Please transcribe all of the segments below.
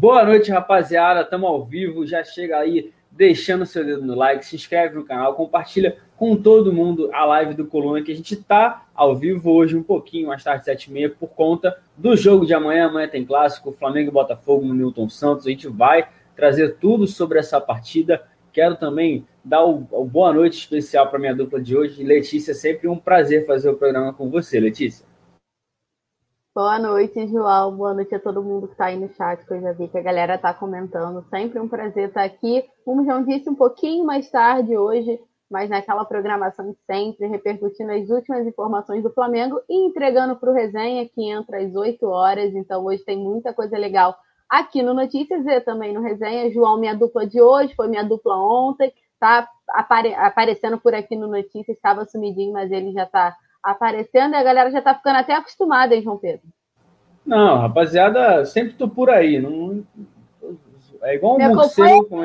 Boa noite, rapaziada. Estamos ao vivo. Já chega aí deixando seu dedo no like, se inscreve no canal, compartilha com todo mundo a live do Coluna, que a gente está ao vivo hoje, um pouquinho mais tarde, 7h30, por conta do jogo de amanhã. Amanhã tem clássico, Flamengo e Botafogo no Newton Santos. A gente vai trazer tudo sobre essa partida. Quero também dar o, o boa noite especial para minha dupla de hoje. Letícia, sempre um prazer fazer o programa com você, Letícia. Boa noite, João. Boa noite a todo mundo que está aí no chat, que eu já vi que a galera está comentando. Sempre um prazer estar aqui. Como já disse, um pouquinho mais tarde hoje, mas naquela programação de sempre, repercutindo as últimas informações do Flamengo e entregando para o resenha, que entra às 8 horas. Então, hoje tem muita coisa legal aqui no Notícias e também no resenha. João, minha dupla de hoje, foi minha dupla ontem, tá apare aparecendo por aqui no Notícias, estava sumidinho, mas ele já está aparecendo e a galera já tá ficando até acostumada, hein, João Pedro? Não, rapaziada, sempre tô por aí. Não... É igual um morcego. Como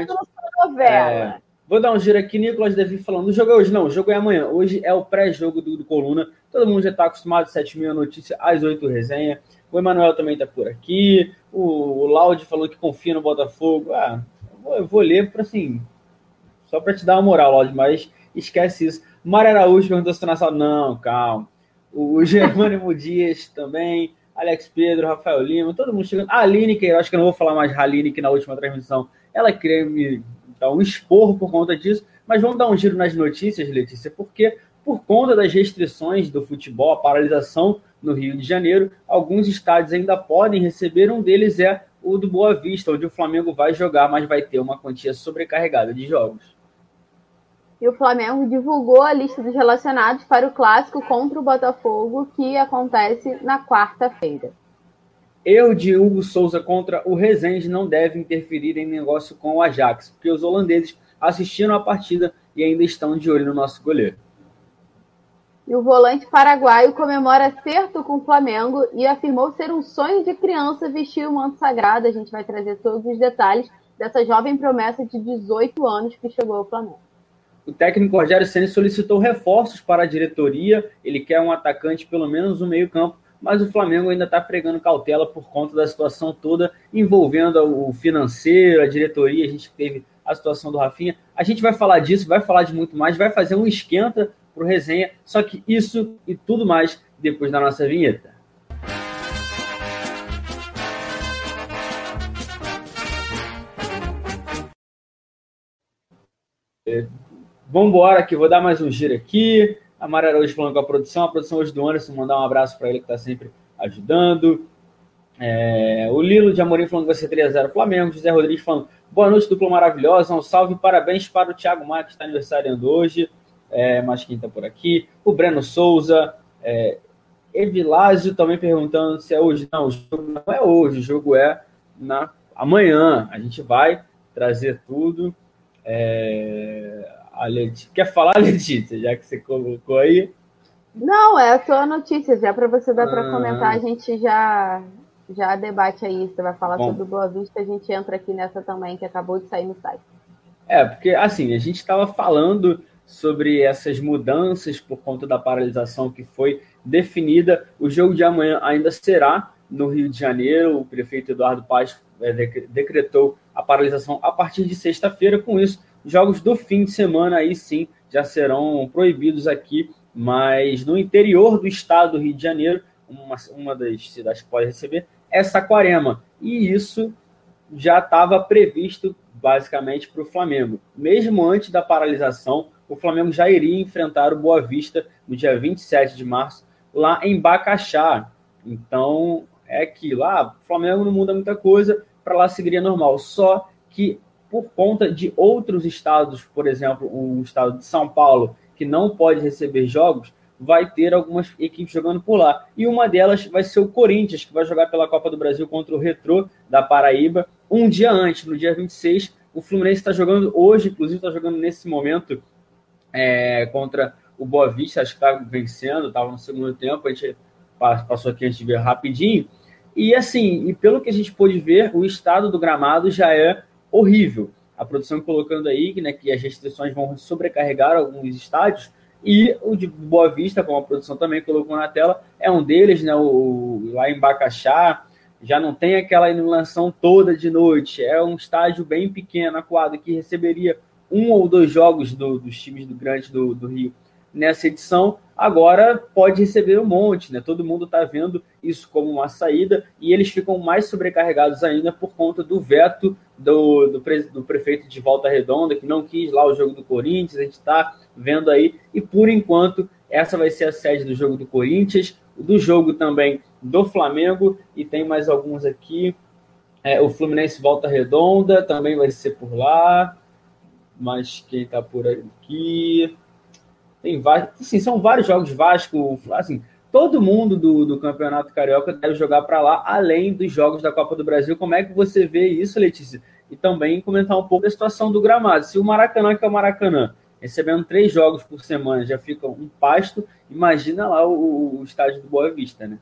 é... Vou dar um giro aqui, Nicolas Devi falando. O jogo é hoje, não, o jogo é amanhã. Hoje é o pré-jogo do, do, Coluna. Todo mundo já está acostumado, 7 mil notícia, às 8 resenha. O Emanuel também está por aqui. O, o Laude falou que confia no Botafogo. Ah, eu vou, eu vou ler para assim, só para te dar uma moral, Laude, mas esquece isso. Mário Araújo perguntou se sala. Não, calma. O Germânimo Dias também. Alex Pedro, Rafael Lima, todo mundo chegando. A Aline, que eu acho que eu não vou falar mais Aline, que na última transmissão ela queria me dar um esporro por conta disso. Mas vamos dar um giro nas notícias, Letícia, porque por conta das restrições do futebol, a paralisação no Rio de Janeiro, alguns estádios ainda podem receber. Um deles é o do Boa Vista, onde o Flamengo vai jogar, mas vai ter uma quantia sobrecarregada de jogos e o Flamengo divulgou a lista dos relacionados para o clássico contra o Botafogo, que acontece na quarta-feira. Erro de Hugo Souza contra o Rezende não deve interferir em negócio com o Ajax, porque os holandeses assistiram a partida e ainda estão de olho no nosso goleiro. E o volante paraguaio comemora acerto com o Flamengo e afirmou ser um sonho de criança vestir o manto sagrado. A gente vai trazer todos os detalhes dessa jovem promessa de 18 anos que chegou ao Flamengo. O técnico Rogério Senna solicitou reforços para a diretoria. Ele quer um atacante, pelo menos no meio-campo, mas o Flamengo ainda está pregando cautela por conta da situação toda envolvendo o financeiro, a diretoria. A gente teve a situação do Rafinha. A gente vai falar disso, vai falar de muito mais, vai fazer um esquenta para o resenha. Só que isso e tudo mais depois da nossa vinheta. Vamos embora que vou dar mais um giro aqui. A Mara Araújo falando com a produção, a produção hoje do Anderson, mandar um abraço para ele que está sempre ajudando. É, o Lilo de Amorim falando que vai ser 3x0 Flamengo. José Rodrigues falando boa noite, dupla maravilhosa. Um salve e parabéns para o Thiago Maia, que está aniversariando hoje. É, mais quem está por aqui. O Breno Souza. É, Evilásio também perguntando se é hoje. Não, o jogo não é hoje, o jogo é na amanhã. A gente vai trazer tudo. É, a Letícia. Quer falar, Letícia, já que você colocou aí? Não, é só notícias, já para você dar para ah. comentar, a gente já já debate aí, você vai falar Bom. sobre o Boa Vista, a gente entra aqui nessa também, que acabou de sair no site. É, porque assim, a gente estava falando sobre essas mudanças por conta da paralisação que foi definida. O jogo de amanhã ainda será no Rio de Janeiro. O prefeito Eduardo Paz é, decretou a paralisação a partir de sexta-feira. Com isso, Jogos do fim de semana aí sim já serão proibidos aqui, mas no interior do estado do Rio de Janeiro, uma, uma das cidades que pode receber é Saquarema. E isso já estava previsto basicamente para o Flamengo. Mesmo antes da paralisação, o Flamengo já iria enfrentar o Boa Vista no dia 27 de março, lá em Bacaxá. Então é que lá o Flamengo não muda muita coisa, para lá seguiria normal. Só que por conta de outros estados, por exemplo, o estado de São Paulo, que não pode receber jogos, vai ter algumas equipes jogando por lá. E uma delas vai ser o Corinthians, que vai jogar pela Copa do Brasil contra o Retrô da Paraíba, um dia antes, no dia 26. O Fluminense está jogando hoje, inclusive está jogando nesse momento é, contra o Boa Vista, acho que está vencendo, estava no segundo tempo, a gente passou aqui a gente ver rapidinho. E assim, e pelo que a gente pôde ver, o estado do gramado já é horrível. A produção colocando aí né, que as restrições vão sobrecarregar alguns estádios, e o de Boa Vista, como a produção também colocou na tela, é um deles, né? O, lá em Bacaxá, já não tem aquela iluminação toda de noite. É um estádio bem pequeno, aquado, que receberia um ou dois jogos do, dos times do Grande do, do Rio nessa edição, agora pode receber um monte, né? Todo mundo está vendo isso como uma saída e eles ficam mais sobrecarregados ainda por conta do veto do, do, pre, do prefeito de Volta Redonda, que não quis lá o jogo do Corinthians, a gente está vendo aí, e por enquanto essa vai ser a sede do jogo do Corinthians, do jogo também do Flamengo, e tem mais alguns aqui. É, o Fluminense Volta Redonda também vai ser por lá, mas quem está por aqui tem vários, assim, são vários jogos Vasco, assim, todo mundo do, do Campeonato Carioca deve jogar para lá, além dos jogos da Copa do Brasil. Como é que você vê isso, Letícia? E também comentar um pouco da situação do gramado. Se o Maracanã, que é o Maracanã, recebendo três jogos por semana, já fica um pasto, imagina lá o, o estádio do Boa Vista, né?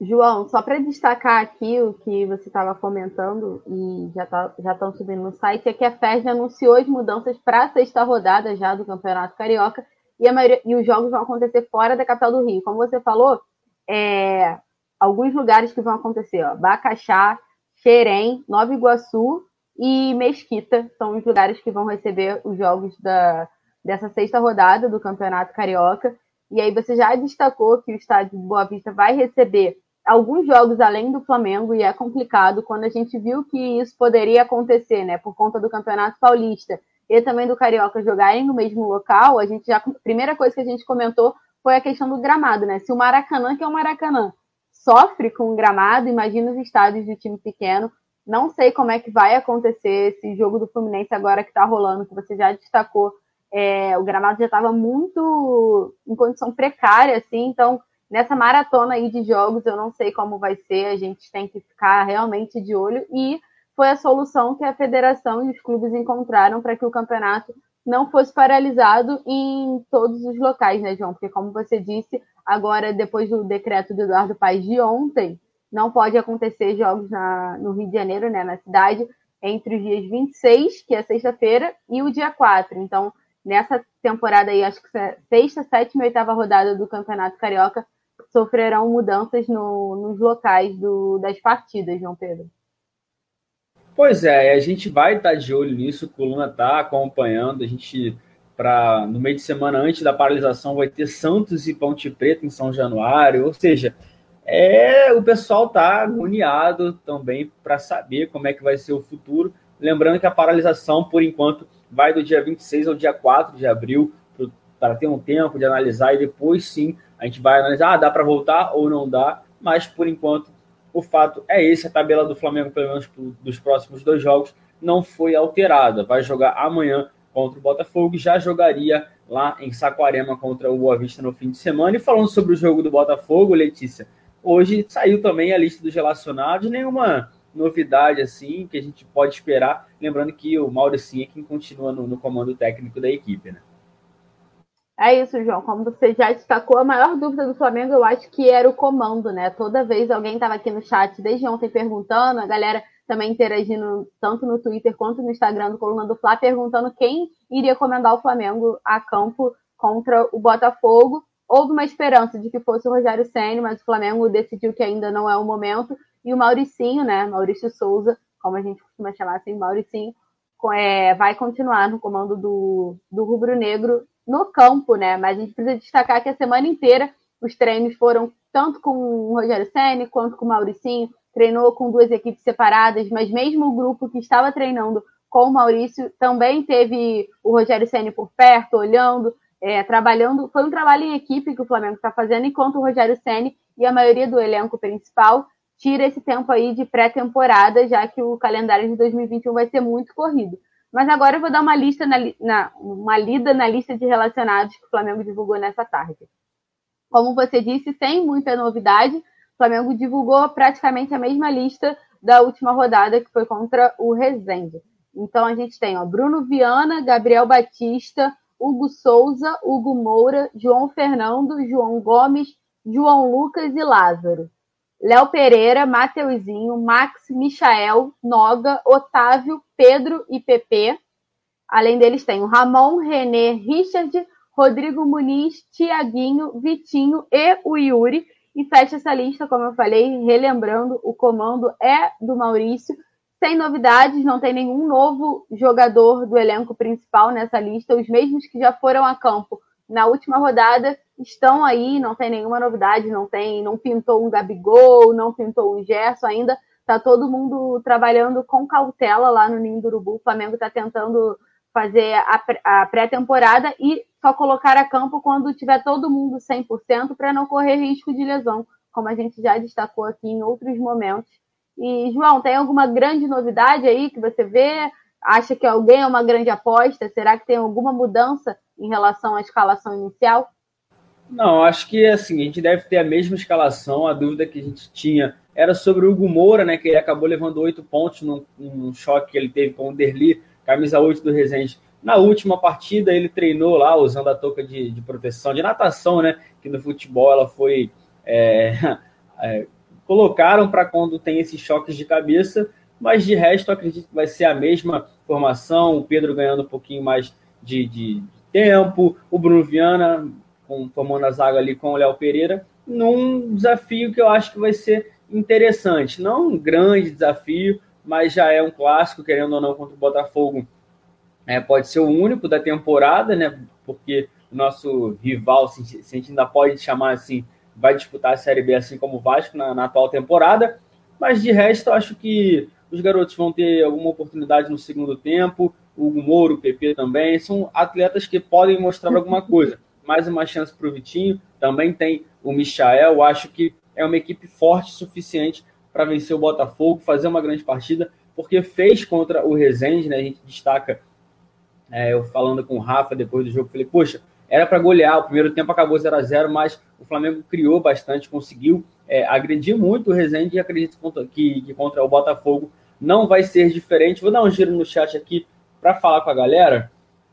João, só para destacar aqui o que você estava comentando e já tá, já estão subindo no site, é que a FED anunciou as mudanças para a sexta rodada já do Campeonato Carioca e, maioria, e os jogos vão acontecer fora da capital do Rio. Como você falou, é, alguns lugares que vão acontecer, ó, Bacaxá, Xerém, Nova Iguaçu e Mesquita são os lugares que vão receber os jogos da, dessa sexta rodada do Campeonato Carioca. E aí você já destacou que o estádio de Boa Vista vai receber alguns jogos além do Flamengo e é complicado quando a gente viu que isso poderia acontecer, né, por conta do Campeonato Paulista e também do Carioca jogarem no mesmo local, a gente já a primeira coisa que a gente comentou foi a questão do gramado, né? Se o Maracanã, que é o Maracanã, sofre com o gramado, imagina os estádios de time pequeno. Não sei como é que vai acontecer esse jogo do Fluminense agora que está rolando, que você já destacou. É, o gramado já estava muito em condição precária, assim, então nessa maratona aí de jogos, eu não sei como vai ser, a gente tem que ficar realmente de olho e foi a solução que a federação e os clubes encontraram para que o campeonato não fosse paralisado em todos os locais, né, João? Porque, como você disse, agora, depois do decreto do Eduardo Paes de ontem, não pode acontecer jogos na, no Rio de Janeiro, né, na cidade, entre os dias 26, que é sexta-feira, e o dia 4. Então, nessa temporada aí, acho que sexta, sétima e oitava rodada do Campeonato Carioca, sofrerão mudanças no, nos locais do, das partidas, João Pedro. Pois é, a gente vai estar de olho nisso, o Coluna está acompanhando, a gente para no meio de semana antes da paralisação vai ter Santos e Ponte Preta em São Januário, ou seja, é o pessoal tá agoniado também para saber como é que vai ser o futuro. Lembrando que a paralisação, por enquanto, vai do dia 26 ao dia 4 de abril, para ter um tempo de analisar e depois sim a gente vai analisar, ah, dá para voltar ou não dá, mas por enquanto o fato é esse, a tabela do Flamengo, pelo menos dos próximos dois jogos, não foi alterada. Vai jogar amanhã contra o Botafogo e já jogaria lá em Saquarema contra o Boa Vista no fim de semana. E falando sobre o jogo do Botafogo, Letícia, hoje saiu também a lista dos relacionados, nenhuma novidade assim que a gente pode esperar. Lembrando que o Mauricinho é quem continua no, no comando técnico da equipe, né? É isso, João. Como você já destacou, a maior dúvida do Flamengo eu acho que era o comando, né? Toda vez alguém estava aqui no chat desde ontem perguntando, a galera também interagindo tanto no Twitter quanto no Instagram do Coluna do Fla, perguntando quem iria comandar o Flamengo a campo contra o Botafogo. Houve uma esperança de que fosse o Rogério Senna, mas o Flamengo decidiu que ainda não é o momento. E o Mauricinho, né? Maurício Souza, como a gente costuma chamar assim, Mauricinho, é, vai continuar no comando do, do Rubro Negro no campo, né? Mas a gente precisa destacar que a semana inteira os treinos foram tanto com o Rogério Senni quanto com o Mauricinho, treinou com duas equipes separadas, mas mesmo o grupo que estava treinando com o Maurício também teve o Rogério Senni por perto, olhando, é, trabalhando. Foi um trabalho em equipe que o Flamengo está fazendo, enquanto o Rogério Senni e a maioria do elenco principal tira esse tempo aí de pré-temporada, já que o calendário de 2021 vai ser muito corrido. Mas agora eu vou dar uma lista na, na, uma lida na lista de relacionados que o Flamengo divulgou nessa tarde. Como você disse, sem muita novidade, o Flamengo divulgou praticamente a mesma lista da última rodada, que foi contra o Rezende. Então a gente tem ó, Bruno Viana, Gabriel Batista, Hugo Souza, Hugo Moura, João Fernando, João Gomes, João Lucas e Lázaro. Léo Pereira, Mateuzinho, Max, Michael, Noga, Otávio, Pedro e PP. Além deles tem o Ramon, René, Richard, Rodrigo Muniz, Tiaguinho, Vitinho e o Yuri. E fecha essa lista, como eu falei, relembrando, o comando é do Maurício. Sem novidades, não tem nenhum novo jogador do elenco principal nessa lista. Os mesmos que já foram a campo na última rodada estão aí, não tem nenhuma novidade, não tem, não pintou um Gabigol, não pintou um Gerson ainda, tá todo mundo trabalhando com cautela lá no Ninho do Urubu. O Flamengo está tentando fazer a, pré-temporada e só colocar a campo quando tiver todo mundo 100% para não correr risco de lesão, como a gente já destacou aqui em outros momentos. E, João, tem alguma grande novidade aí que você vê? Acha que alguém é uma grande aposta? Será que tem alguma mudança em relação à escalação inicial? Não, acho que assim, a gente deve ter a mesma escalação. A dúvida que a gente tinha era sobre o Hugo Moura, né? Que ele acabou levando oito pontos num, num, choque que ele teve com o Derli, camisa 8 do Resende. Na última partida, ele treinou lá usando a touca de, de proteção, de natação, né? Que no futebol ela foi. É, é, colocaram para quando tem esses choques de cabeça, mas de resto, acredito que vai ser a mesma formação. O Pedro ganhando um pouquinho mais de, de tempo, o Bruno Viana com, formando a zaga ali com o Léo Pereira, num desafio que eu acho que vai ser interessante. Não um grande desafio, mas já é um clássico, querendo ou não, contra o Botafogo. É, pode ser o único da temporada, né? Porque o nosso rival, se, a gente ainda pode chamar assim, vai disputar a Série B assim como o Vasco na, na atual temporada. Mas de resto, acho que os garotos vão ter alguma oportunidade no segundo tempo. O Hugo Mouro, o PP também. São atletas que podem mostrar alguma coisa. Mais uma chance para o Vitinho. Também tem o Michael. Acho que é uma equipe forte o suficiente para vencer o Botafogo, fazer uma grande partida, porque fez contra o Rezende, né? A gente destaca, é, eu falando com o Rafa depois do jogo, falei, poxa, era para golear, o primeiro tempo acabou 0 a 0 mas o Flamengo criou bastante, conseguiu é, agredir muito o Rezende e acredito que, que contra o Botafogo não vai ser diferente. Vou dar um giro no chat aqui para falar com a galera.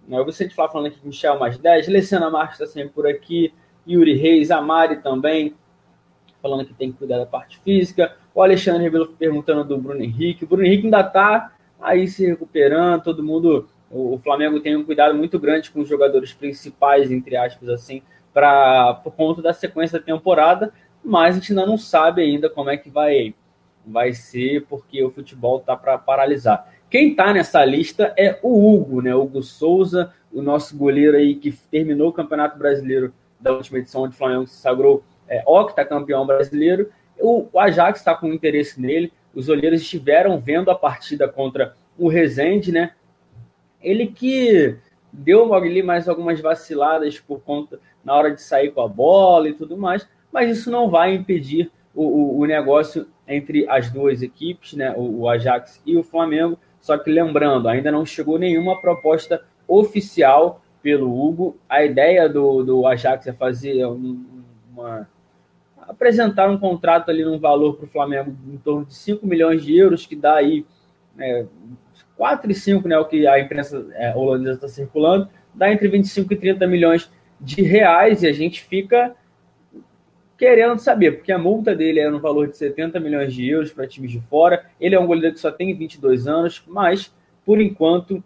Eu vou sempre falar falando aqui o Michel mais 10, Leciana Marques está sempre por aqui, Yuri Reis, a Mari também, falando que tem que cuidar da parte física. O Alexandre Rebelo perguntando do Bruno Henrique. O Bruno Henrique ainda está aí se recuperando, todo mundo. O Flamengo tem um cuidado muito grande com os jogadores principais, entre aspas, assim, pra, por conta da sequência da temporada, mas a gente ainda não sabe ainda como é que vai, vai ser, porque o futebol tá para paralisar. Quem está nessa lista é o Hugo, né? Hugo Souza, o nosso goleiro aí que terminou o Campeonato Brasileiro da última edição, onde o Flamengo se sagrou é, octacampeão brasileiro. O, o Ajax está com interesse nele. Os olheiros estiveram vendo a partida contra o Rezende, né? Ele que deu ali mais algumas vaciladas por conta na hora de sair com a bola e tudo mais, mas isso não vai impedir o, o, o negócio entre as duas equipes, né? O, o Ajax e o Flamengo. Só que lembrando, ainda não chegou nenhuma proposta oficial pelo Hugo. A ideia do, do Ajax é fazer uma, apresentar um contrato ali num valor para o Flamengo em torno de 5 milhões de euros, que dá aí é, 4 e 5, né, o que a imprensa é, holandesa está circulando, dá entre 25 e 30 milhões de reais e a gente fica querendo saber, porque a multa dele é no valor de 70 milhões de euros para times de fora. Ele é um goleiro que só tem 22 anos, mas por enquanto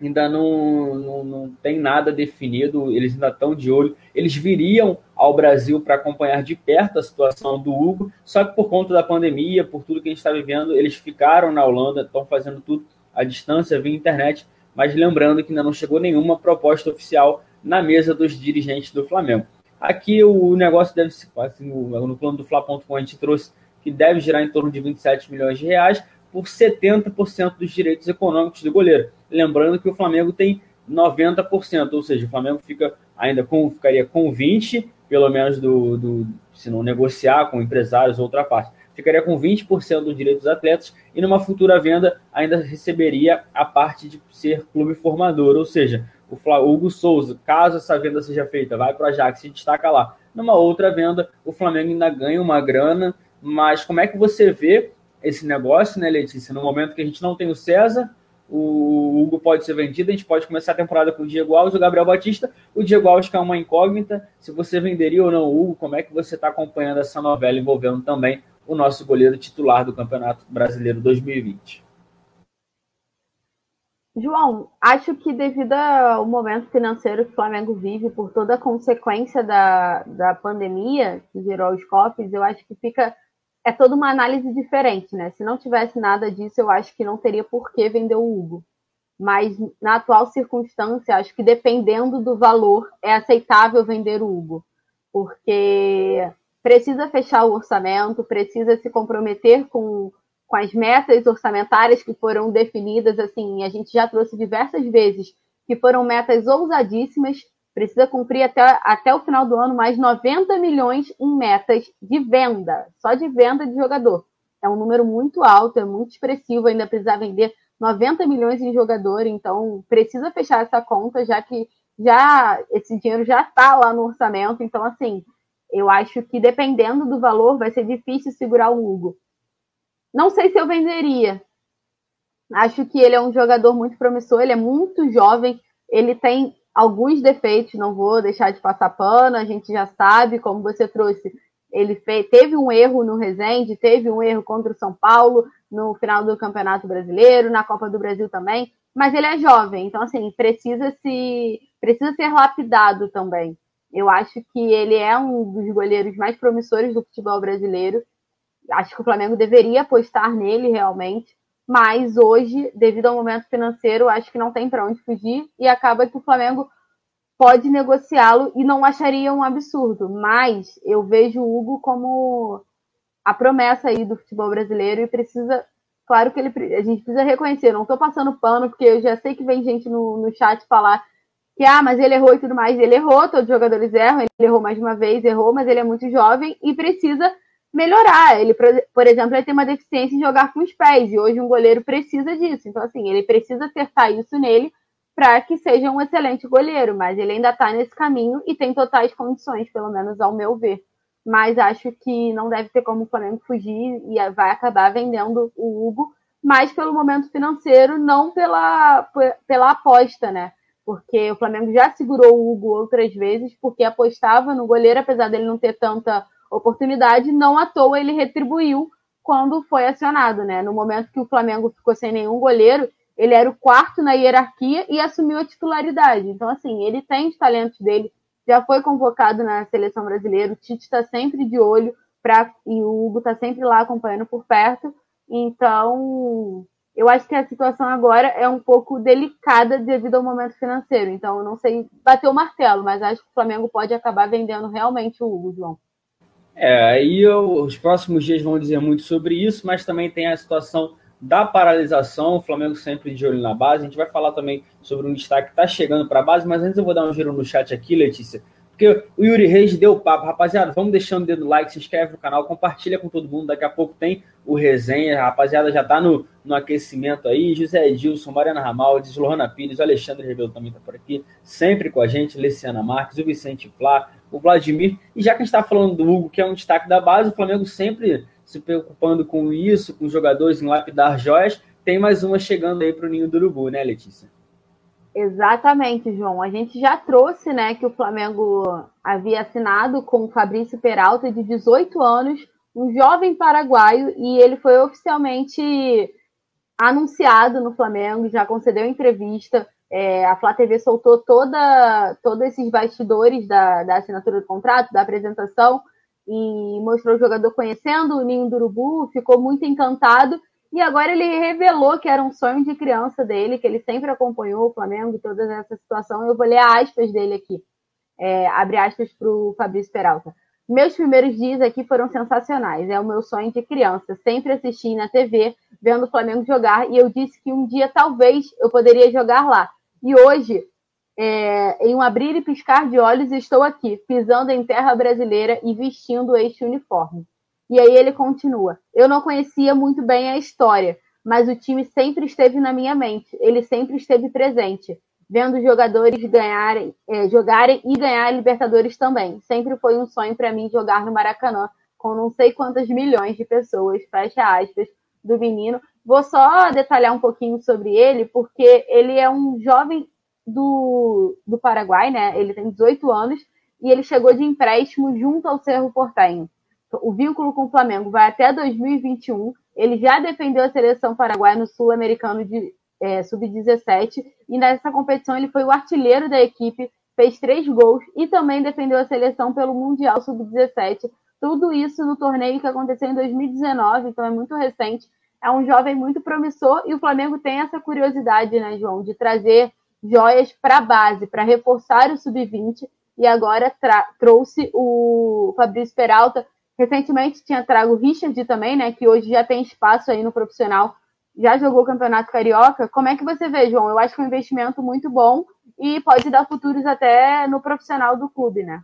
ainda não, não, não tem nada definido, eles ainda estão de olho. Eles viriam ao Brasil para acompanhar de perto a situação do Hugo, só que por conta da pandemia, por tudo que a gente está vivendo, eles ficaram na Holanda, estão fazendo tudo à distância, via internet, mas lembrando que ainda não chegou nenhuma proposta oficial na mesa dos dirigentes do Flamengo. Aqui o negócio deve se, assim, no plano do Fla.com a gente trouxe que deve girar em torno de 27 milhões de reais, por 70% dos direitos econômicos do goleiro. Lembrando que o Flamengo tem 90%, ou seja, o Flamengo fica ainda com, ficaria com 20, pelo menos do, do se não negociar com empresários ou outra parte, ficaria com 20% do direito dos atletas e numa futura venda ainda receberia a parte de ser clube formador, ou seja, o Hugo Souza, caso essa venda seja feita, vai para o Ajax e destaca lá. Numa outra venda, o Flamengo ainda ganha uma grana, mas como é que você vê esse negócio, né, Letícia? No momento que a gente não tem o César, o Hugo pode ser vendido, a gente pode começar a temporada com o Diego Alves o Gabriel Batista. O Diego Alves que é uma incógnita, se você venderia ou não o Hugo, como é que você está acompanhando essa novela envolvendo também o nosso goleiro titular do Campeonato Brasileiro 2020? João, acho que devido ao momento financeiro que o Flamengo vive, por toda a consequência da, da pandemia que gerou os cofres, eu acho que fica é toda uma análise diferente, né? Se não tivesse nada disso, eu acho que não teria por que vender o Hugo. Mas na atual circunstância, acho que dependendo do valor, é aceitável vender o Hugo. Porque precisa fechar o orçamento, precisa se comprometer com, com as metas orçamentárias que foram definidas. Assim, a gente já trouxe diversas vezes que foram metas ousadíssimas, precisa cumprir até, até o final do ano mais 90 milhões em metas de venda, só de venda de jogador. É um número muito alto, é muito expressivo, ainda precisa vender 90 milhões em jogador, então precisa fechar essa conta, já que já esse dinheiro já está lá no orçamento. Então, assim, eu acho que dependendo do valor, vai ser difícil segurar o Hugo. Não sei se eu venderia. Acho que ele é um jogador muito promissor, ele é muito jovem, ele tem alguns defeitos, não vou deixar de passar pano, a gente já sabe, como você trouxe, ele fez, teve um erro no Resende, teve um erro contra o São Paulo no final do Campeonato Brasileiro, na Copa do Brasil também, mas ele é jovem, então assim, precisa se precisa ser lapidado também. Eu acho que ele é um dos goleiros mais promissores do futebol brasileiro. Acho que o Flamengo deveria apostar nele realmente mas hoje, devido ao momento financeiro, acho que não tem para onde fugir e acaba que o Flamengo pode negociá-lo e não acharia um absurdo. Mas eu vejo o Hugo como a promessa aí do futebol brasileiro e precisa, claro que ele, a gente precisa reconhecer. Não estou passando pano porque eu já sei que vem gente no, no chat falar que ah, mas ele errou e tudo mais. Ele errou, todos os jogadores erram. Ele errou mais uma vez, errou, mas ele é muito jovem e precisa melhorar. Ele, por exemplo, ele tem uma deficiência em jogar com os pés, e hoje um goleiro precisa disso. Então, assim, ele precisa acertar isso nele para que seja um excelente goleiro, mas ele ainda está nesse caminho e tem totais condições, pelo menos ao meu ver. Mas acho que não deve ter como o Flamengo fugir e vai acabar vendendo o Hugo, mas pelo momento financeiro, não pela, pela aposta, né? Porque o Flamengo já segurou o Hugo outras vezes, porque apostava no goleiro, apesar dele não ter tanta oportunidade, não à toa ele retribuiu quando foi acionado, né? No momento que o Flamengo ficou sem nenhum goleiro, ele era o quarto na hierarquia e assumiu a titularidade. Então, assim, ele tem os talentos dele, já foi convocado na seleção brasileira, o Tite está sempre de olho pra, e o Hugo está sempre lá acompanhando por perto. Então, eu acho que a situação agora é um pouco delicada devido ao momento financeiro. Então, eu não sei bater o martelo, mas acho que o Flamengo pode acabar vendendo realmente o Hugo, João. É, aí os próximos dias vão dizer muito sobre isso, mas também tem a situação da paralisação, o Flamengo sempre de olho na base. A gente vai falar também sobre um destaque que está chegando para a base, mas antes eu vou dar um giro no chat aqui, Letícia, porque o Yuri Reis deu papo. Rapaziada, vamos deixando o dedo no like, se inscreve no canal, compartilha com todo mundo. Daqui a pouco tem o resenha. Rapaziada já está no, no aquecimento aí. José Edilson, Mariana Ramaldes, Lohana Pires, Alexandre Rebelo também está por aqui, sempre com a gente. Luciana Marques, o Vicente Flá, o Vladimir. E já que a gente está falando do Hugo, que é um destaque da base, o Flamengo sempre se preocupando com isso, com os jogadores em lapidar joias. Tem mais uma chegando aí para o Ninho do Urubu, né, Letícia? Exatamente, João. A gente já trouxe, né, que o Flamengo havia assinado com o Fabrício Peralta, de 18 anos, um jovem paraguaio, e ele foi oficialmente anunciado no Flamengo, já concedeu entrevista. É, a Flá TV soltou toda, todos esses bastidores da, da assinatura do contrato, da apresentação, e mostrou o jogador conhecendo o Ninho do Urubu, ficou muito encantado. E agora ele revelou que era um sonho de criança dele, que ele sempre acompanhou o Flamengo e toda essa situação. Eu vou ler aspas dele aqui. É, abre aspas para o Fabrício Peralta. Meus primeiros dias aqui foram sensacionais. É o meu sonho de criança. Sempre assisti na TV, vendo o Flamengo jogar, e eu disse que um dia talvez eu poderia jogar lá. E hoje, é, em um abrir e piscar de olhos, estou aqui, pisando em terra brasileira e vestindo este uniforme. E aí ele continua: Eu não conhecia muito bem a história, mas o time sempre esteve na minha mente, ele sempre esteve presente, vendo jogadores ganharem, é, jogarem e ganhar Libertadores também. Sempre foi um sonho para mim jogar no Maracanã com não sei quantas milhões de pessoas, fecha aspas, do menino. Vou só detalhar um pouquinho sobre ele, porque ele é um jovem do, do Paraguai, né? Ele tem 18 anos e ele chegou de empréstimo junto ao Cerro Porteño. O vínculo com o Flamengo vai até 2021. Ele já defendeu a seleção paraguaia no Sul-Americano de é, Sub-17 e nessa competição ele foi o artilheiro da equipe, fez três gols e também defendeu a seleção pelo Mundial Sub-17. Tudo isso no torneio que aconteceu em 2019, então é muito recente. É um jovem muito promissor e o Flamengo tem essa curiosidade, né, João, de trazer joias para a base, para reforçar o sub-20 e agora trouxe o Fabrício Peralta. Recentemente tinha trago o Richard também, né, que hoje já tem espaço aí no profissional, já jogou o Campeonato Carioca. Como é que você vê, João? Eu acho que é um investimento muito bom e pode dar futuros até no profissional do clube, né?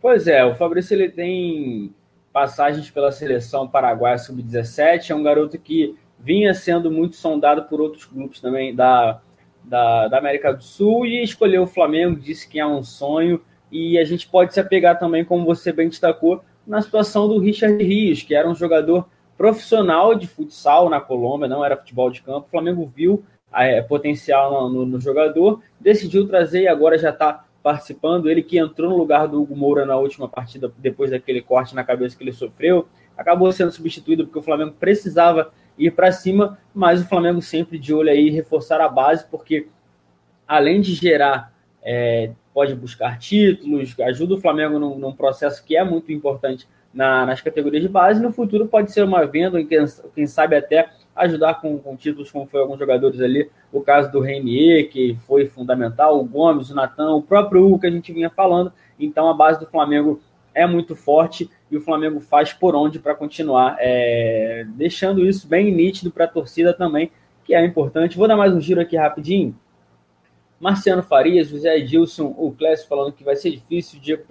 Pois é, o Fabrício ele tem passagens pela seleção paraguaia sub-17, é um garoto que vinha sendo muito sondado por outros grupos também da da, da América do Sul e escolheu o Flamengo, disse que é um sonho. E a gente pode se apegar também, como você bem destacou, na situação do Richard Rios, que era um jogador profissional de futsal na Colômbia, não era futebol de campo. O Flamengo viu é, potencial no, no, no, jogador, decidiu trazer e agora já está participando. Ele que entrou no lugar do Hugo Moura na última partida, depois daquele corte na cabeça que ele sofreu, acabou sendo substituído porque o Flamengo precisava ir para cima, mas o Flamengo sempre de olho aí reforçar a base, porque além de gerar, é, pode buscar títulos, ajuda o Flamengo num, num processo que é muito importante na, nas categorias de base, no futuro pode ser uma venda, quem, quem sabe até ajudar com, com, títulos, como foi alguns jogadores ali, o caso do Renier, que foi fundamental, o Gomes, o Natan, o próprio Hugo que a gente vinha falando, então a base do Flamengo é muito forte e o Flamengo faz por onde para continuar, é, deixando isso bem nítido para a torcida também, que é importante. Vou dar mais um giro aqui rapidinho. Marciano Farias, José Edilson, o Clécio falando que vai ser difícil o Diego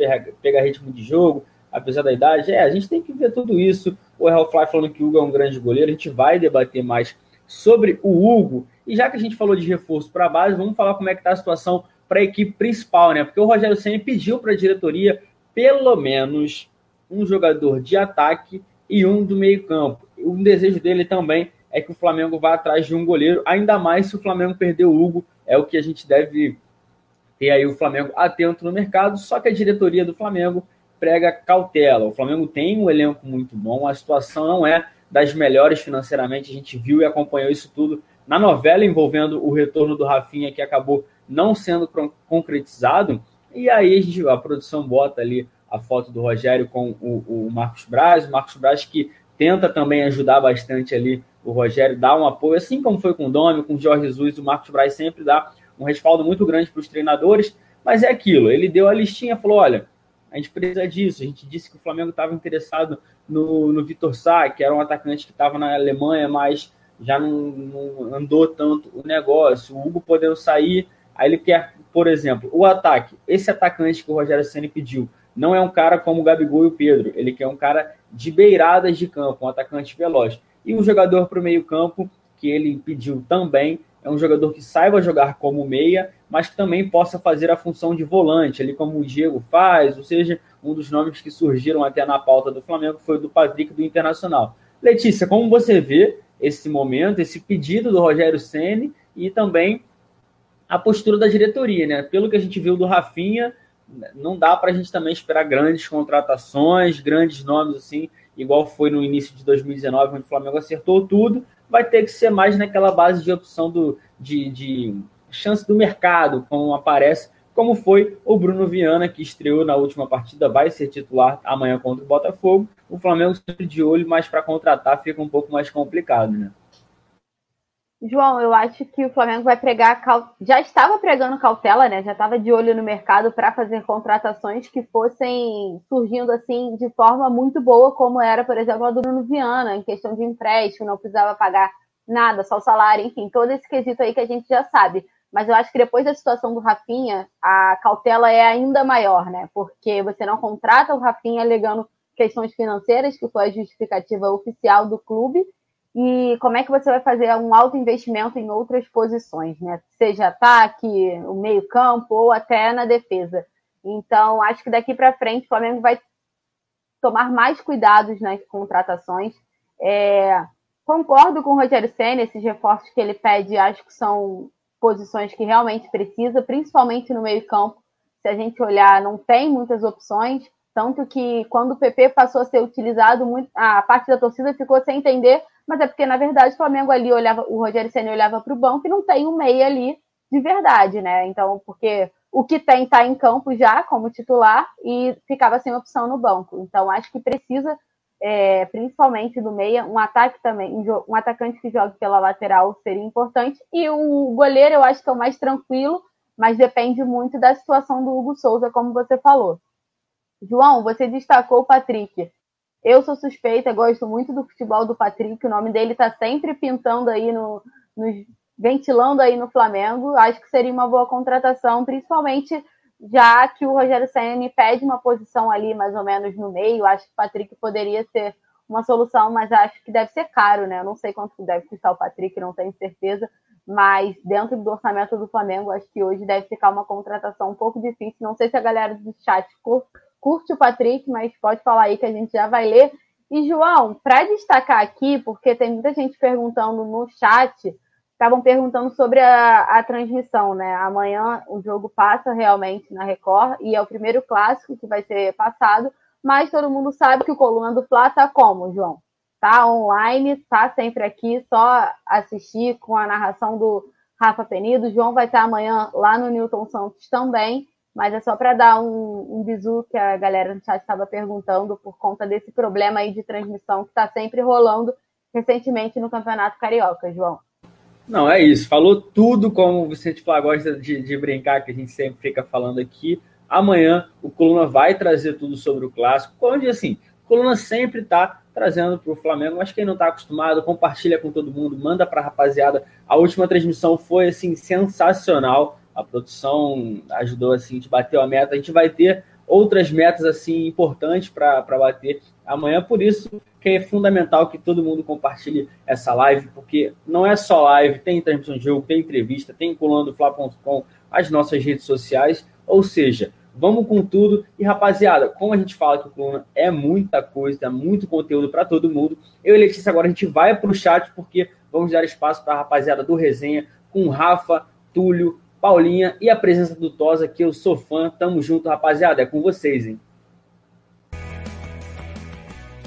pegar ritmo de jogo, apesar da idade. É, a gente tem que ver tudo isso. O Real Fly falando que o Hugo é um grande goleiro. A gente vai debater mais sobre o Hugo. E já que a gente falou de reforço para a base, vamos falar como é que está a situação para a equipe principal, né? Porque o Rogério Senna pediu para a diretoria pelo menos um jogador de ataque e um do meio-campo. Um desejo dele também é que o Flamengo vá atrás de um goleiro, ainda mais se o Flamengo perder o Hugo, é o que a gente deve ter aí o Flamengo atento no mercado, só que a diretoria do Flamengo prega cautela. O Flamengo tem um elenco muito bom, a situação não é das melhores financeiramente, a gente viu e acompanhou isso tudo na novela envolvendo o retorno do Rafinha, que acabou não sendo concretizado, e aí a, gente, a produção bota ali a foto do Rogério com o, o Marcos Braz, o Marcos Braz que tenta também ajudar bastante ali o Rogério, dá um apoio, assim como foi com o Domi, com o Jorge Jesus, o Marcos Braz sempre dá um respaldo muito grande para os treinadores, mas é aquilo, ele deu a listinha, falou, olha, a gente precisa disso, a gente disse que o Flamengo estava interessado no, no Vitor Sá, que era um atacante que estava na Alemanha, mas já não, não, andou tanto o negócio, o Hugo podendo sair, aí ele quer, por exemplo, o ataque, esse atacante que o Rogério Senna pediu, não é um cara como o Gabigol e o Pedro. Ele quer um cara de beiradas de campo, um atacante veloz. E um jogador para o meio-campo, que ele pediu também, é um jogador que saiba jogar como meia, mas que também possa fazer a função de volante, ali como o Diego faz, ou seja, um dos nomes que surgiram até na pauta do Flamengo foi o do Patrick do Internacional. Letícia, como você vê esse momento, esse pedido do Rogério Ceni e também a postura da diretoria, né? Pelo que a gente viu do Rafinha, não dá para a gente também esperar grandes contratações, grandes nomes assim, igual foi no início de 2019, onde o Flamengo acertou tudo. Vai ter que ser mais naquela base de opção do, de, de chance do mercado, como aparece, como foi o Bruno Viana, que estreou na última partida, vai ser titular amanhã contra o Botafogo. O Flamengo sempre de olho, mas para contratar fica um pouco mais complicado, né? João, eu acho que o Flamengo vai pregar. Já estava pregando cautela, né? Já estava de olho no mercado para fazer contratações que fossem surgindo assim de forma muito boa, como era, por exemplo, a do Bruno Viana, em questão de empréstimo, não precisava pagar nada, só o salário, enfim, todo esse quesito aí que a gente já sabe. Mas eu acho que depois da situação do Rafinha, a cautela é ainda maior, né? Porque você não contrata o Rafinha alegando questões financeiras, que foi a justificativa oficial do clube, e como é que você vai fazer um alto investimento em outras posições, né? Seja ataque, o meio-campo ou até na defesa. Então, acho que daqui para frente o Flamengo vai tomar mais cuidados nas contratações. É, concordo com o Rogério Senna, esses reforços que ele pede, acho que são posições que realmente precisa, principalmente no meio-campo. Se a gente olhar, não tem muitas opções. Tanto que quando o PP passou a ser utilizado, a parte da torcida ficou sem entender, mas é porque, na verdade, o Flamengo ali olhava, o Rogério Senna olhava para o banco e não tem um meia ali de verdade, né? Então, porque o que tem está em campo já como titular e ficava sem opção no banco. Então, acho que precisa, é, principalmente do meia, um ataque também, um atacante que jogue pela lateral seria importante. E o goleiro eu acho que é o mais tranquilo, mas depende muito da situação do Hugo Souza, como você falou. João, você destacou o Patrick. Eu sou suspeita, gosto muito do futebol do Patrick, o nome dele está sempre pintando aí no, nos, ventilando aí no Flamengo. Acho que seria uma boa contratação, principalmente já que o Rogério Senna pede uma posição ali mais ou menos no meio. Acho que o Patrick poderia ser uma solução, mas acho que deve ser caro, né? Eu não sei quanto deve custar o Patrick, não tenho certeza. Mas dentro do orçamento do Flamengo, acho que hoje deve ficar uma contratação um pouco difícil. Não sei se a galera do chat curte o Patrick, mas pode falar aí que a gente já vai ler. E, João, para destacar aqui, porque tem muita gente perguntando no chat, estavam perguntando sobre a, a, transmissão, né? Amanhã o jogo passa realmente na Record e é o primeiro clássico que vai ser passado, mas todo mundo sabe que o Coluna do Fla tá como, João? Tá online, tá sempre aqui, só assistir com a narração do Rafa Penido. O João vai estar amanhã lá no Newton Santos também mas é só para dar um, um que a galera no chat estava perguntando por conta desse problema aí de transmissão que está sempre rolando recentemente no Campeonato Carioca, João. Não, é isso. Falou tudo como você tipo, gosta de, de brincar, que a gente sempre fica falando aqui. Amanhã o Coluna vai trazer tudo sobre o clássico. Onde assim, o Coluna sempre está trazendo para o Flamengo, mas quem não está acostumado, compartilha com todo mundo, manda para a rapaziada. A última transmissão foi assim sensacional a produção ajudou assim, a gente bateu a meta. A gente vai ter outras metas assim importantes para bater amanhã, por isso que é fundamental que todo mundo compartilhe essa live, porque não é só live, tem transmissão de jogo, tem entrevista, tem coluna do Fla.com, as nossas redes sociais, ou seja, vamos com tudo. E rapaziada, como a gente fala que o coluna é muita coisa, é muito conteúdo para todo mundo, eu e Letícia agora a gente vai para o chat, porque vamos dar espaço para a rapaziada do Resenha, com Rafa, Túlio, Paulinha e a presença do Tosa, que eu sou fã. Tamo junto, rapaziada. É com vocês, hein?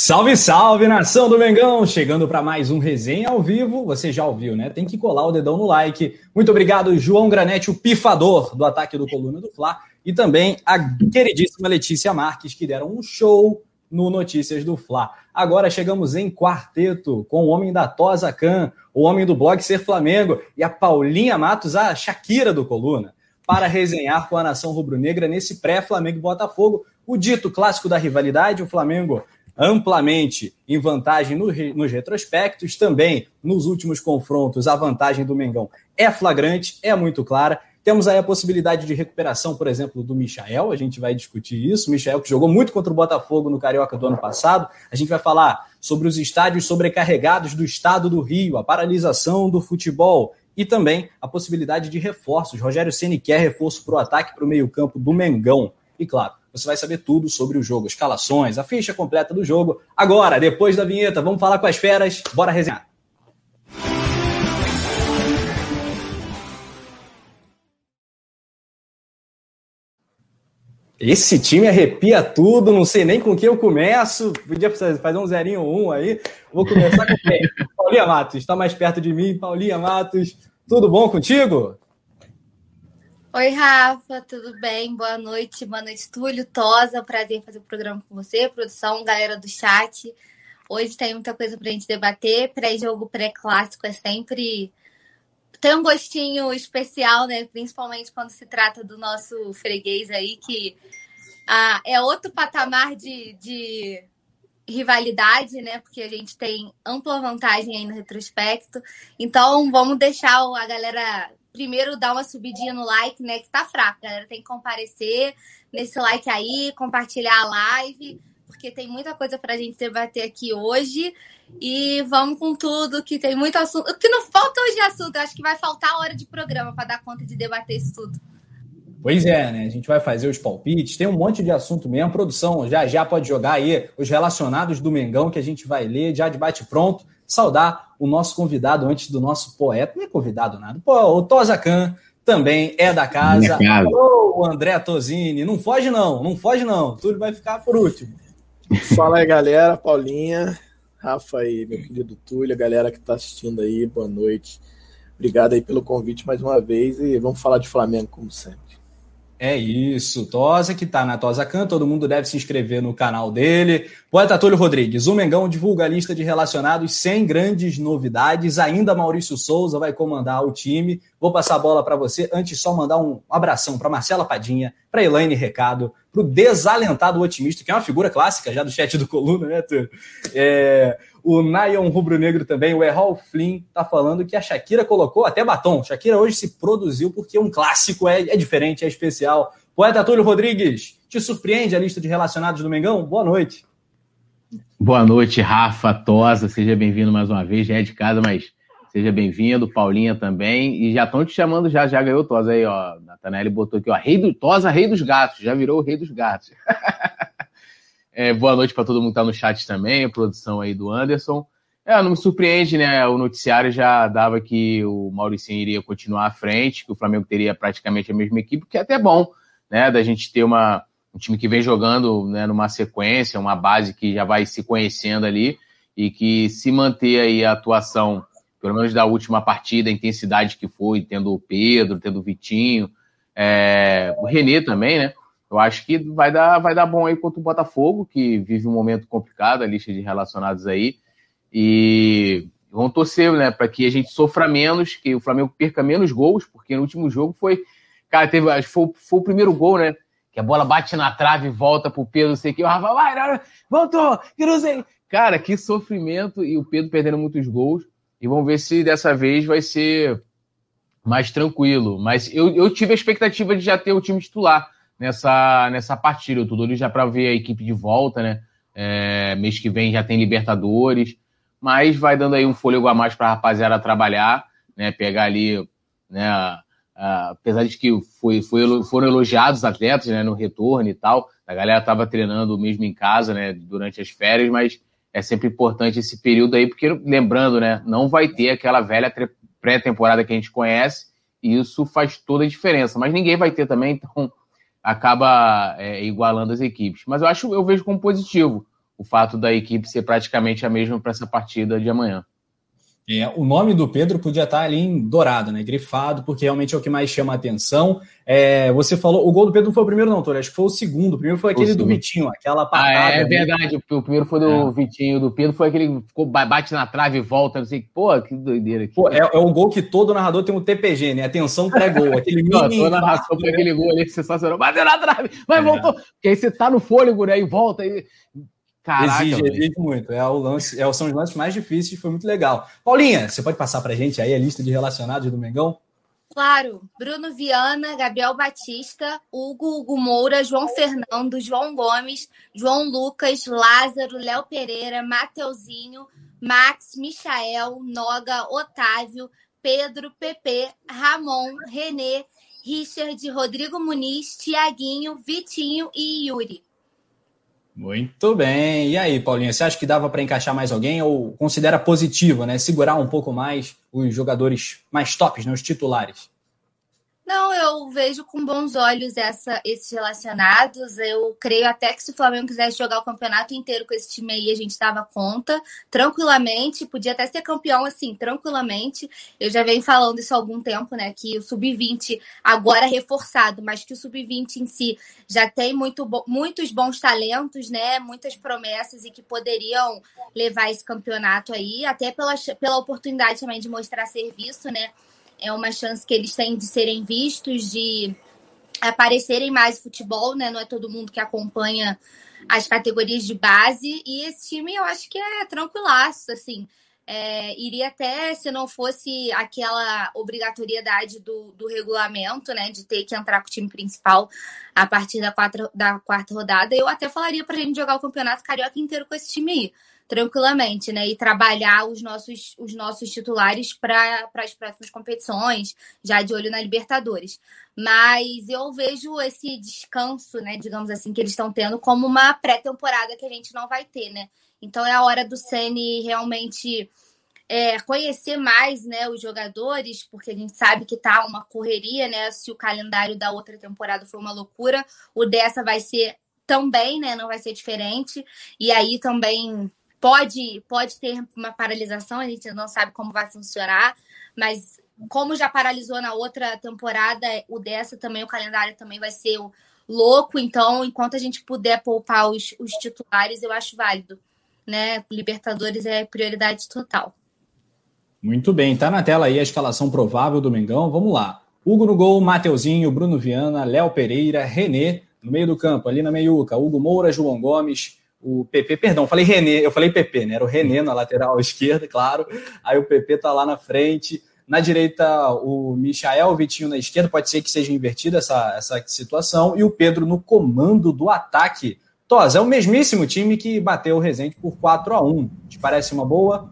Salve, salve, nação do Mengão! Chegando para mais um resenha ao vivo. Você já ouviu, né? Tem que colar o dedão no like. Muito obrigado, João Granete, o pifador do ataque do Coluna do Fla, e também a queridíssima Letícia Marques, que deram um show no Notícias do Fla. Agora chegamos em quarteto com o homem da Tosa Can, o homem do blog Ser Flamengo e a Paulinha Matos, a Shakira do Coluna, para resenhar com a nação rubro-negra nesse pré-Flamengo Botafogo, o dito clássico da rivalidade, o Flamengo amplamente em vantagem no, nos retrospectos, também nos últimos confrontos, a vantagem do Mengão é flagrante, é muito clara. Temos aí a possibilidade de recuperação, por exemplo, do Michael, a gente vai discutir isso. O Michael que jogou muito contra o Botafogo no Carioca do ano passado. A gente vai falar sobre os estádios sobrecarregados do estado do Rio, a paralisação do futebol e também a possibilidade de reforços. Rogério Ceni quer reforço para o ataque para o meio-campo do Mengão. E claro, você vai saber tudo sobre o jogo, escalações, a ficha completa do jogo. Agora, depois da vinheta, vamos falar com as feras. Bora resenhar. Esse time arrepia tudo, não sei nem com quem eu começo. Podia fazer um zerinho um aí. Vou começar com quem? Paulinha Matos, está mais perto de mim. Paulinha Matos, tudo bom contigo? Oi, Rafa, tudo bem? Boa noite, boa noite, Túlio, Tosa. Prazer em fazer o programa com você, produção, galera do chat. Hoje tem muita coisa pra gente debater. Pré-jogo, pré-clássico é sempre. Tem um gostinho especial, né? Principalmente quando se trata do nosso freguês aí, que ah, é outro patamar de, de rivalidade, né? Porque a gente tem ampla vantagem aí no retrospecto. Então, vamos deixar a galera primeiro dar uma subidinha no like, né? Que tá fraco, galera. Tem que comparecer nesse like aí, compartilhar a live, porque tem muita coisa pra gente debater aqui hoje. E vamos com tudo, que tem muito assunto. O que não falta hoje de assunto, eu acho que vai faltar hora de programa para dar conta de debater isso tudo. Pois é, né? A gente vai fazer os palpites, tem um monte de assunto mesmo. Produção já já pode jogar aí os relacionados do Mengão que a gente vai ler, já de bate pronto. Saudar o nosso convidado antes do nosso poeta. Não é convidado nada. Pô, o Tosa Khan também é da casa. Ô, André Tosini. Não foge não, não foge não. Tudo vai ficar por último. Fala aí, galera. Paulinha, Rafa e meu querido Túlio, a galera que está assistindo aí, boa noite. Obrigado aí pelo convite mais uma vez e vamos falar de Flamengo como sempre. É isso, Tosa que tá na Tosa Can, todo mundo deve se inscrever no canal dele. Poeta Túlio Rodrigues, o Mengão divulga a lista de relacionados sem grandes novidades. Ainda Maurício Souza vai comandar o time. Vou passar a bola para você. Antes, só mandar um abração para Marcela Padinha, para Elaine Recado, para o desalentado otimista, que é uma figura clássica já do chat do Coluna, né, Túlio? É, o Nayon Rubro Negro também, o Errol Flynn, tá falando que a Shakira colocou até batom. Shakira hoje se produziu porque um clássico é, é diferente, é especial. Poeta Túlio Rodrigues, te surpreende a lista de relacionados do Mengão? Boa noite. Boa noite, Rafa Tosa. Seja bem-vindo mais uma vez. Já é de casa, mas seja bem-vindo. Paulinha também. E já estão te chamando, já, já ganhou Tosa aí, ó. Natanelli botou aqui, ó. Rei do Tosa, rei dos gatos. Já virou o rei dos gatos. É, boa noite para todo mundo que está no chat também, a produção aí do Anderson. É, não me surpreende, né? O noticiário já dava que o Mauricinho iria continuar à frente, que o Flamengo teria praticamente a mesma equipe, que é até bom, né? Da gente ter uma, um time que vem jogando né, numa sequência, uma base que já vai se conhecendo ali e que se manter aí a atuação, pelo menos da última partida, a intensidade que foi, tendo o Pedro, tendo o Vitinho, é, o Renê também, né? Eu acho que vai dar, vai dar bom aí contra o Botafogo, que vive um momento complicado, a lista de relacionados aí. E vamos torcer, né, para que a gente sofra menos, que o Flamengo perca menos gols, porque no último jogo foi. Cara, teve, acho que foi, foi o primeiro gol, né? Que a bola bate na trave e volta pro Pedro, não sei o que. O Rafa vai, voltou, sei. Cara, que sofrimento e o Pedro perdendo muitos gols. E vamos ver se dessa vez vai ser mais tranquilo. Mas eu, eu tive a expectativa de já ter o time titular nessa, nessa partida. Tô doido já para ver a equipe de volta, né? É, mês que vem já tem Libertadores, mas vai dando aí um fôlego a mais para a rapaziada trabalhar, né? Pegar ali, né? Apesar de que foi, foi, foram elogiados os atletas, né? No retorno e tal, a galera tava treinando mesmo em casa, né? Durante as férias, mas é sempre importante esse período aí, porque lembrando, né? Não vai ter aquela velha pré-temporada que a gente conhece, e isso faz toda a diferença. Mas ninguém vai ter também, então acaba é, igualando as equipes. Mas eu acho, eu vejo como positivo o fato da equipe ser praticamente a mesma para essa partida de amanhã. É, o nome do Pedro podia estar ali em dourado, né? Grifado, porque realmente é o que mais chama a atenção. É, você falou, o gol do Pedro não foi o primeiro, não, Toro. Acho que foi o segundo. O primeiro foi aquele do Vitinho, aquela patada. Ah, é verdade. O primeiro foi do é. Vitinho, do Pedro foi aquele que ficou, bate na trave e volta. Não sei. Pô, que doideira. Aqui. Pô, é, é o gol que todo narrador tem um TPG, né? Atenção pré-gol. Aquele mini. Toda narração para aquele gol ali sensacional. Bateu na trave, mas é. voltou. Porque aí você tá no fôlego, né? E volta. E Caraca, exige, exige muito. É o lance, é, são os lances mais difíceis, foi muito legal. Paulinha, você pode passar pra gente aí a lista de relacionados do Mengão? Claro, Bruno Viana, Gabriel Batista, Hugo, Hugo Moura, João Fernando, João Gomes, João Lucas, Lázaro, Léo Pereira, Mateuzinho, Max, Michael, Noga, Otávio, Pedro, Pepe, Ramon, Renê, Richard, Rodrigo Muniz, Tiaguinho, Vitinho e Yuri. Muito bem. E aí, Paulinha, você acha que dava para encaixar mais alguém ou considera positivo, né? Segurar um pouco mais os jogadores mais tops, né? os titulares? Não, eu vejo com bons olhos essa, esses relacionados. Eu creio até que se o Flamengo quisesse jogar o campeonato inteiro com esse time aí, a gente dava conta tranquilamente. Podia até ser campeão assim, tranquilamente. Eu já venho falando isso há algum tempo, né? Que o Sub-20 agora é reforçado, mas que o Sub-20 em si já tem muito, muitos bons talentos, né? Muitas promessas e que poderiam levar esse campeonato aí, até pela, pela oportunidade também de mostrar serviço, né? É uma chance que eles têm de serem vistos, de aparecerem mais futebol, né? Não é todo mundo que acompanha as categorias de base. E esse time eu acho que é tranquilaço, assim. É, iria até, se não fosse aquela obrigatoriedade do, do regulamento, né, de ter que entrar com o time principal a partir da, quatro, da quarta rodada, eu até falaria para a gente jogar o campeonato carioca inteiro com esse time aí tranquilamente, né? E trabalhar os nossos, os nossos titulares para as próximas competições, já de olho na Libertadores. Mas eu vejo esse descanso, né, digamos assim, que eles estão tendo como uma pré-temporada que a gente não vai ter, né? Então é a hora do Ceni realmente é, conhecer mais né, os jogadores, porque a gente sabe que tá uma correria, né? Se o calendário da outra temporada foi uma loucura, o dessa vai ser também, né? Não vai ser diferente. E aí também Pode, pode ter uma paralisação, a gente não sabe como vai funcionar, mas como já paralisou na outra temporada, o dessa também, o calendário também vai ser louco, então enquanto a gente puder poupar os, os titulares, eu acho válido. Né? Libertadores é prioridade total. Muito bem, tá na tela aí a escalação provável do Mengão. Vamos lá. Hugo no gol, Mateuzinho, Bruno Viana, Léo Pereira, Renê no meio do campo, ali na meiuca, Hugo Moura, João Gomes, o PP, perdão, falei René, eu falei PP, né? Era o René na lateral esquerda, claro. Aí o PP tá lá na frente. Na direita, o Michael, o Vitinho na esquerda, pode ser que seja invertida essa, essa situação. E o Pedro no comando do ataque. Tos, é o mesmíssimo time que bateu o Resende por 4 a 1 Te parece uma boa?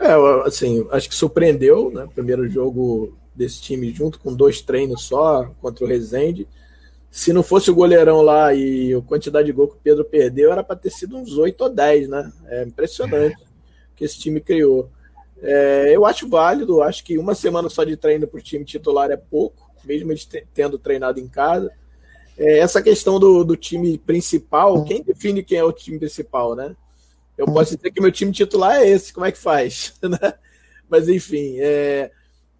É, assim, acho que surpreendeu, né? Primeiro jogo desse time junto com dois treinos só contra o Resende se não fosse o goleirão lá e a quantidade de gol que o Pedro perdeu, era para ter sido uns 8 ou 10, né? É impressionante que esse time criou. É, eu acho válido, acho que uma semana só de treino para o time titular é pouco, mesmo eles tendo treinado em casa. É, essa questão do, do time principal, quem define quem é o time principal, né? Eu posso dizer que meu time titular é esse, como é que faz? Né? Mas enfim, é,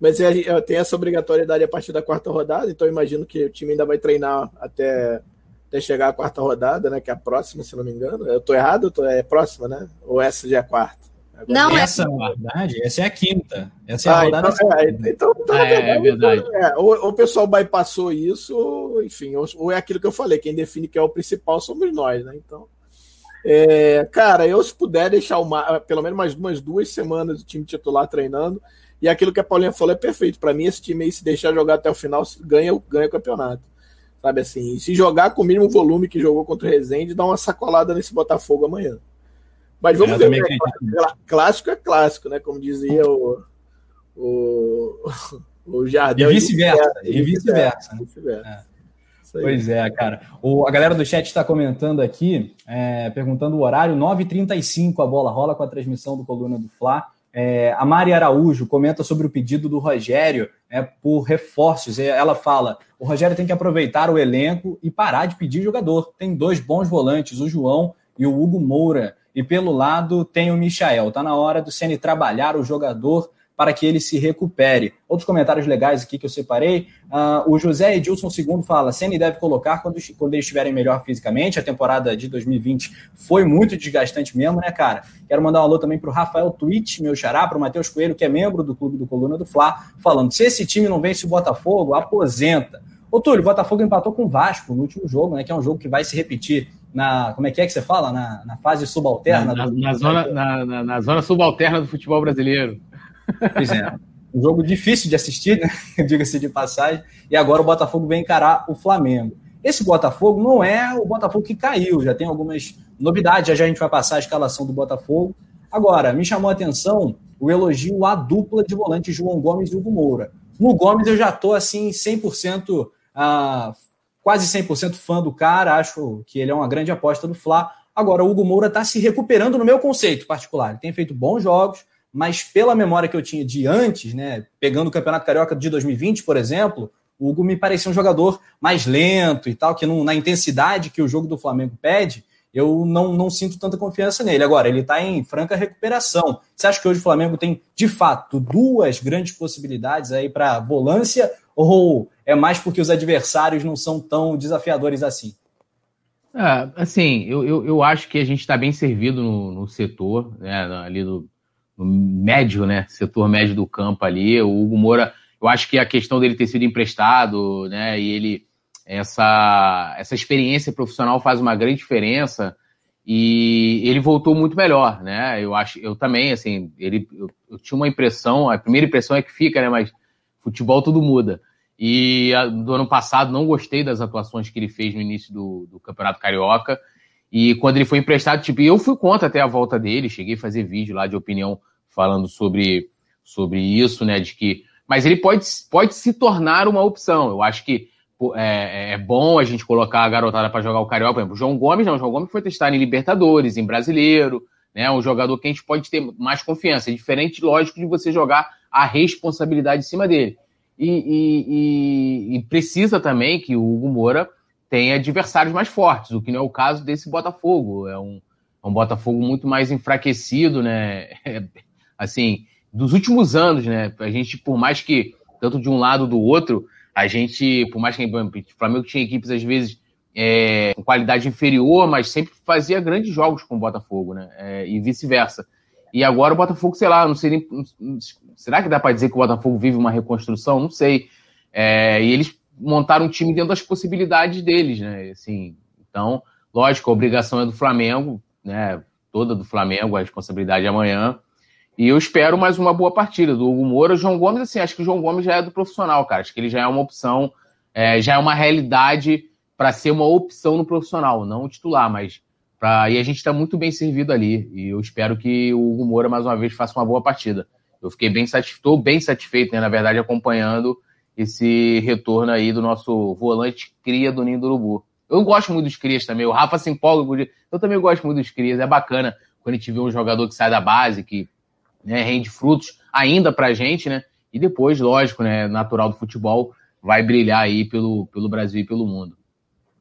mas é, é, tem essa obrigatoriedade a partir da quarta rodada, então imagino que o time ainda vai treinar até, até chegar à quarta rodada, né? Que é a próxima, se não me engano. Eu tô errado? Tô, é próxima, né? Ou essa já é a quarta? Agora, não, essa, é na verdade, essa é a quinta. Essa é a ah, rodada. Então, é, então, então ah, é, é, verdade. É, ou, ou, o pessoal bypassou isso, ou, enfim, ou, ou, é aquilo que eu falei, quem define que é o principal somos nós, né? Então. É, cara, eu se puder deixar uma, pelo menos mais umas duas semanas o time titular treinando, e aquilo que a Paulinha falou é perfeito. Para mim, esse time aí, se deixar jogar até o final, ganha, ganha o campeonato. Sabe assim? E se jogar com o mínimo volume que jogou contra o Rezende, dá uma sacolada nesse Botafogo amanhã. Mas vamos ver. Né? Clássico é clássico, né? Como dizia o, o, o Jardel. E vice-versa. E vice-versa. Vice né? é. Pois é, cara. O, a galera do chat está comentando aqui, é, perguntando o horário, 9h35 a bola rola com a transmissão do Coluna do Fla. É, a Mari Araújo comenta sobre o pedido do Rogério né, por reforços. Ela fala: o Rogério tem que aproveitar o elenco e parar de pedir jogador. Tem dois bons volantes, o João e o Hugo Moura. E pelo lado tem o Michael. Está na hora do Ceni trabalhar o jogador para que ele se recupere. Outros comentários legais aqui que eu separei. Uh, o José Edilson II fala: Ceni deve colocar quando, quando eles estiverem melhor fisicamente. A temporada de 2020 foi muito desgastante mesmo, né, cara? Quero mandar um alô também para o Rafael Twitch, meu xará, para o Matheus Coelho, que é membro do clube do Coluna do Fla, falando: se esse time não vence o Botafogo, aposenta. Ô, Túlio, o Botafogo empatou com o Vasco no último jogo, né? Que é um jogo que vai se repetir na. Como é que é que você fala? Na, na fase subalterna. Na, do... na zona, na, na, zona subalterna do futebol brasileiro. Pois é. Um jogo difícil de assistir, né? diga-se de passagem. E agora o Botafogo vem encarar o Flamengo. Esse Botafogo não é o Botafogo que caiu, já tem algumas novidades, já, já a gente vai passar a escalação do Botafogo. Agora, me chamou a atenção o elogio à dupla de volantes João Gomes e Hugo Moura. No Gomes eu já estou assim 100%, ah, quase 100% fã do cara, acho que ele é uma grande aposta do Fla. Agora o Hugo Moura está se recuperando no meu conceito particular. Ele tem feito bons jogos, mas pela memória que eu tinha de antes, né, pegando o Campeonato Carioca de 2020, por exemplo, o Hugo me parecia um jogador mais lento e tal, que não, na intensidade que o jogo do Flamengo pede, eu não, não sinto tanta confiança nele. Agora, ele está em franca recuperação. Você acha que hoje o Flamengo tem, de fato, duas grandes possibilidades aí para volância, ou é mais porque os adversários não são tão desafiadores assim? É, assim, eu, eu, eu, acho que a gente está bem servido no, no setor, né, ali do, no médio, né, setor médio do campo ali. O Hugo Moura, eu acho que a questão dele ter sido emprestado, né, e ele essa, essa experiência profissional faz uma grande diferença e ele voltou muito melhor, né? Eu acho, eu também, assim, ele, eu, eu tinha uma impressão, a primeira impressão é que fica, né? Mas futebol tudo muda. E a, do ano passado não gostei das atuações que ele fez no início do, do Campeonato Carioca. E quando ele foi emprestado, tipo, eu fui contra até a volta dele, cheguei a fazer vídeo lá de opinião falando sobre, sobre isso, né? De que. Mas ele pode, pode se tornar uma opção. Eu acho que é, é, bom a gente colocar a garotada para jogar o Carioca. Por exemplo, o João Gomes, não. O João Gomes foi testar em Libertadores, em Brasileiro, né? Um jogador que a gente pode ter mais confiança. É diferente, lógico, de você jogar a responsabilidade em cima dele. E, e, e, e precisa também que o Hugo Moura tenha adversários mais fortes, o que não é o caso desse Botafogo. É um, é um Botafogo muito mais enfraquecido, né? É, assim, dos últimos anos, né? A gente, por mais que, tanto de um lado do outro, a gente, por mais que o Flamengo tinha equipes às vezes é, com qualidade inferior, mas sempre fazia grandes jogos com o Botafogo, né? É, e vice-versa. E agora o Botafogo, sei lá, não sei nem. Será que dá para dizer que o Botafogo vive uma reconstrução? Não sei. É, e eles montaram um time dentro das possibilidades deles, né? Assim, então, lógico, a obrigação é do Flamengo, né? Toda do Flamengo, a responsabilidade é amanhã. E eu espero mais uma boa partida do Hugo Moura. O João Gomes, assim, acho que o João Gomes já é do profissional, cara. Acho que ele já é uma opção, é, já é uma realidade para ser uma opção no profissional, não titular, mas pra... e a gente está muito bem servido ali. E eu espero que o Hugo Moura, mais uma vez, faça uma boa partida. Eu fiquei bem satisfeito, bem satisfeito, né, na verdade, acompanhando esse retorno aí do nosso volante cria do Ninho do Urubu. Eu gosto muito dos crias também. O Rafa se empolga. Eu também gosto muito dos crias. É bacana quando a gente vê um jogador que sai da base, que né, rende frutos ainda para a gente, né? E depois, lógico, né, natural do futebol, vai brilhar aí pelo, pelo Brasil e pelo mundo.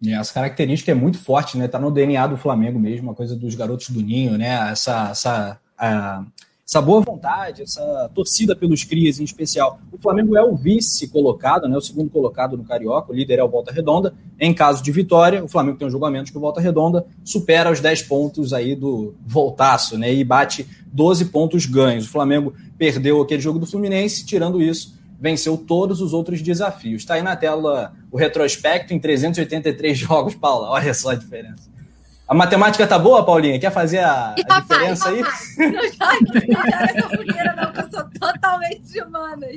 E essa característica é muito forte, né? Tá no DNA do Flamengo mesmo, uma coisa dos garotos do Ninho, né? Essa, essa a, essa boa vontade, essa torcida pelos crias em especial. O Flamengo é o vice colocado, né, o segundo colocado no Carioca, o líder é o Volta Redonda. Em caso de vitória, o Flamengo tem um julgamento que o Volta Redonda supera os 10 pontos aí do Voltaço, né, e bate 12 pontos ganhos. O Flamengo perdeu aquele jogo do Fluminense, tirando isso, venceu todos os outros desafios. Está aí na tela o retrospecto em 383 jogos, Paula, olha só a diferença. A matemática tá boa, Paulinha? Quer fazer a, a papai, diferença papai, aí? Eu já não essa fogueira, não, que eu sou totalmente de humanas.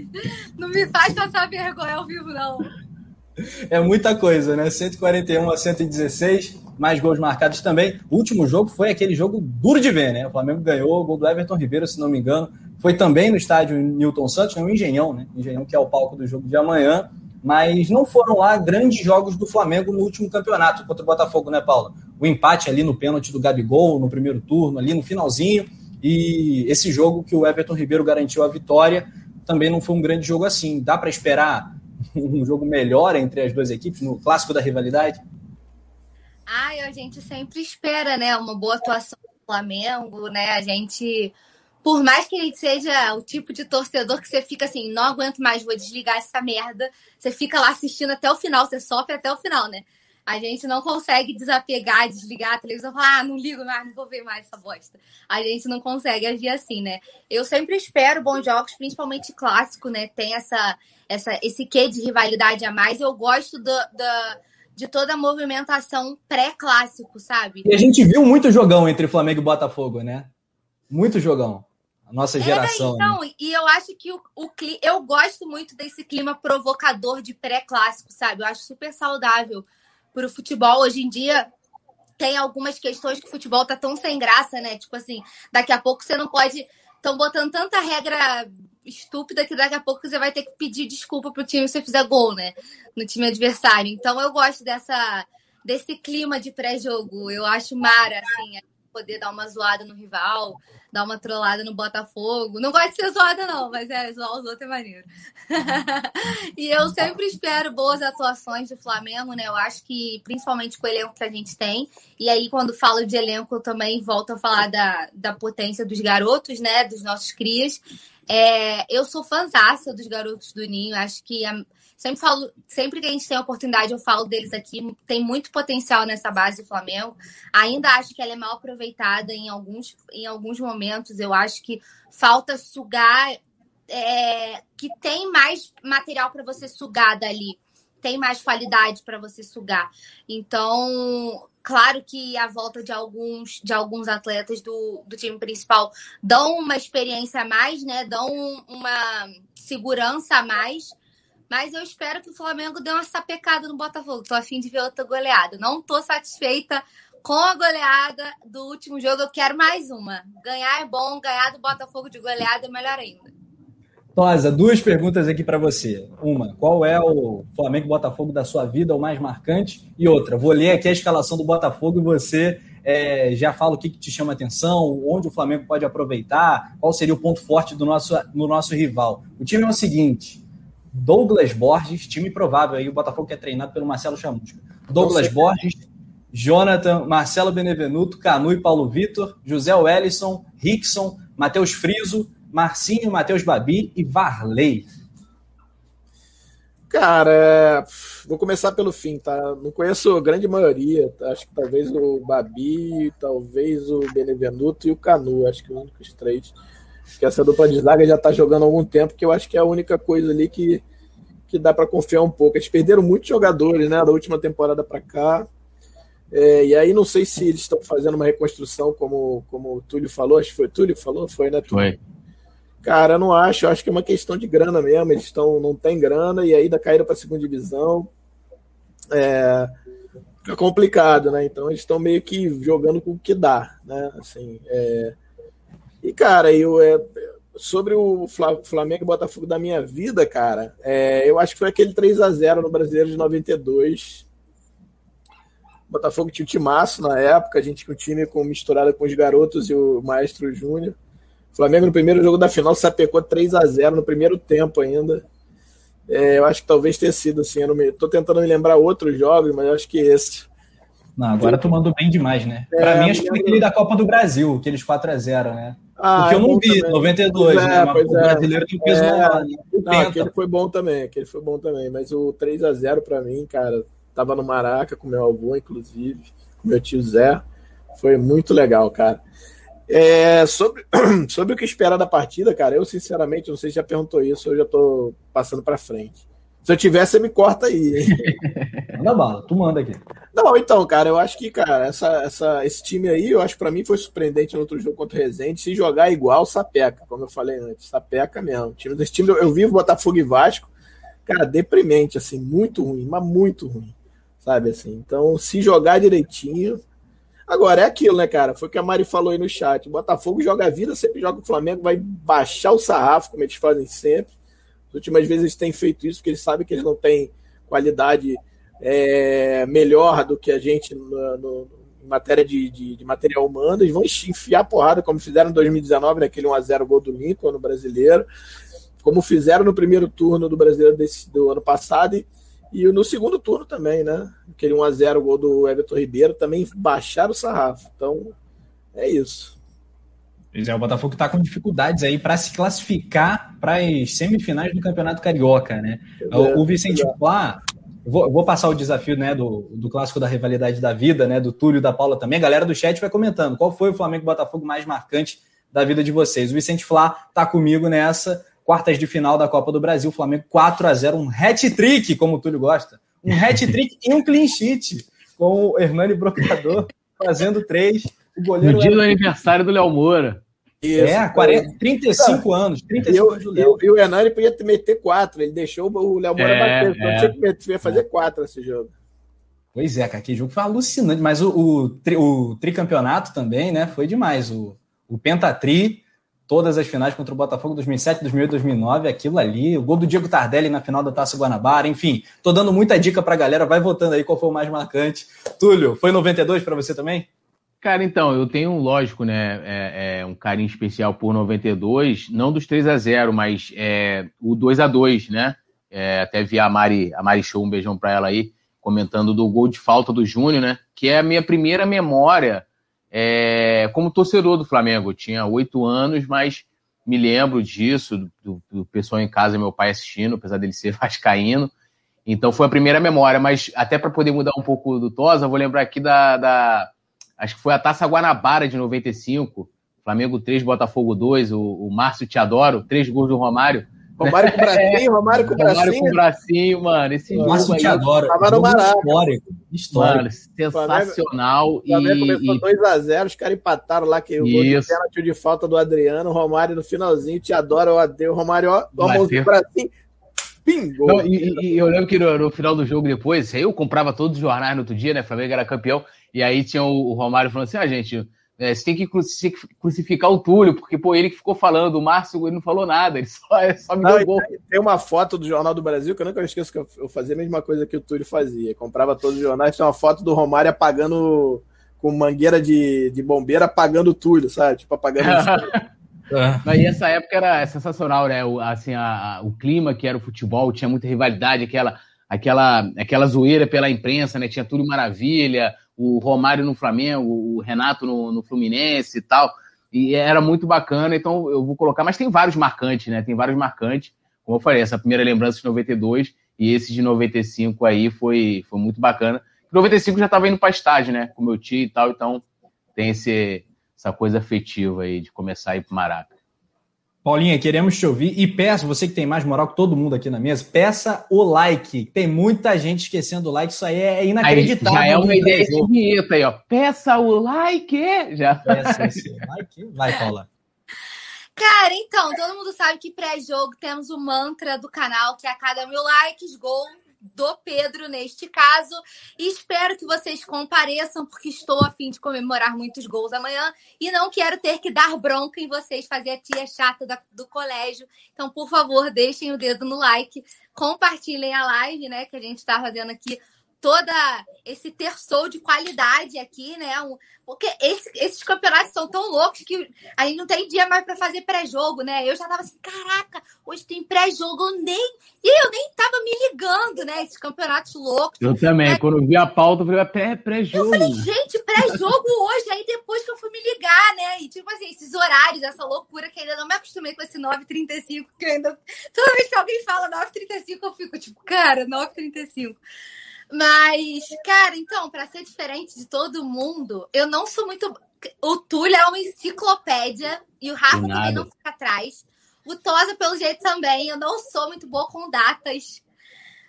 Não me faz passar vergonha ao vivo, não. É muita coisa, né? 141 a 116, mais gols marcados também. O último jogo foi aquele jogo duro de ver, né? O Flamengo ganhou, o gol do Everton Ribeiro, se não me engano. Foi também no estádio Newton Santos, no né? Engenhão, né? Engenhão que é o palco do jogo de amanhã. Mas não foram lá grandes jogos do Flamengo no último campeonato contra o Botafogo, né, Paula? O empate ali no pênalti do Gabigol, no primeiro turno, ali no finalzinho. E esse jogo que o Everton Ribeiro garantiu a vitória também não foi um grande jogo assim. Dá para esperar um jogo melhor entre as duas equipes no clássico da rivalidade? Ai, a gente sempre espera, né? Uma boa atuação do Flamengo, né? A gente, por mais que gente seja o tipo de torcedor que você fica assim, não aguento mais, vou desligar essa merda. Você fica lá assistindo até o final, você sofre até o final, né? A gente não consegue desapegar, desligar a televisão e falar, ah, não ligo mais, não vou ver mais essa bosta. A gente não consegue agir assim, né? Eu sempre espero bons jogos, principalmente clássico, né? Tem essa, essa, esse quê de rivalidade a mais. Eu gosto do, do de toda a movimentação pré-clássico, sabe? E a gente viu muito jogão entre Flamengo e Botafogo, né? Muito jogão. A nossa é, geração. É, então, né? e eu acho que o, o eu gosto muito desse clima provocador de pré-clássico, sabe? Eu acho super saudável para o futebol. Hoje em dia, tem algumas questões que o futebol tá tão sem graça, né? Tipo assim, daqui a pouco você não pode. Estão botando tanta regra estúpida que daqui a pouco você vai ter que pedir desculpa pro time se você fizer gol, né? No time adversário. Então eu gosto dessa desse clima de pré-jogo. Eu acho mara, assim, poder dar uma zoada no rival, dar uma trollada no Botafogo. Não gosto de ser zoada, não, mas é, zoar os outros é maneiro. e eu sempre espero boas atuações do Flamengo, né? Eu acho que, principalmente com o elenco que a gente tem. E aí, quando falo de elenco, eu também volto a falar da, da potência dos garotos, né? Dos nossos crias. É, eu sou fãzaça dos garotos do Ninho. Acho que a, sempre falo, sempre que a gente tem a oportunidade, eu falo deles aqui. Tem muito potencial nessa base do Flamengo. Ainda acho que ela é mal aproveitada em alguns, em alguns momentos. Eu acho que falta sugar, é, que tem mais material para você sugar dali. Tem mais qualidade para você sugar. Então, Claro que a volta de alguns, de alguns atletas do, do time principal dão uma experiência a mais, né? Dão uma segurança a mais. Mas eu espero que o Flamengo dê uma sapecada no Botafogo. Tô afim de ver outra goleada. Não tô satisfeita com a goleada do último jogo. Eu quero mais uma. Ganhar é bom, ganhar do Botafogo de goleada é melhor ainda. Tosa, duas perguntas aqui para você. Uma, qual é o Flamengo Botafogo da sua vida, o mais marcante? E outra, vou ler aqui a escalação do Botafogo e você é, já fala o que, que, te chama atenção, onde o Flamengo pode aproveitar, qual seria o ponto forte do nosso, do nosso rival. O time é o seguinte: Douglas Borges, time provável aí, o Botafogo que é treinado pelo Marcelo Chamusca. Douglas Borges, Jonathan, Marcelo Benevenuto, Canu e Paulo Vitor, José Wellison, Rickson, Matheus Friso, Marcinho, Matheus Babi e Varley. Cara, vou começar pelo fim, tá? Não conheço a grande maioria. Tá? Acho que talvez o Babi, talvez o Benevenuto e o Canu. Acho que os únicos três. Que essa dupla de zaga já tá jogando há algum tempo, que eu acho que é a única coisa ali que, que dá para confiar um pouco. Eles perderam muitos jogadores, né? Da última temporada para cá. É, e aí não sei se eles estão fazendo uma reconstrução, como, como o Túlio falou. Acho que foi o Túlio falou, foi, né? Túlio? Foi. Cara, eu não acho, eu acho que é uma questão de grana mesmo. Eles estão, não tem grana e ainda caíram para a segunda divisão. É, fica complicado, né? Então eles estão meio que jogando com o que dá, né? Assim, é, e cara, eu é, sobre o Flamengo e Botafogo da minha vida, cara, é, eu acho que foi aquele 3 a 0 no Brasileiro de 92. Botafogo tinha o timaço na época, a gente tinha um time com, misturado com os garotos e o Maestro Júnior. Flamengo no primeiro jogo da final sapecou 3 a 0 no primeiro tempo ainda. É, eu acho que talvez tenha sido assim. Tô tentando me lembrar outros jogos, mas acho que esse. Não, agora tu mandou bem demais, né? É, pra mim, acho que foi aquele da Copa do Brasil, aqueles 4x0, né? Ah, Porque eu não vi, também. 92, pois né? É, mas o é. brasileiro tem peso é, maior. Né? Não, aquele foi bom também, aquele foi bom também. Mas o 3x0 pra mim, cara, tava no Maraca com meu avô, inclusive, com meu tio Zé. Foi muito legal, cara. É, sobre, sobre o que esperar da partida, cara, eu sinceramente, não sei se já perguntou isso, eu já tô passando para frente. Se eu tiver, você me corta aí. manda bala, tu manda aqui. Não, então, cara, eu acho que, cara, essa, essa, esse time aí, eu acho que pra mim foi surpreendente no outro jogo contra o Resende. Se jogar igual, sapeca, como eu falei antes, sapeca mesmo. time desse time, eu vivo Botafogo e Vasco, cara, deprimente, assim, muito ruim, mas muito ruim, sabe assim. Então, se jogar direitinho, Agora, é aquilo, né, cara? Foi o que a Mari falou aí no chat. O Botafogo joga a vida, sempre joga o Flamengo, vai baixar o sarrafo, como eles fazem sempre. As últimas vezes eles têm feito isso, porque eles sabem que eles não têm qualidade é, melhor do que a gente no, no, em matéria de, de, de, material humano. Eles vão enfiar porrada, como fizeram em 2019, naquele 1x0 gol do Lincoln no brasileiro. Como fizeram no primeiro turno do brasileiro desse, do ano passado. E e no segundo turno também, né? Aquele 1x0 gol do Everton Ribeiro também baixaram o sarrafo. Então, é isso. Pois é, o Botafogo está com dificuldades aí para se classificar para as semifinais do Campeonato Carioca, né? É, o, Vicente é. Flá, vou, vou, passar o desafio né, do, do clássico da rivalidade da vida, né? Do Túlio e da Paula também. A galera do chat vai comentando qual foi o Flamengo Botafogo mais marcante da vida de vocês. O Vicente Flá está comigo nessa quartas de final da Copa do Brasil, Flamengo 4 a 0 um hat-trick, como o Túlio gosta. Um hat-trick e um clean sheet, com o Hernani Brocador fazendo três. O goleiro no dia do aniversário do Léo Moura. Isso, é, 40, 35 anos. 35 eu, anos do Léo. E o Hernani podia meter quatro, ele deixou o Léo Moura é, bater. Então é. tinha que ia fazer quatro nesse jogo. Pois é, cara, que jogo foi alucinante. Mas o, o, tri, o tricampeonato também, né? Foi demais. O, o Pentatri todas as finais contra o Botafogo 2007, 2008, 2009, aquilo ali, o gol do Diego Tardelli na final da Taça Guanabara, enfim, tô dando muita dica pra galera, vai votando aí qual foi o mais marcante. Túlio, foi 92 para você também? Cara, então, eu tenho, lógico, né, é, é, um carinho especial por 92, não dos 3 a 0 mas é, o 2 a 2 né? É, até vi a Mari, a Mari Show, um beijão pra ela aí, comentando do gol de falta do Júnior, né? Que é a minha primeira memória é, como torcedor do Flamengo. Eu tinha oito anos, mas me lembro disso, do, do, pessoal em casa, meu pai assistindo, apesar dele ser vascaíno. Então foi a primeira memória, mas até para poder mudar um pouco do Tosa, vou lembrar aqui da, da, Acho que foi a Taça Guanabara de 95, Flamengo 3, Botafogo 2, o, o Márcio Te Adoro, três gols do Romário. Romário com o bracinho, Romário com o bracinho. Romário com o bracinho, mano. Esse jogo Márcio Te Adoro. Tava no Maraca. Histórico. Histórico. Mano, sensacional. O Flamengo começou 2x0, os caras empataram lá, que o gol de pênalti de falta do Adriano, Romário no finalzinho, Te Adoro, eu adeu, Romário, ó, a mãozinha com o bracinho. Não, e, e, eu lembro que no, no, final do jogo depois, eu comprava todos os jornais no outro dia, né? Flamengo era campeão. E aí tinha o, o Romário falando assim: ah, gente, é, você, tem que crucificar o Túlio, porque, pô, ele que ficou falando, o Márcio ele não falou nada, ele só, é, só me não, deu gol. Tem uma foto do Jornal do Brasil, que eu nunca esqueço que eu fazia a mesma coisa que o Túlio fazia. Comprava todos os jornais, tem uma foto do Romário apagando com mangueira de, de bombeiro apagando o Túlio, sabe? Tipo, apagando o É. E essa época era sensacional, né? O, assim, a, a, o clima que era o futebol, tinha muita rivalidade, aquela, aquela, aquela zoeira pela imprensa, né? Tinha tudo maravilha, o Romário no Flamengo, o Renato no, no Fluminense e tal. E era muito bacana, então eu vou colocar, mas tem vários marcantes, né? Tem vários marcantes. Como eu falei, essa primeira lembrança de 92 e esse de 95 aí foi, foi muito bacana. 95 já estava indo para estágio, né? Com meu tio e tal, então tem esse, essa coisa afetiva aí de começar a ir pro Maraca. Paulinha, queremos te ouvir e peço, você que tem mais moral que todo mundo aqui na mesa, peça o like. Tem muita gente esquecendo o like, isso aí é inacreditável. Aí já é uma ideia de vinheta aí, ó. Peça o like! Já. Peça esse like. Vai, Paula. Cara, então, todo mundo sabe que pré-jogo temos o mantra do canal, que é a cada mil likes, gol do Pedro neste caso. E espero que vocês compareçam, porque estou a fim de comemorar muitos gols amanhã e não quero ter que dar bronca em vocês, fazer a tia chata da, do colégio. Então, por favor, deixem o dedo no like, compartilhem a live, né, que a gente está fazendo aqui toda esse terçol de qualidade aqui, né? Porque esse, esses campeonatos são tão loucos que a gente não tem dia mais para fazer pré-jogo, né? Eu já tava assim, caraca, hoje tem pré-jogo, eu nem. E eu nem tava me ligando, né? Esses campeonatos loucos. Eu também, né? quando eu vi a pauta, eu falei, é pré-jogo. Eu falei, gente, pré-jogo hoje. Aí depois que eu fui me ligar, né? E tipo assim, esses horários, essa loucura que ainda não me acostumei com esse 9h35, que ainda. Toda vez que alguém fala 9h35, eu fico tipo, cara, 9h35. Mas, cara, então, para ser diferente de todo mundo, eu não sou muito. O Túlio é uma enciclopédia e o Rafa também não fica atrás. O Tosa, pelo jeito, também. Eu não sou muito boa com datas.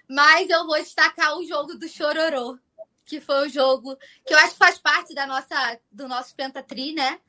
Mas eu vou destacar o jogo do Chororô, que foi o jogo que eu acho que faz parte da nossa, do nosso Pentatri, né?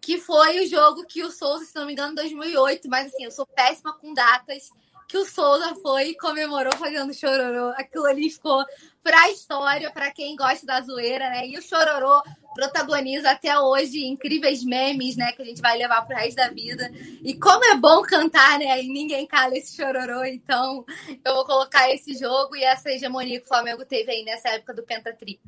Que foi o jogo que o Souza, se não me engano, em 2008. Mas assim, eu sou péssima com datas que o Souza foi e comemorou fazendo chororô. Aquilo ali ficou pra história, para quem gosta da zoeira, né? E o chororô protagoniza até hoje incríveis memes, né? Que a gente vai levar pro resto da vida. E como é bom cantar, né? E ninguém cala esse chororô. Então, eu vou colocar esse jogo e essa hegemonia que o Flamengo teve aí nessa época do Pentatri.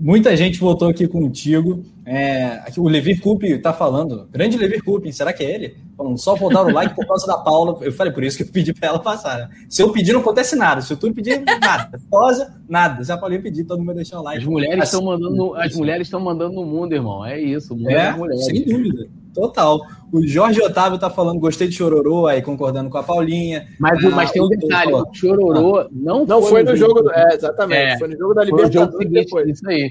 Muita gente votou aqui contigo. É, aqui, o Levi Coupe está falando. Grande Levi Coupe, será que é ele? Bom, só vou dar o like por causa da Paula. Eu falei por isso que eu pedi para ela passar. Né? Se eu pedir, não acontece nada. Se eu tudo pedir, nada. Posa, nada. A Paulinha pedir, todo mundo vai deixar o like. As mulheres estão assim, mandando, as mulheres estão mandando no mundo, irmão. É isso. Mulher é, sem dúvida. Total. O Jorge Otávio tá falando, gostei de Chororô, aí concordando com a Paulinha. Mas, ah, mas tem um detalhe, o Chororô ah. não, não foi, foi no jogo. Do, é, exatamente. É, foi no jogo da Libertadores depois. Isso aí.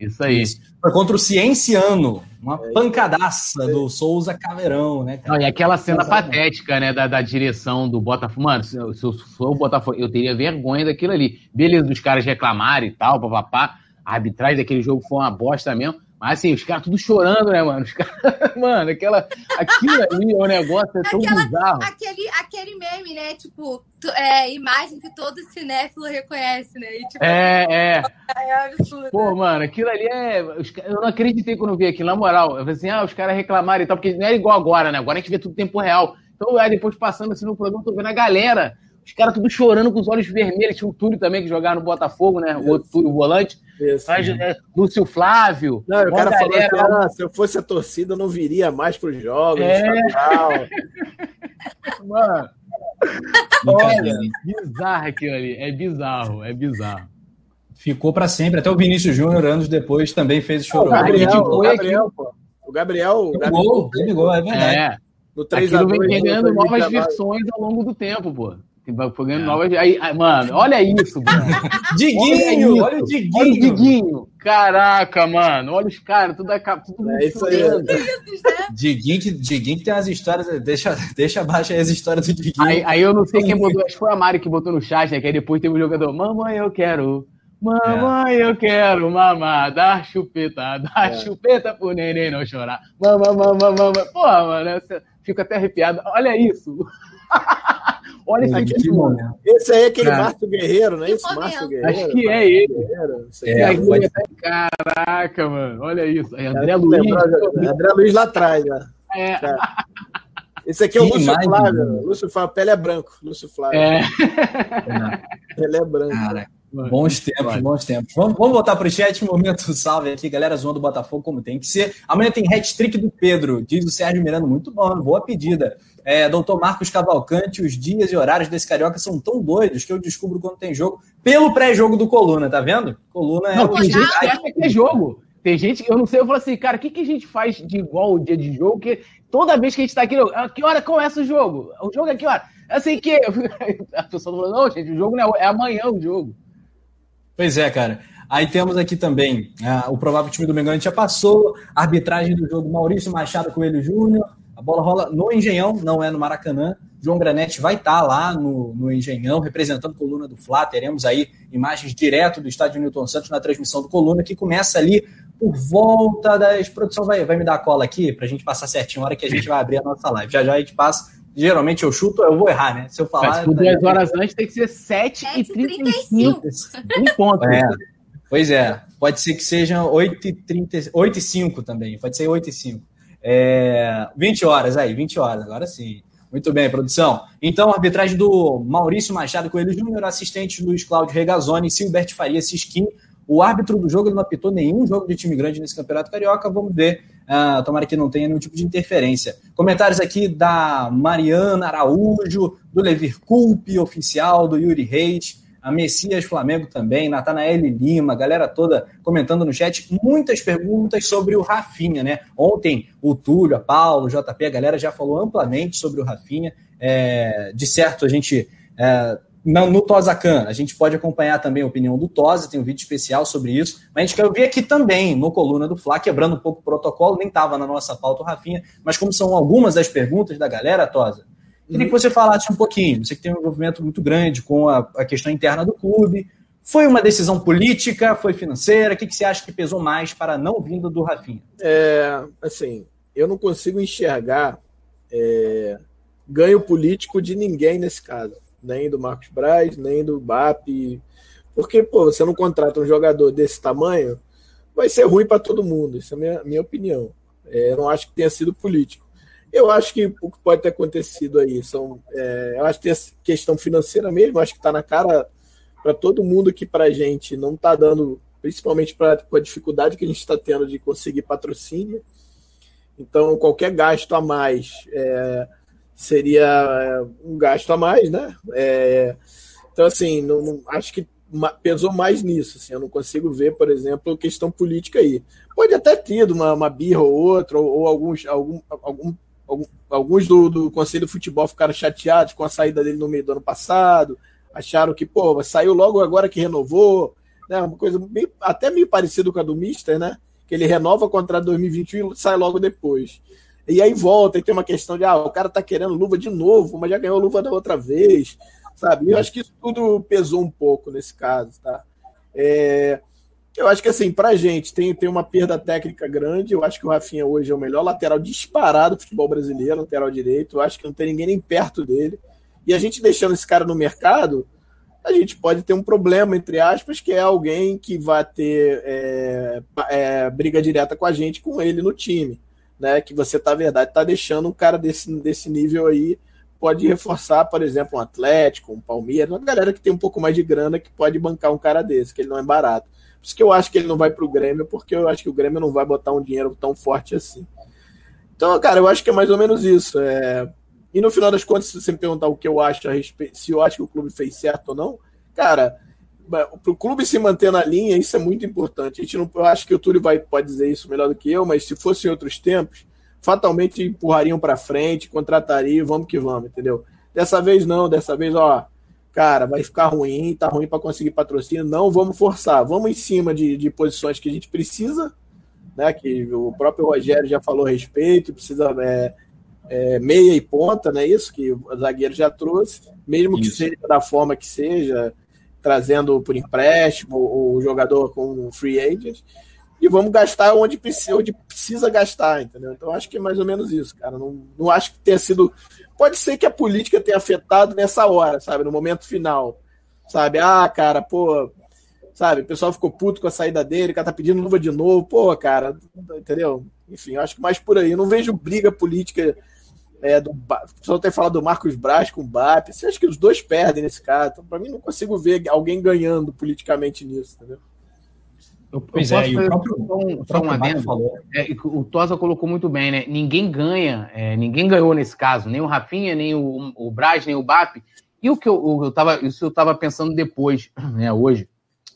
Isso aí. Isso. Foi contra o Cienciano. Uma é, pancadaça é. do Souza Caveirão, né? Cara? Não, e aquela cena patética, né, da, da direção do Botafogo. Mano, se, se eu for o Botafogo, eu teria vergonha daquilo ali. Beleza, dos caras reclamarem e tal, papapá. A arbitragem daquele jogo foi uma bosta mesmo. Mas assim, os caras tudo chorando, né, mano? Os caras, mano, aquela, aquilo ali, o negócio é tão aquela, bizarro. Aquele, aquele meme, né? Tipo, é, imagem que todo cinéfilo reconhece, né? E, tipo, é, é. É absurdo. Pô, mano, aquilo ali é. Eu não acreditei quando vi aquilo, na moral. Eu falei assim, ah, os caras reclamaram e tal, porque não é igual agora, né? Agora a gente vê tudo em tempo real. Então, aí depois passando assim no programa, tô vendo a galera Os caras tudo chorando com os olhos vermelhos. Tinha o Túlio também que jogava no Botafogo, né? O outro Túlio volante. Isso, Mas, é, Lúcio Flávio. Não, o cara galera, falou assim, ah, se eu fosse a torcida, eu não viria mais para os jogos. É. Mano. Olha, bizarro aquilo ali. É bizarro, é bizarro. Ficou para sempre. Até o Vinícius Júnior, anos depois, também fez o chorão. O Gabriel, o Gabriel, pô. O Gabriel. O Gabriel, gol, gol, é verdade. É. No 3 Aquilo vem ganhando novas versões ao longo do tempo, pô. Foi ganhando é. novas. Aí, mano, olha isso, mano. Diguinho, olha, olha, o Diguinho. Olha o Diguinho. Caraca, mano. Olha os caras, tudo, é, tudo é isso aí. Diguinho, que, Diguinho que tem as histórias. Deixa, deixa abaixo aí as histórias do Diguinho. Aí, aí eu não sei quem botou, acho que foi a Mari que botou no chat, né? Que aí depois teve o um jogador, mamãe, eu quero. Mamãe, é. eu quero mamar, dar chupeta, dar é. chupeta pro neném não chorar. Mamãe, mamãe, mamãe. Porra, mano, fico até arrepiado. Olha isso. Olha esse aqui, mano. Esse aí é aquele Cara. Márcio Guerreiro, não é isso? Márcio Guerreiro. Acho que é ele. É, é, Caraca, mano. Olha isso. Aí, André Luiz. André Luiz lá atrás, né? É. Esse aqui é o Lúcio imagem, Flávio. Mano. Lúcio Flávio, pele é branco. Lúcio Flávio. É. Ele é branco. Cara. Bons tempos, bons tempos. Vamos, vamos voltar para o chat, momento salve aqui, galera zoando o Botafogo como tem que ser. Amanhã tem hat-trick do Pedro, diz o Sérgio Miranda, muito bom, boa pedida. É, doutor Marcos Cavalcante, os dias e horários desse Carioca são tão doidos que eu descubro quando tem jogo pelo pré-jogo do Coluna, tá vendo? Coluna é... Não, tem gente que acha que é jogo. Tem gente que, eu não sei, eu falo assim, cara, o que, que a gente faz de igual o dia de jogo que toda vez que a gente tá aqui, ah, que hora começa o jogo? O jogo é que hora? Assim que... A pessoa falou, não, gente, o jogo não é, é amanhã o jogo. Pois é, cara. Aí temos aqui também uh, o provável time do Mengão, a gente já passou, arbitragem do jogo Maurício Machado Coelho Júnior, a bola rola no Engenhão, não é no Maracanã. João Granete vai estar tá lá no, no Engenhão, representando a coluna do Fla. Teremos aí imagens direto do estádio Newton Santos na transmissão do Coluna, que começa ali por volta das. Produção vai, vai me dar a cola aqui para a gente passar certinho a hora que a gente vai abrir a nossa live. Já já a gente passa Geralmente eu chuto, eu vou errar, né? Se eu falar. Mas, por duas horas antes tem que ser 7h35. Um ponto. É. Pois é, pode ser que seja 8h30, 8 5 também, pode ser 8 e 5. É, 20 horas aí, 20 horas, agora sim. Muito bem, produção. Então, arbitragem do Maurício Machado Coelho Júnior, assistente Luiz Cláudio Regazzoni, Silberto Faria Siskin. O árbitro do jogo não apitou nenhum jogo de time grande nesse Campeonato Carioca. Vamos ver Uh, tomara que não tenha nenhum tipo de interferência. Comentários aqui da Mariana Araújo, do Levir Culpe, oficial, do Yuri Reis, a Messias Flamengo também, Natanael Lima, galera toda comentando no chat. Muitas perguntas sobre o Rafinha, né? Ontem o Túlio, a Paulo, o JP, a galera já falou amplamente sobre o Rafinha. É, de certo, a gente é, no Tosacan, a gente pode acompanhar também a opinião do Tosa, tem um vídeo especial sobre isso, mas a gente quer ouvir aqui também, no Coluna do Fla, quebrando um pouco o protocolo, nem estava na nossa pauta o Rafinha, mas como são algumas das perguntas da galera, Tosa, queria que você falasse um pouquinho, você que tem um envolvimento muito grande com a, a questão interna do clube, foi uma decisão política, foi financeira, o que, que você acha que pesou mais para a não vinda do Rafinha? É, assim, eu não consigo enxergar é, ganho político de ninguém nesse caso nem do Marcos Braz, nem do BAP. Porque, pô, você não contrata um jogador desse tamanho, vai ser ruim para todo mundo. Isso é a minha, minha opinião. É, eu não acho que tenha sido político. Eu acho que o que pode ter acontecido aí são. É, eu acho que tem essa questão financeira mesmo, acho que está na cara para todo mundo que para a gente não está dando, principalmente pra, com a dificuldade que a gente está tendo de conseguir patrocínio. Então, qualquer gasto a mais é, seria é, um gasto a mais, né? É, então, assim, não, não, acho que pesou mais nisso. Assim, eu não consigo ver, por exemplo, questão política aí. Pode até ter uma, uma birra ou outra, ou, ou alguns, algum, algum, algum, alguns do, do Conselho de Futebol ficaram chateados com a saída dele no meio do ano passado, acharam que, pô, saiu logo agora que renovou, né? Uma coisa meio, até meio parecida com a do Mister, né? Que ele renova contra 2021 e sai logo depois. E aí volta e tem uma questão de, ah, o cara tá querendo luva de novo, mas já ganhou luva da outra vez, sabe? E eu acho que isso tudo pesou um pouco nesse caso, tá? É, eu acho que, assim, pra gente tem, tem uma perda técnica grande. Eu acho que o Rafinha hoje é o melhor lateral disparado do futebol brasileiro, lateral direito. Eu acho que não tem ninguém nem perto dele. E a gente deixando esse cara no mercado, a gente pode ter um problema, entre aspas, que é alguém que vai ter é, é, briga direta com a gente, com ele no time né? Que você, tá verdade, tá deixando um cara desse, desse nível aí pode reforçar, por exemplo, um Atlético, um Palmeiras, uma galera que tem um pouco mais de grana que pode bancar um cara desse, que ele não é barato. Por isso que eu acho que ele não vai para o Grêmio, porque eu acho que o Grêmio não vai botar um dinheiro tão forte assim. Então, cara, eu acho que é mais ou menos isso. É... E no final das contas, se você me perguntar o que eu acho a respeito, se eu acho que o clube fez certo ou não, cara, para o clube se manter na linha, isso é muito importante. A gente não, eu acho que o Túlio vai, pode dizer isso melhor do que eu, mas se fosse em outros tempos, fatalmente empurrariam para frente, contratariam, vamos que vamos, entendeu? Dessa vez não, dessa vez, ó, cara, vai ficar ruim, tá ruim para conseguir patrocínio, não vamos forçar, vamos em cima de, de posições que a gente precisa, né? Que o próprio Rogério já falou a respeito, precisa é, é, meia e ponta, né? Isso que o zagueiro já trouxe, mesmo isso. que seja da forma que seja, trazendo por empréstimo o jogador com free agent e vamos gastar onde precisa, onde precisa gastar, entendeu? Então acho que é mais ou menos isso, cara. Não, não acho que tenha sido. Pode ser que a política tenha afetado nessa hora, sabe? No momento final. Sabe? Ah, cara, pô. Sabe? O pessoal ficou puto com a saída dele, o cara tá pedindo luva de novo. Pô, cara, entendeu? Enfim, acho que mais por aí. Eu não vejo briga política. É, do, o pessoal tem falado do Marcos Braz com o BAP. Você acha que os dois perdem nesse caso? Então, pra mim, não consigo ver alguém ganhando politicamente nisso, entendeu? Eu, pois eu é, e o próprio, um, só um adendo, falou. É, o Tosa colocou muito bem, né? Ninguém ganha, é, ninguém ganhou nesse caso, nem o Rafinha, nem o, o Braz, nem o BAP. E o que eu, eu tava, isso eu tava pensando depois, né, hoje,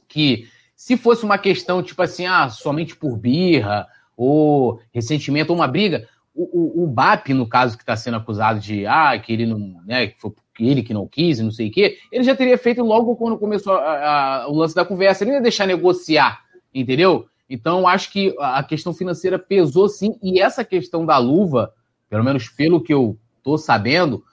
que se fosse uma questão, tipo assim, ah, somente por birra, ou ressentimento, ou uma briga, o, o, o BAP, no caso que está sendo acusado de, ah, que ele não, né, que foi ele que não quis não sei o quê, ele já teria feito logo quando começou a, a, o lance da conversa, ele não ia deixar negociar entendeu? Então, acho que a questão financeira pesou sim, e essa questão da luva, pelo menos pelo que eu tô sabendo,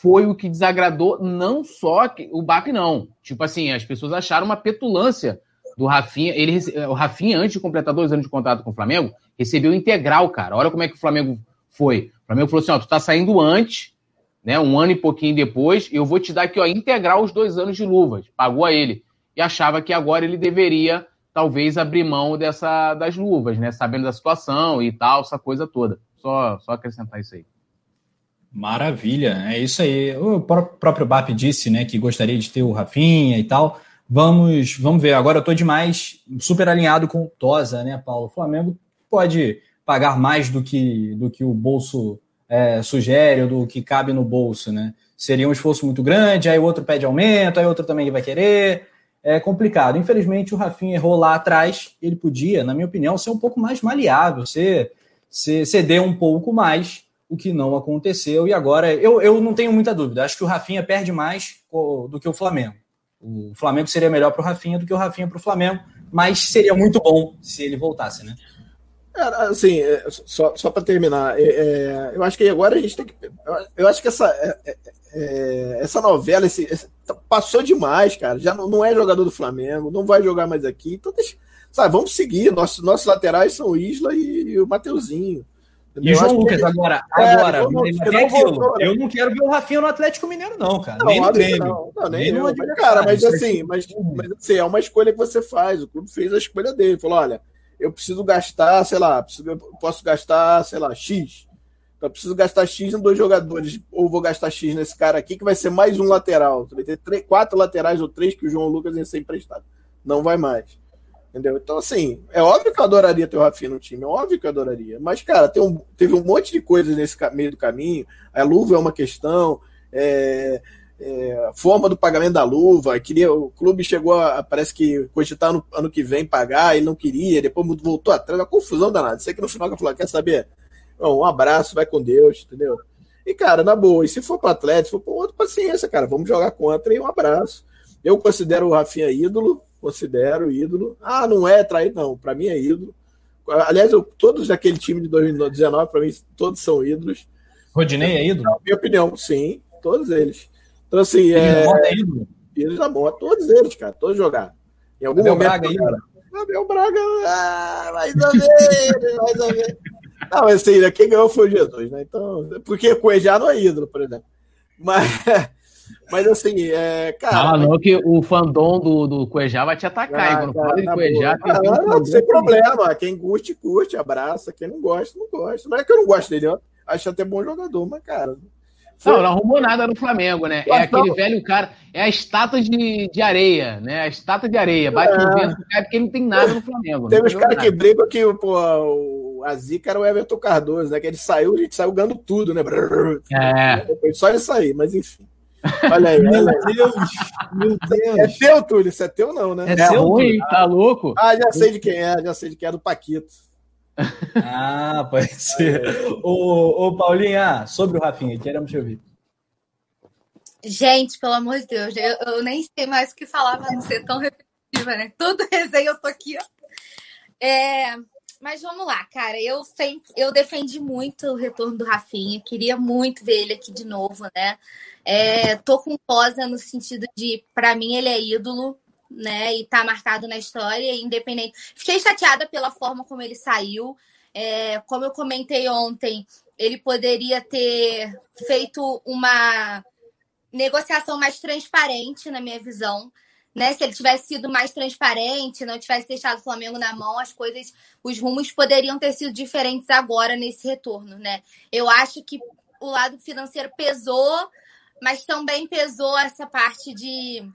foi o que desagradou não só o BAP, não. Tipo assim, as pessoas acharam uma petulância do Rafinha. Ele, o Rafinha, antes de completar dois anos de contrato com o Flamengo, recebeu integral, cara. Olha como é que o Flamengo foi. O Flamengo falou assim: ó, tu tá saindo antes, né? Um ano e pouquinho depois, eu vou te dar aqui, ó, integral os dois anos de luvas. Pagou a ele. E achava que agora ele deveria talvez abrir mão dessa das luvas, né? Sabendo da situação e tal, essa coisa toda. Só, só acrescentar isso aí. Maravilha, é isso aí. O próprio BAP disse, né, que gostaria de ter o Rafinha e tal. Vamos, vamos ver. Agora eu tô demais super alinhado com o Tosa, né, Paulo? O Flamengo pode pagar mais do que do que o bolso é, sugere do que cabe no bolso, né? Seria um esforço muito grande, aí o outro pede aumento, aí o outro também vai querer é complicado. Infelizmente, o Rafinha errou lá atrás. Ele podia, na minha opinião, ser um pouco mais maleável, ser, ceder um pouco mais, o que não aconteceu. E agora, eu, eu não tenho muita dúvida. Acho que o Rafinha perde mais do que o Flamengo. O Flamengo seria melhor para o Rafinha do que o Rafinha para o Flamengo, mas seria muito bom se ele voltasse, né? É, assim, é, só, só para terminar, é, é, eu acho que agora a gente tem que. Eu acho que essa, é, é, essa novela esse, esse, passou demais, cara. Já não, não, é jogador do Flamengo, não vai jogar mais aqui. Então, deixa, sabe, vamos seguir. Nossos, nossos laterais são o Isla e, e o Mateuzinho. E o João Lucas, agora, é, agora, não, não voltou, né? eu não quero ver o Rafinha no Atlético Mineiro, não, cara. Não, nem no Grêmio. Não, não, nem, nem eu, cara, mas assim, mas, mas assim, é uma escolha que você faz. O clube fez a escolha dele. Falou: olha, eu preciso gastar, sei lá, preciso, posso gastar, sei lá, X. Então eu preciso gastar X em dois jogadores, ou vou gastar X nesse cara aqui, que vai ser mais um lateral. Vai ter três, quatro laterais ou três que o João Lucas ia ser emprestado. Não vai mais. Entendeu? Então, assim, é óbvio que eu adoraria ter o Rafinha no time, é óbvio que eu adoraria. Mas, cara, tem um, teve um monte de coisas nesse meio do caminho. A luva é uma questão, é, é, forma do pagamento da luva. Queria, o clube chegou a, parece que cogitar no ano que vem pagar, ele não queria, depois voltou atrás, uma confusão danada. Sei que no final que falou, quer saber? Um abraço, vai com Deus, entendeu? E, cara, na boa, e se for para Atlético, se for para outro, paciência, cara, vamos jogar contra e um abraço. Eu considero o Rafinha ídolo, considero ídolo. Ah, não é traído, não, para mim é ídolo. Aliás, eu, todos daquele time de 2019, para mim, todos são ídolos. Rodinei é ídolo? Na minha opinião, sim, todos eles. Então, assim. é, é ídolo? Eles da moda, todos eles, cara, todos jogaram. Em algum Abel momento. Braga, cara, Abel Braga, ah, mais ou menos, mais ou menos. Não, mas assim, né, quem ganhou foi o Jesus, né? Então, porque o Cuejá não é ídolo, por exemplo. Mas, mas assim, é, cara. Ah, não, que o fandom do, do Cuejá vai te atacar. Ah, quando fala de Cuejá, tem ah, não, sem problema. Quem curte, curte, abraça. Quem não gosta, não gosta. Não é que eu não gosto dele, ó. Acho até bom jogador, mas, cara, Foi... Não, não arrumou nada no Flamengo, né? É aquele velho cara, é a estátua de, de areia, né? A estátua de areia. Bate é. no vento, cai porque ele não tem nada no Flamengo. Tem uns caras que brigam que pô, o, a zica era o Everton Cardoso, né? Que ele saiu, a gente saiu ganhando tudo, né? É. Só isso aí, mas enfim. Olha aí, meu Deus, meu Deus. É teu, Túlio, isso é teu não, né? É, é seu, ruim, tá louco? Ah, já sei de quem é, já sei de quem é, do Paquito. Ah, pode ser. ô, ô, Paulinha, sobre o Rafinha, queremos te ouvir. Gente, pelo amor de Deus, eu, eu, nem sei mais o que falar pra não ser tão repetitiva, né? Todo resenha eu tô aqui, ó. É, mas vamos lá, cara. Eu sempre, eu defendi muito o retorno do Rafinha, queria muito ver ele aqui de novo, né? É, tô com posa no sentido de, para mim, ele é ídolo, né? E tá marcado na história, independente. Fiquei chateada pela forma como ele saiu. É, como eu comentei ontem, ele poderia ter feito uma negociação mais transparente, na minha visão. Né? Se ele tivesse sido mais transparente, não tivesse deixado o Flamengo na mão, as coisas, os rumos poderiam ter sido diferentes agora nesse retorno, né? Eu acho que o lado financeiro pesou, mas também pesou essa parte de,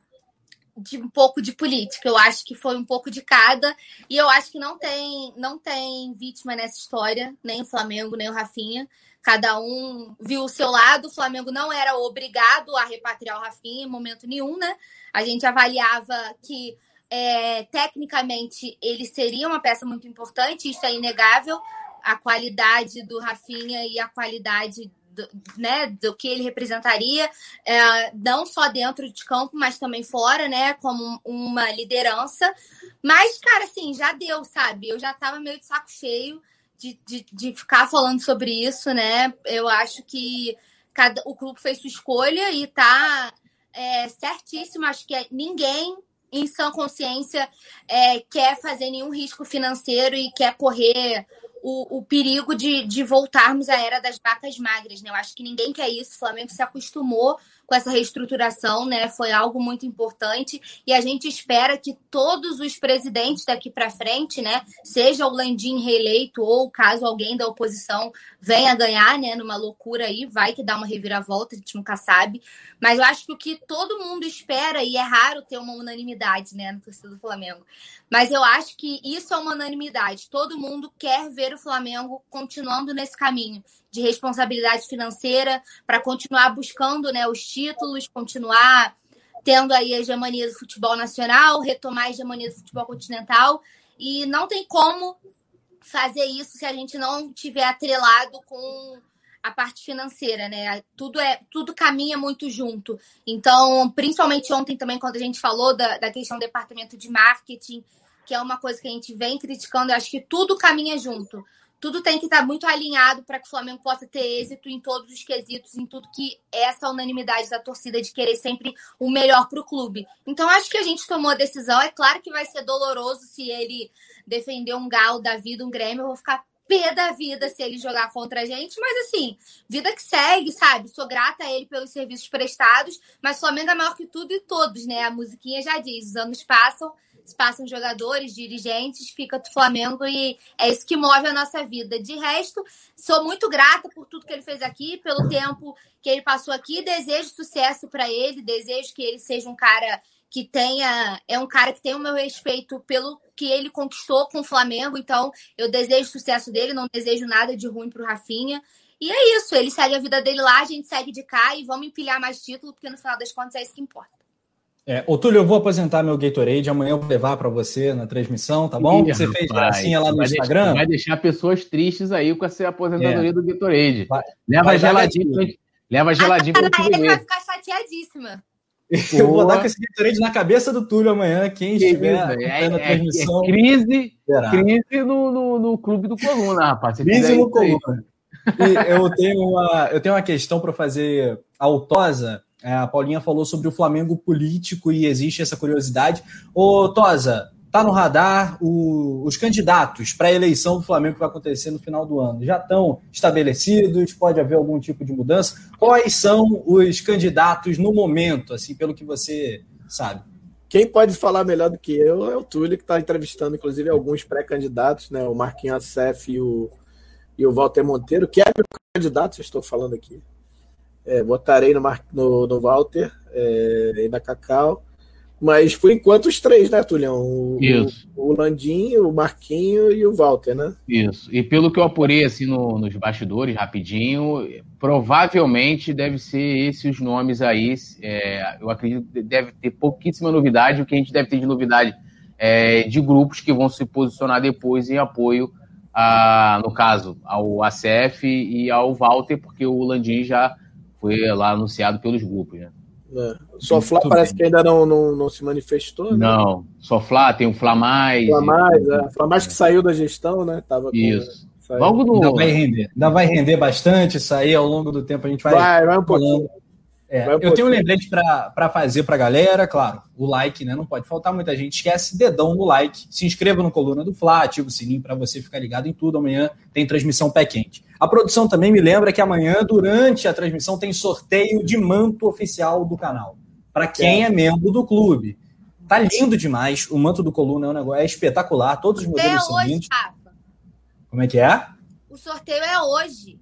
de um pouco de política. Eu acho que foi um pouco de cada. E eu acho que não tem, não tem vítima nessa história, nem o Flamengo, nem o Rafinha. Cada um viu o seu lado. O Flamengo não era obrigado a repatriar o Rafinha em momento nenhum, né? A gente avaliava que é, tecnicamente ele seria uma peça muito importante, isso é inegável. A qualidade do Rafinha e a qualidade do, né, do que ele representaria, é, não só dentro de campo, mas também fora, né, como uma liderança. Mas, cara, assim, já deu, sabe? Eu já tava meio de saco cheio de, de, de ficar falando sobre isso, né? Eu acho que cada, o clube fez sua escolha e tá é, certíssimo. Acho que ninguém em sã consciência é, quer fazer nenhum risco financeiro e quer correr o, o perigo de, de voltarmos à era das vacas magras, né? Eu acho que ninguém quer isso. O Flamengo se acostumou com essa reestruturação, né? Foi algo muito importante e a gente espera que todos os presidentes daqui para frente, né, seja o Landim reeleito ou caso alguém da oposição venha ganhar, né, numa loucura aí, vai que dá uma reviravolta, a gente nunca sabe. Mas eu acho que o que todo mundo espera e é raro ter uma unanimidade, né, no torcida do Flamengo. Mas eu acho que isso é uma unanimidade. Todo mundo quer ver o Flamengo continuando nesse caminho de responsabilidade financeira para continuar buscando né, os títulos, continuar tendo aí a hegemonia do futebol nacional, retomar a hegemonia do futebol continental. E não tem como fazer isso se a gente não tiver atrelado com a parte financeira, né? Tudo é tudo caminha muito junto. Então, principalmente ontem também, quando a gente falou da, da questão do departamento de marketing, que é uma coisa que a gente vem criticando, eu acho que tudo caminha junto tudo tem que estar muito alinhado para que o Flamengo possa ter êxito em todos os quesitos, em tudo que essa unanimidade da torcida de querer sempre o melhor para o clube. Então, acho que a gente tomou a decisão. É claro que vai ser doloroso se ele defender um Galo da vida, um Grêmio. Eu vou ficar pé da vida se ele jogar contra a gente, mas assim, vida que segue, sabe? Sou grata a ele pelos serviços prestados, mas Flamengo é maior que tudo e todos, né? A musiquinha já diz: os anos passam passam jogadores, dirigentes, fica do Flamengo e é isso que move a nossa vida. De resto, sou muito grata por tudo que ele fez aqui, pelo tempo que ele passou aqui, desejo sucesso para ele, desejo que ele seja um cara que tenha, é um cara que tem o meu respeito pelo que ele conquistou com o Flamengo, então eu desejo sucesso dele, não desejo nada de ruim pro Rafinha. E é isso, ele segue a vida dele lá, a gente segue de cá e vamos empilhar mais título, porque no final das contas é isso que importa. É, ô, Túlio, eu vou aposentar meu Gatorade, amanhã eu vou levar para você na transmissão, tá bom? Ih, você fez gracinha lá no vai Instagram. Deixar, vai deixar pessoas tristes aí com essa aposentadoria é. do Gatorade. Vai, leva vai geladinho, leva geladinho para você beber. vai ficar chateadíssima. Eu vou dar com esse Gatorade na cabeça do Túlio amanhã, quem que estiver é, na transmissão. É, é crise, crise no, no, no, clube do Coluna, rapaz. crise no Coluna. E eu tenho uma, eu tenho uma questão para fazer autosa é, a Paulinha falou sobre o Flamengo político e existe essa curiosidade. Ô, Tosa, tá no radar o, os candidatos para a eleição do Flamengo que vai acontecer no final do ano. Já estão estabelecidos? Pode haver algum tipo de mudança? Quais são os candidatos no momento, assim, pelo que você sabe? Quem pode falar melhor do que eu é o Túlio, que está entrevistando, inclusive, alguns pré-candidatos, né? O Marquinhos Acef e o, e o Walter Monteiro, que é candidato, eu estou falando aqui. É, botarei no, Mar, no, no Walter é, e na Cacau. Mas por enquanto os três, né, Tulhão? O, Isso. O, o Landinho, o Marquinho e o Walter, né? Isso. E pelo que eu apurei assim no, nos bastidores, rapidinho, provavelmente deve ser esses os nomes aí. É, eu acredito que deve ter pouquíssima novidade. O que a gente deve ter de novidade é de grupos que vão se posicionar depois em apoio, a, no caso, ao ACF e ao Walter, porque o Landim já foi lá anunciado pelos grupos, né? É. Só Flá parece bem. que ainda não, não, não se manifestou. Né? Não, só Flá, tem o Flá Mais. Flá Mais, é. Flá Mais que saiu da gestão, né? Tava com, Isso. Saiu. Logo no... ainda vai render. Ainda vai render bastante isso aí ao longo do tempo. A gente vai. Vai, vai um pouquinho. É, eu tenho um lembrete para fazer para a galera, claro, o like, né? Não pode faltar muita gente. Esquece dedão no like, se inscreva no Coluna do Fla, ativa o sininho para você ficar ligado em tudo. Amanhã tem transmissão pé quente. A produção também me lembra que amanhã, durante a transmissão, tem sorteio de manto oficial do canal para quem é. é membro do clube. Tá lindo demais. O manto do Coluna é um negócio é espetacular. Todos os modelos é são hoje, lindos. Rafa. Como é que é? O sorteio é hoje.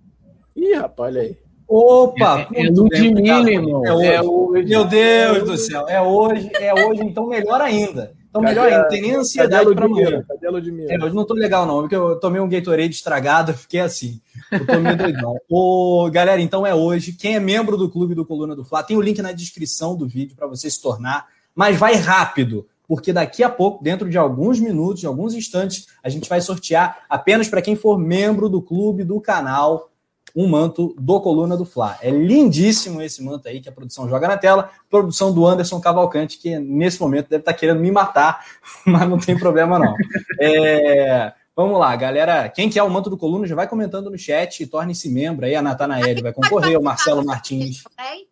Ih, rapaz, olha aí. Opa! É, é Ludmilla, irmão. É hoje. é hoje. Meu Deus do céu. É hoje, é hoje, então melhor ainda. Então, melhor ainda, não tem nem ansiedade para amanhã. Cadê a Ludmilla? É, hoje não tô legal, não, porque eu tomei um Gatorade estragado, fiquei assim. Eu tô meio doidão. Ô, galera, então é hoje. Quem é membro do Clube do Coluna do Fla, tem o link na descrição do vídeo para você se tornar. Mas vai rápido, porque daqui a pouco, dentro de alguns minutos, de alguns instantes, a gente vai sortear apenas para quem for membro do clube do canal um manto do Coluna do Fla. É lindíssimo esse manto aí que a produção joga na tela. Produção do Anderson Cavalcante, que nesse momento deve estar tá querendo me matar, mas não tem problema não. É, vamos lá, galera. Quem quer o manto do Coluna já vai comentando no chat e torne-se membro aí. A Natanael vai concorrer, o Marcelo Martins.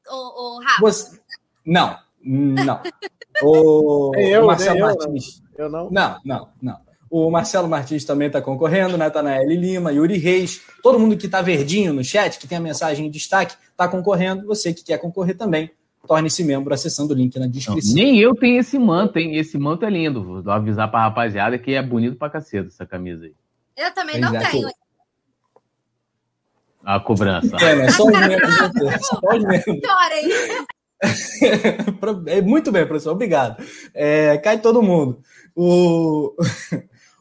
O, o Você... Não, não. O, eu, o Marcelo eu, Martins. Eu não. Não, não, não. O Marcelo Martins também está concorrendo, Natanael Lima, Yuri Reis, todo mundo que está verdinho no chat, que tem a mensagem em destaque, está concorrendo. Você que quer concorrer também, torne-se membro acessando o link na descrição. Não, nem eu tenho esse manto, hein? Esse manto é lindo. Vou avisar para a rapaziada que é bonito pra caceta essa camisa aí. Eu também não Exato. tenho. A cobrança. É, né? Só os membros. Só os membros. Muito bem, professor. Obrigado. É, cai todo mundo. O,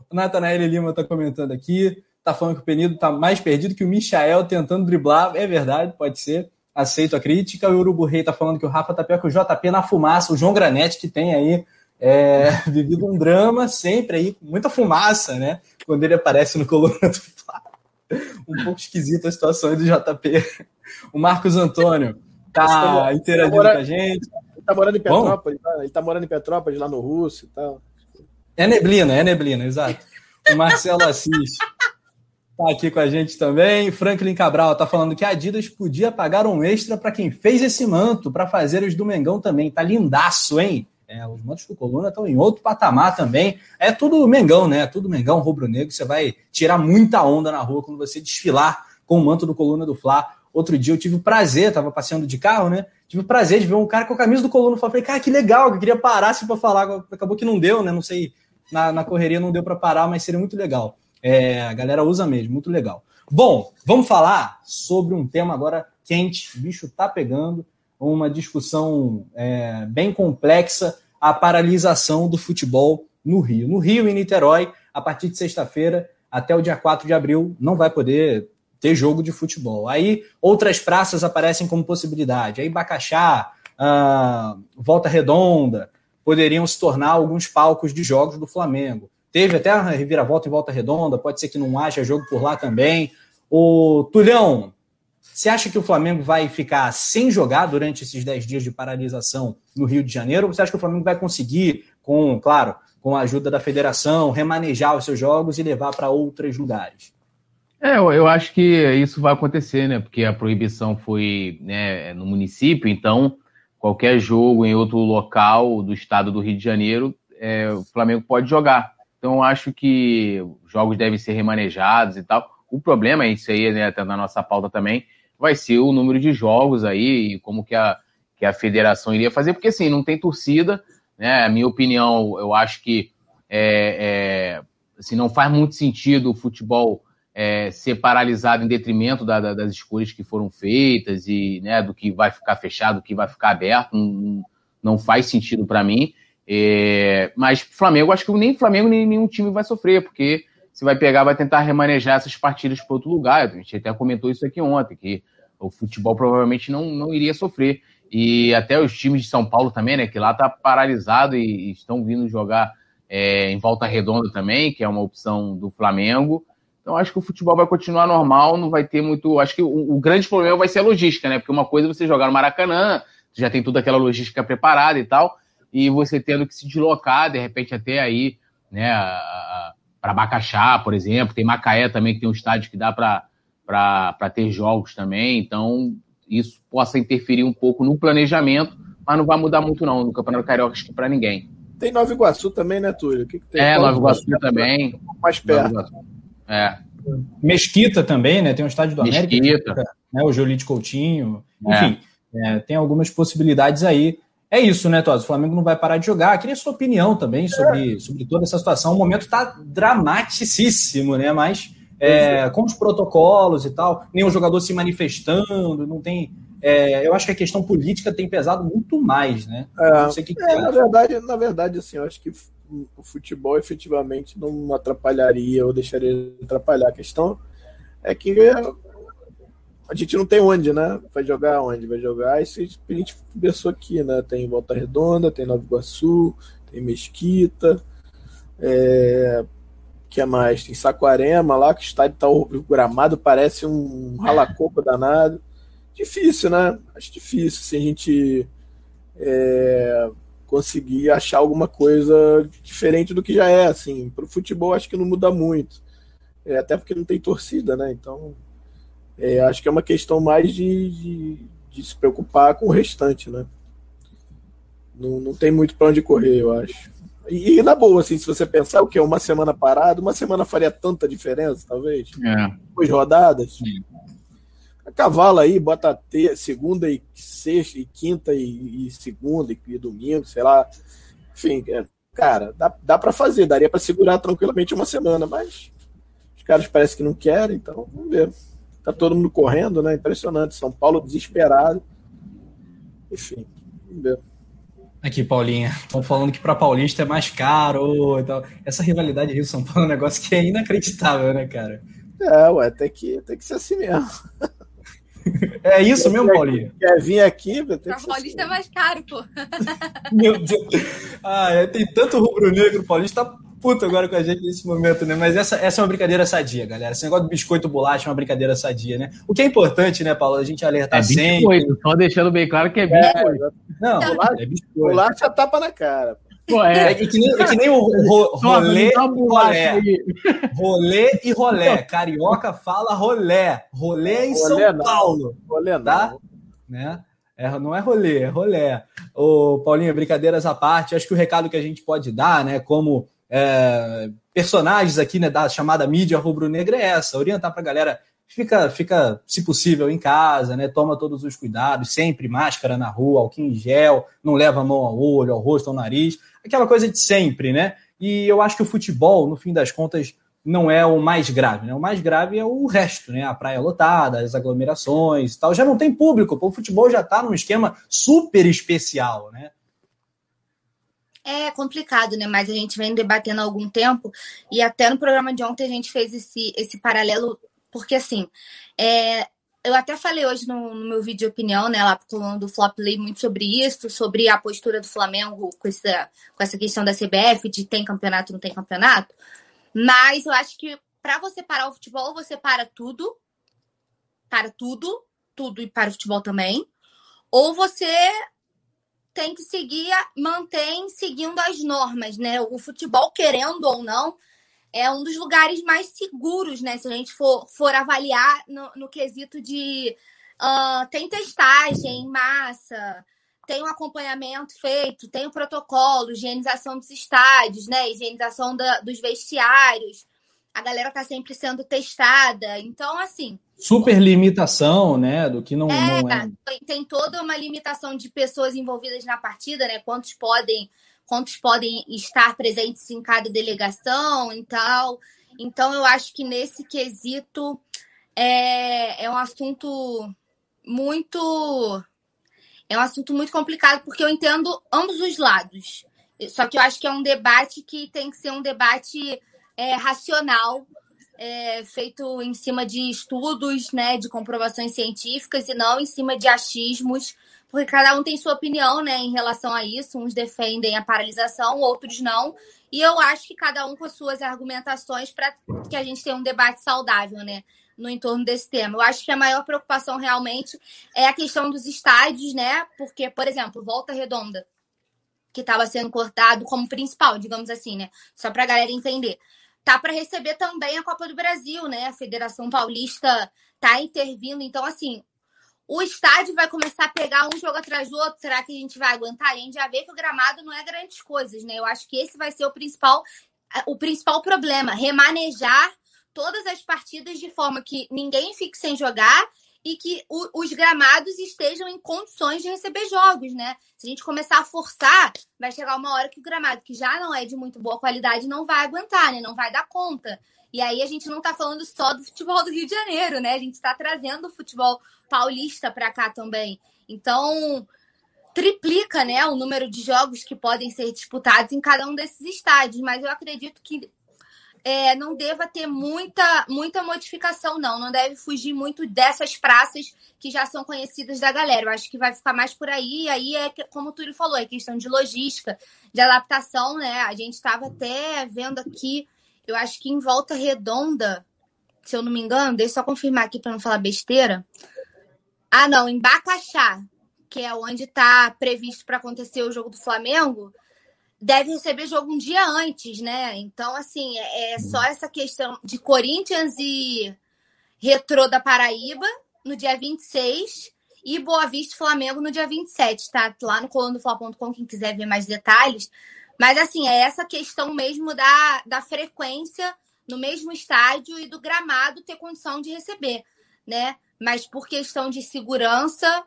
o Natanael Lima está comentando aqui, está falando que o Penido está mais perdido que o Michael tentando driblar. É verdade, pode ser. Aceito a crítica. O Urubu Rei está falando que o Rafa tá pior que o JP na fumaça. O João Granete, que tem aí é, vivido um drama sempre aí, com muita fumaça, né? Quando ele aparece no coluna do Um pouco esquisita a situação do JP. O Marcos Antônio tá interagindo tá com a gente. Ele tá morando em Petrópolis, tá? ele tá morando em Petrópolis, lá no Russo e tal. É neblina, é neblina, exato. O Marcelo Assis tá aqui com a gente também. Franklin Cabral tá falando que a Adidas podia pagar um extra para quem fez esse manto, para fazer os do Mengão também. Tá lindaço, hein? É, os mantos do Coluna estão em outro patamar também. É tudo Mengão, né? É tudo Mengão, rubro-negro. Você vai tirar muita onda na rua quando você desfilar com o manto do Coluna do Fla. Outro dia eu tive o prazer, tava passeando de carro, né? Tive o prazer de ver um cara com a camisa do Coluna. Falei, cara, que legal, eu queria parar assim para falar. Acabou que não deu, né? Não sei na, na correria não deu para parar, mas seria muito legal. É, a galera usa mesmo, muito legal. Bom, vamos falar sobre um tema agora quente, o bicho tá pegando, uma discussão é, bem complexa, a paralisação do futebol no Rio. No Rio e Niterói, a partir de sexta-feira até o dia 4 de abril, não vai poder ter jogo de futebol. Aí outras praças aparecem como possibilidade. Aí Bacaxá, ah, Volta Redonda, poderiam se tornar alguns palcos de jogos do Flamengo. Teve até a reviravolta em volta redonda, pode ser que não haja jogo por lá também. O Tulhão, você acha que o Flamengo vai ficar sem jogar durante esses 10 dias de paralisação no Rio de Janeiro? Ou você acha que o Flamengo vai conseguir, com, claro, com a ajuda da federação, remanejar os seus jogos e levar para outros lugares? É, eu acho que isso vai acontecer, né? Porque a proibição foi né, no município, então qualquer jogo em outro local do estado do Rio de Janeiro, é, o Flamengo pode jogar. Então, acho que jogos devem ser remanejados e tal. O problema, isso aí, né, até na nossa pauta também, vai ser o número de jogos aí e como que a, que a federação iria fazer, porque assim, não tem torcida, né? A minha opinião, eu acho que é, é, assim, não faz muito sentido o futebol é, ser paralisado em detrimento da, da, das escolhas que foram feitas e né, do que vai ficar fechado, do que vai ficar aberto, não, não faz sentido para mim. É, mas Flamengo, acho que nem Flamengo nem nenhum time vai sofrer, porque você vai pegar, vai tentar remanejar essas partidas para outro lugar. A gente até comentou isso aqui ontem, que o futebol provavelmente não, não iria sofrer. E até os times de São Paulo também, né? Que lá tá paralisado e, e estão vindo jogar é, em volta redonda também, que é uma opção do Flamengo. Então acho que o futebol vai continuar normal, não vai ter muito. Acho que o, o grande problema vai ser a logística, né? Porque uma coisa é você jogar no Maracanã, já tem toda aquela logística preparada e tal, e você tendo que se deslocar, de repente, até aí, né? Para Bacaxá, por exemplo, tem Macaé também, que tem um estádio que dá para ter jogos também. Então, isso possa interferir um pouco no planejamento, mas não vai mudar muito não no Campeonato Carioca acho que para ninguém. Tem Nova Iguaçu também, né, Túlio? Que que tem? É, Nova Iguaçu também. mais perto. É. Mesquita também, né? Tem um estádio do Mesquita. América, né? o Jolite Coutinho. É. Enfim, é. É, tem algumas possibilidades aí. É isso, né, Tosa? O Flamengo não vai parar de jogar. Queria sua opinião também sobre, é. sobre toda essa situação. O momento está dramaticíssimo, né? Mas é, com os protocolos e tal, nenhum jogador se manifestando, não tem. É, eu acho que a questão política tem pesado muito mais, né? É, que é, na verdade, na verdade, assim, eu acho que o futebol efetivamente não atrapalharia ou deixaria de atrapalhar. A questão é que a gente não tem onde, né? Vai jogar onde? Vai jogar. Se a gente pensou aqui, né? Tem Volta Redonda, tem Nova Iguaçu, tem Mesquita. É, que é mais? Tem Saquarema lá, que o estádio tá o gramado parece um ralacoco danado. Difícil, né? Acho difícil se a gente é, conseguir achar alguma coisa diferente do que já é. Assim, para o futebol acho que não muda muito. É, até porque não tem torcida, né? Então é, acho que é uma questão mais de, de, de se preocupar com o restante, né? Não, não tem muito para onde correr, eu acho. E, e, na boa, assim, se você pensar o que é uma semana parada, uma semana faria tanta diferença, talvez. É. Duas rodadas. Sim. A cavalo aí, bota ter, segunda e sexta, e quinta e, e segunda e, e, domingo, sei lá. Enfim, é, cara, dá, dá para fazer, daria para segurar tranquilamente uma semana, mas os caras parecem que não querem, então vamos ver. Tá todo mundo correndo, né? Impressionante. São Paulo desesperado. Enfim. Aqui, Paulinha. Estão falando que para Paulista é mais caro. Então, essa rivalidade Rio-São Paulo é um negócio que é inacreditável, né, cara? É, ué, tem que, tem que ser assim mesmo. É isso mesmo, Paulinha? Quer vir aqui? Pra Paulista assim. é mais caro, pô. Meu Deus. Ah, é, tem tanto rubro-negro paulista puto agora com a gente nesse momento, né? Mas essa, essa é uma brincadeira sadia, galera. Esse negócio do biscoito bolacha é uma brincadeira sadia, né? O que é importante, né, Paulo? A gente alertar é biscoito, sempre. Só deixando bem claro que é biscoito. É, não, bolacha, é biscoito. Bolacha tapa na cara. Pô, é. é que, nem, é que nem o ro, rolê, rolé. Rolê e rolé. Carioca fala rolé. Rolê em rolê São não. Paulo. Rolê não. Tá? Né? É, não é rolê, é rolé. Ô, Paulinho, brincadeiras à parte, acho que o recado que a gente pode dar, né, como é, personagens aqui né, da chamada mídia rubro-negra é essa, orientar para a galera, fica, fica, se possível, em casa, né, toma todos os cuidados, sempre máscara na rua, álcool em gel, não leva a mão ao olho, ao rosto, ao nariz, aquela coisa de sempre, né? E eu acho que o futebol, no fim das contas, não é o mais grave, né? O mais grave é o resto, né? A praia lotada, as aglomerações e tal. Já não tem público, o futebol já está num esquema super especial, né? É complicado, né? Mas a gente vem debatendo há algum tempo e até no programa de ontem a gente fez esse, esse paralelo, porque assim, é, eu até falei hoje no, no, meu vídeo de opinião, né, lá pro do Flop Lay, muito sobre isso, sobre a postura do Flamengo com essa, com essa questão da CBF, de tem campeonato, não tem campeonato. Mas eu acho que para você parar o futebol, você para tudo, para tudo, tudo e para o futebol também, ou você tem que seguir, mantém seguindo as normas, né? O futebol, querendo ou não, é um dos lugares mais seguros, né? Se a gente for, for avaliar no, no quesito de uh, tem testagem em massa, tem um acompanhamento feito, tem o um protocolo, higienização dos estádios, né? Higienização da, dos vestiários. A galera tá sempre sendo testada. Então, assim, super limitação, né, do que não é, não é. Tem toda uma limitação de pessoas envolvidas na partida, né? Quantos podem, quantos podem estar presentes em cada delegação e tal. Então, eu acho que nesse quesito é, é um assunto muito. É um assunto muito complicado, porque eu entendo ambos os lados. Só que eu acho que é um debate que tem que ser um debate é, racional, é, feito em cima de estudos, né, de comprovações científicas e não em cima de achismos, porque cada um tem sua opinião, né, em relação a isso. Uns defendem a paralisação, outros não. E eu acho que cada um com as suas argumentações para que a gente tenha um debate saudável, né? No entorno desse tema. Eu acho que a maior preocupação realmente é a questão dos estádios, né? Porque, por exemplo, Volta Redonda, que estava sendo cortado como principal, digamos assim, né? Só para a galera entender. Tá para receber também a Copa do Brasil, né? A Federação Paulista tá intervindo. Então, assim, o estádio vai começar a pegar um jogo atrás do outro. Será que a gente vai aguentar? A gente já vê que o gramado não é grandes coisas, né? Eu acho que esse vai ser o principal, o principal problema, remanejar todas as partidas de forma que ninguém fique sem jogar e que o, os gramados estejam em condições de receber jogos, né? Se a gente começar a forçar, vai chegar uma hora que o gramado, que já não é de muito boa qualidade, não vai aguentar, né? Não vai dar conta. E aí a gente não está falando só do futebol do Rio de Janeiro, né? A gente está trazendo o futebol paulista para cá também. Então, triplica, né, o número de jogos que podem ser disputados em cada um desses estádios, mas eu acredito que é, não deva ter muita, muita modificação, não. Não deve fugir muito dessas praças que já são conhecidas da galera. Eu acho que vai ficar mais por aí. E aí é, como o Túlio falou, é questão de logística, de adaptação, né? A gente estava até vendo aqui eu acho que em Volta Redonda, se eu não me engano, deixa eu só confirmar aqui para não falar besteira. Ah, não, em Bacaxá, que é onde está previsto para acontecer o jogo do Flamengo, deve receber jogo um dia antes, né? Então, assim, é, é só essa questão de Corinthians e Retrô da Paraíba no dia 26 e Boa Vista Flamengo no dia 27, tá? Lá no colunofla.com, quem quiser ver mais detalhes. Mas, assim, é essa questão mesmo da, da frequência no mesmo estádio e do gramado ter condição de receber, né? Mas por questão de segurança,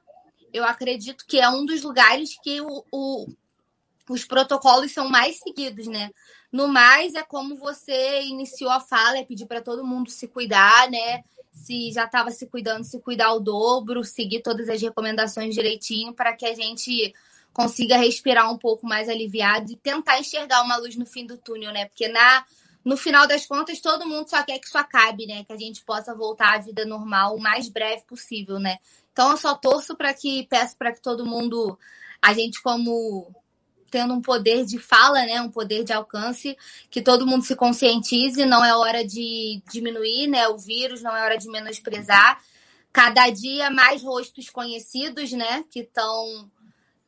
eu acredito que é um dos lugares que o, o, os protocolos são mais seguidos, né? No mais, é como você iniciou a fala, é pedir para todo mundo se cuidar, né? Se já estava se cuidando, se cuidar ao dobro, seguir todas as recomendações direitinho para que a gente consiga respirar um pouco mais aliviado e tentar enxergar uma luz no fim do túnel, né? Porque na no final das contas todo mundo só quer que isso acabe, né? Que a gente possa voltar à vida normal o mais breve possível, né? Então eu só torço para que peço para que todo mundo a gente como tendo um poder de fala, né, um poder de alcance, que todo mundo se conscientize, não é hora de diminuir, né, o vírus, não é hora de menosprezar. Cada dia mais rostos conhecidos, né, que estão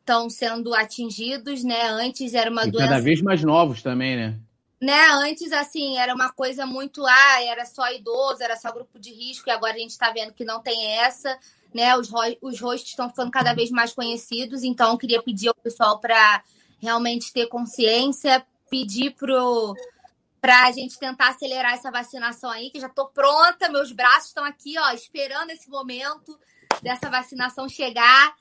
estão sendo atingidos, né? Antes era uma e doença. Cada vez mais novos também, né? Né? Antes, assim, era uma coisa muito. Ah, era só idoso, era só grupo de risco, e agora a gente está vendo que não tem essa, né? Os, ro os rostos estão ficando cada vez mais conhecidos, então eu queria pedir ao pessoal para realmente ter consciência, pedir pro para a gente tentar acelerar essa vacinação aí, que já estou pronta, meus braços estão aqui, ó, esperando esse momento dessa vacinação chegar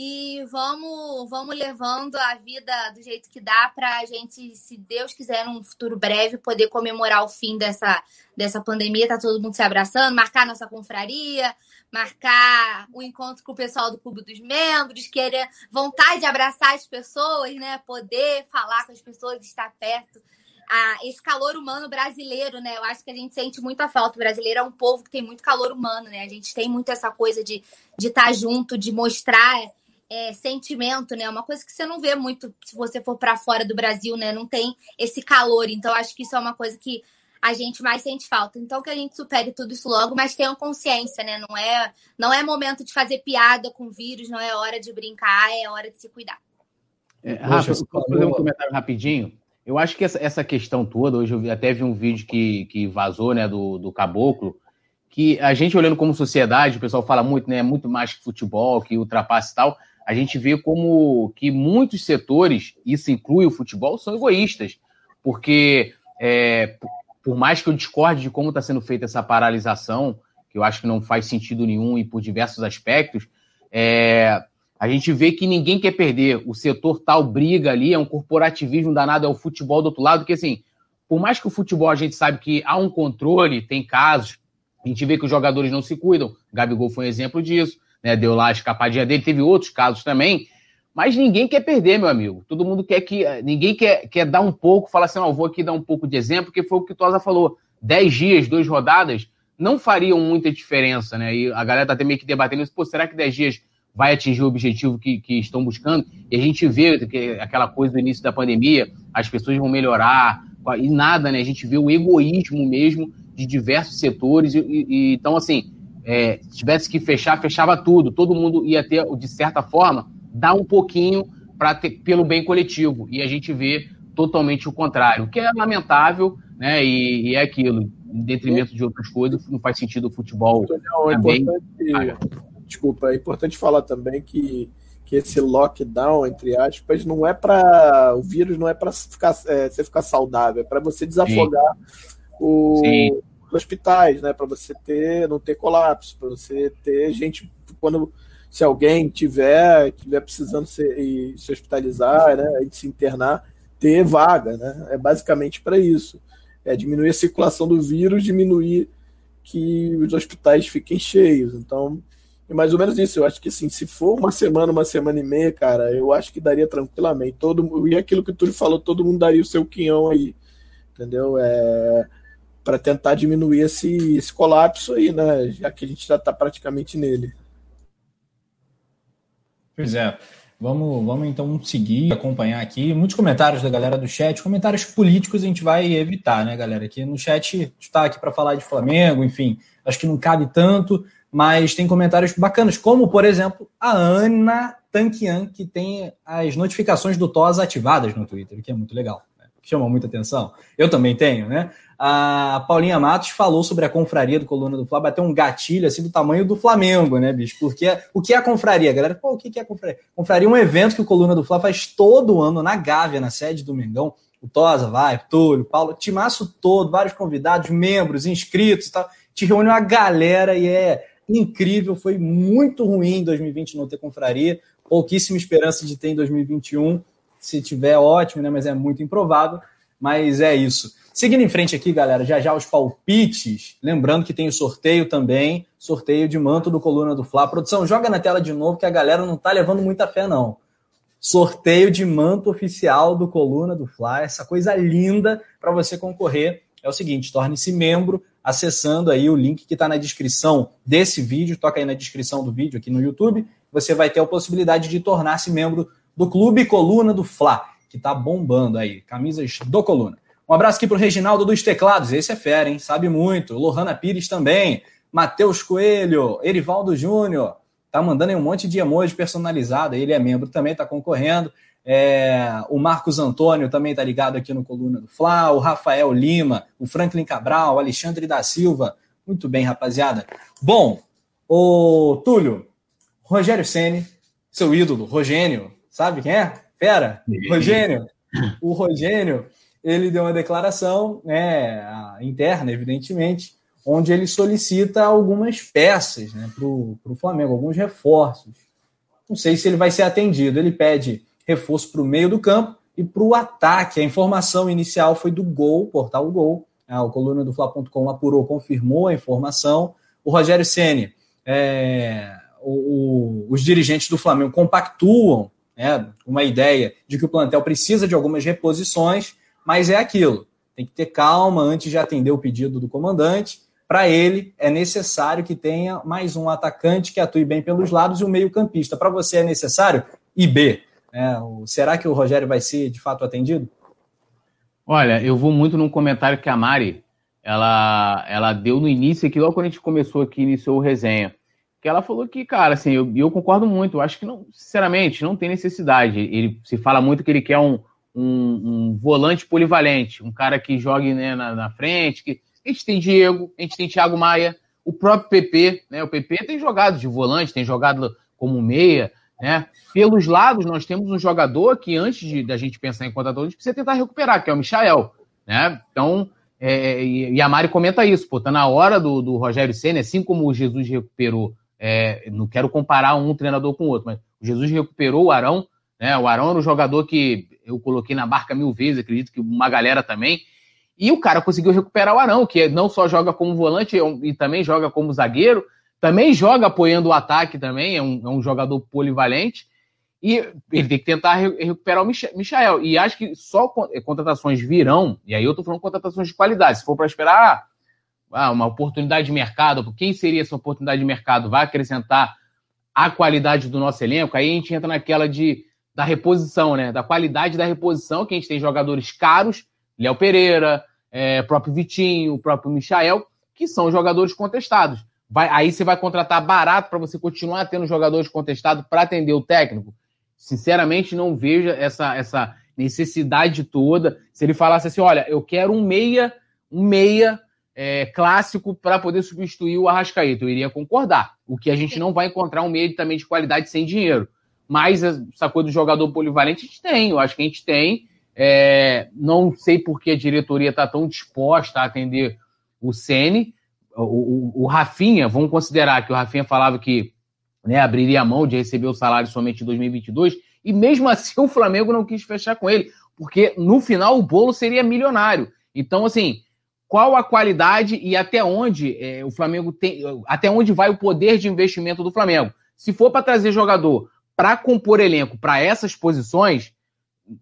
e vamos, vamos levando a vida do jeito que dá para a gente, se Deus quiser, num futuro breve, poder comemorar o fim dessa, dessa pandemia. Tá todo mundo se abraçando, marcar nossa confraria, marcar o encontro com o pessoal do Clube dos Membros, querer vontade de abraçar as pessoas, né? Poder falar com as pessoas, estar perto. Ah, esse calor humano brasileiro, né? Eu acho que a gente sente muita falta. O brasileiro é um povo que tem muito calor humano, né? A gente tem muito essa coisa de estar tá junto, de mostrar é, sentimento, né? Uma coisa que você não vê muito se você for para fora do Brasil, né? Não tem esse calor. Então, acho que isso é uma coisa que a gente mais sente falta. Então, que a gente supere tudo isso logo, mas tenham consciência, né? Não é, não é momento de fazer piada com vírus, não é hora de brincar, é hora de se cuidar. É, Rafa, posso fazer um comentário rapidinho? Eu acho que essa, essa questão toda, hoje eu até vi um vídeo que, que vazou, né, do, do Caboclo, que a gente olhando como sociedade, o pessoal fala muito, né, muito mais que futebol, que ultrapassa e tal, a gente vê como que muitos setores, isso inclui o futebol, são egoístas, porque é, por mais que eu discorde de como está sendo feita essa paralisação, que eu acho que não faz sentido nenhum e por diversos aspectos, é, a gente vê que ninguém quer perder. O setor tal briga ali, é um corporativismo danado, é o futebol do outro lado, que assim, por mais que o futebol a gente sabe que há um controle, tem casos, a gente vê que os jogadores não se cuidam. Gabigol foi um exemplo disso, né? Deu lá a escapadinha dele, teve outros casos também. Mas ninguém quer perder, meu amigo. Todo mundo quer que. Ninguém quer, quer dar um pouco, falar assim, oh, vou aqui dar um pouco de exemplo, porque foi o que o Tosa falou. Dez dias, duas rodadas, não fariam muita diferença, né? E a galera tá até meio que debatendo isso, pô, será que dez dias vai atingir o objetivo que, que estão buscando? E a gente vê que aquela coisa do início da pandemia, as pessoas vão melhorar, e nada, né? A gente vê o egoísmo mesmo de diversos setores. E, e então, assim, é, se tivesse que fechar, fechava tudo. Todo mundo ia ter, de certa forma, dar um pouquinho para pelo bem coletivo. E a gente vê totalmente o contrário, o que é lamentável, né? E, e, é aquilo, em detrimento de outras coisas, não faz sentido o futebol não, é também. Desculpa, é importante falar também que que esse lockdown, entre aspas, não é para. O vírus não é para ficar, é, você ficar saudável, é para você desafogar o, os hospitais, né? Para você ter, não ter colapso, para você ter gente. Quando se alguém tiver, tiver precisando se, se hospitalizar, né? E se internar, ter vaga, né? É basicamente para isso. É diminuir a circulação do vírus, diminuir que os hospitais fiquem cheios. Então, e mais ou menos isso. Eu acho que assim, se for uma semana, uma semana e meia, cara, eu acho que daria tranquilamente. Todo, e aquilo que Túlio falou, todo mundo daria o seu quinhão aí. Entendeu? É, para tentar diminuir esse, esse colapso aí, né? Já que a gente já está praticamente nele. Pois é. Vamos, vamos então seguir, acompanhar aqui. Muitos comentários da galera do chat. Comentários políticos a gente vai evitar, né, galera? Aqui no chat está aqui para falar de Flamengo, enfim. Acho que não cabe tanto mas tem comentários bacanas, como, por exemplo, a Ana Tanquian, que tem as notificações do TOS ativadas no Twitter, que é muito legal? Chama muita atenção. Eu também tenho, né? A Paulinha Matos falou sobre a confraria do Coluna do Fla, bateu um gatilho assim do tamanho do Flamengo, né, bicho? Porque o que é a confraria, galera? Pô, o que é a confraria? Confraria é um evento que o Coluna do Fla faz todo ano na Gávea, na sede do Mengão. O Tosa vai, Túlio, Paulo, timaço todo, vários convidados, membros, inscritos e tal. Te reúne uma galera e é incrível, foi muito ruim em 2020 não ter confraria, pouquíssima esperança de ter em 2021, se tiver ótimo, né, mas é muito improvável, mas é isso. Seguindo em frente aqui, galera, já já os palpites, lembrando que tem o sorteio também, sorteio de manto do Coluna do Fla. Produção, joga na tela de novo que a galera não tá levando muita fé não. Sorteio de manto oficial do Coluna do Fla, essa coisa linda para você concorrer. É o seguinte, torne-se membro, acessando aí o link que está na descrição desse vídeo, toca aí na descrição do vídeo aqui no YouTube, você vai ter a possibilidade de tornar-se membro do Clube Coluna do Fla, que está bombando aí, camisas do Coluna. Um abraço aqui para o Reginaldo dos Teclados, esse é fera, hein? Sabe muito. Lohana Pires também, Matheus Coelho, Erivaldo Júnior, tá mandando aí um monte de emoji personalizado, ele é membro também, está concorrendo. É, o Marcos Antônio também está ligado aqui no Coluna do Fla, o Rafael Lima, o Franklin Cabral, o Alexandre da Silva. Muito bem, rapaziada. Bom, o Túlio, Rogério Ceni, seu ídolo, Rogênio, sabe quem é? Fera, Rogênio. O Rogênio, ele deu uma declaração né, interna, evidentemente, onde ele solicita algumas peças né, para o Flamengo, alguns reforços. Não sei se ele vai ser atendido. Ele pede reforço para o meio do campo e para o ataque. A informação inicial foi do Gol, portal Gol. Ah, o coluna do Fla.com apurou, confirmou a informação. O Rogério Ceni, é, os dirigentes do Flamengo compactuam né, uma ideia de que o plantel precisa de algumas reposições, mas é aquilo. Tem que ter calma antes de atender o pedido do comandante. Para ele, é necessário que tenha mais um atacante que atue bem pelos lados e um meio-campista. Para você é necessário IB. É, o, será que o Rogério vai ser de fato atendido? Olha, eu vou muito num comentário que a Mari ela, ela deu no início aqui, logo quando a gente começou aqui, iniciou o resenha. Que ela falou que, cara, assim, eu, eu concordo muito. Eu acho que, não, sinceramente, não tem necessidade. Ele se fala muito que ele quer um, um, um volante polivalente, um cara que jogue né, na, na, frente. Que... A gente tem Diego, a gente tem Thiago Maia, o próprio PP, né? O PP tem jogado de volante, tem jogado como meia. Né? Pelos lados, nós temos um jogador que, antes da gente pensar em contratar, a gente precisa tentar recuperar, que é o Michael. Né? Então, é, e a Mari comenta isso, pô, tá na hora do, do Rogério Senna, assim como o Jesus recuperou, é, não quero comparar um treinador com o outro, mas o Jesus recuperou o Arão, né? O Arão era um jogador que eu coloquei na barca mil vezes, acredito que uma galera também. E o cara conseguiu recuperar o Arão, que não só joga como volante e também joga como zagueiro, também joga apoiando o ataque também, é um, é um jogador polivalente. E ele tem que tentar recuperar o Michael. E acho que só contratações virão, e aí eu tô falando contratações de qualidade. Se for para esperar ah, uma oportunidade de mercado, quem seria essa oportunidade de mercado? Vai acrescentar a qualidade do nosso elenco? Aí a gente entra naquela de da reposição, né? Da qualidade da reposição, que a gente tem jogadores caros, Léo Pereira, é, próprio Vitinho, o próprio Michael, que são jogadores contestados. Vai, aí você vai contratar barato para você continuar tendo jogadores contestados para atender o técnico? Sinceramente, não vejo essa, essa necessidade toda. Se ele falasse assim, olha, eu quero um meia, um meia é, clássico para poder substituir o Arrascaeta, eu iria concordar. O que a gente não vai encontrar um meia também de qualidade sem dinheiro. Mas essa coisa do jogador polivalente a gente tem, eu acho que a gente tem. É, não sei por que a diretoria está tão disposta a atender o Sene. O, o, o, Rafinha, vamos considerar que o Rafinha falava que né, abriria a mão de receber o salário somente em 2022, e mesmo assim o Flamengo não quis fechar com ele, porque no final o bolo seria milionário. Então, assim, qual a qualidade e até onde é, o Flamengo tem, até onde vai o poder de investimento do Flamengo? Se for para trazer jogador para compor elenco para essas posições,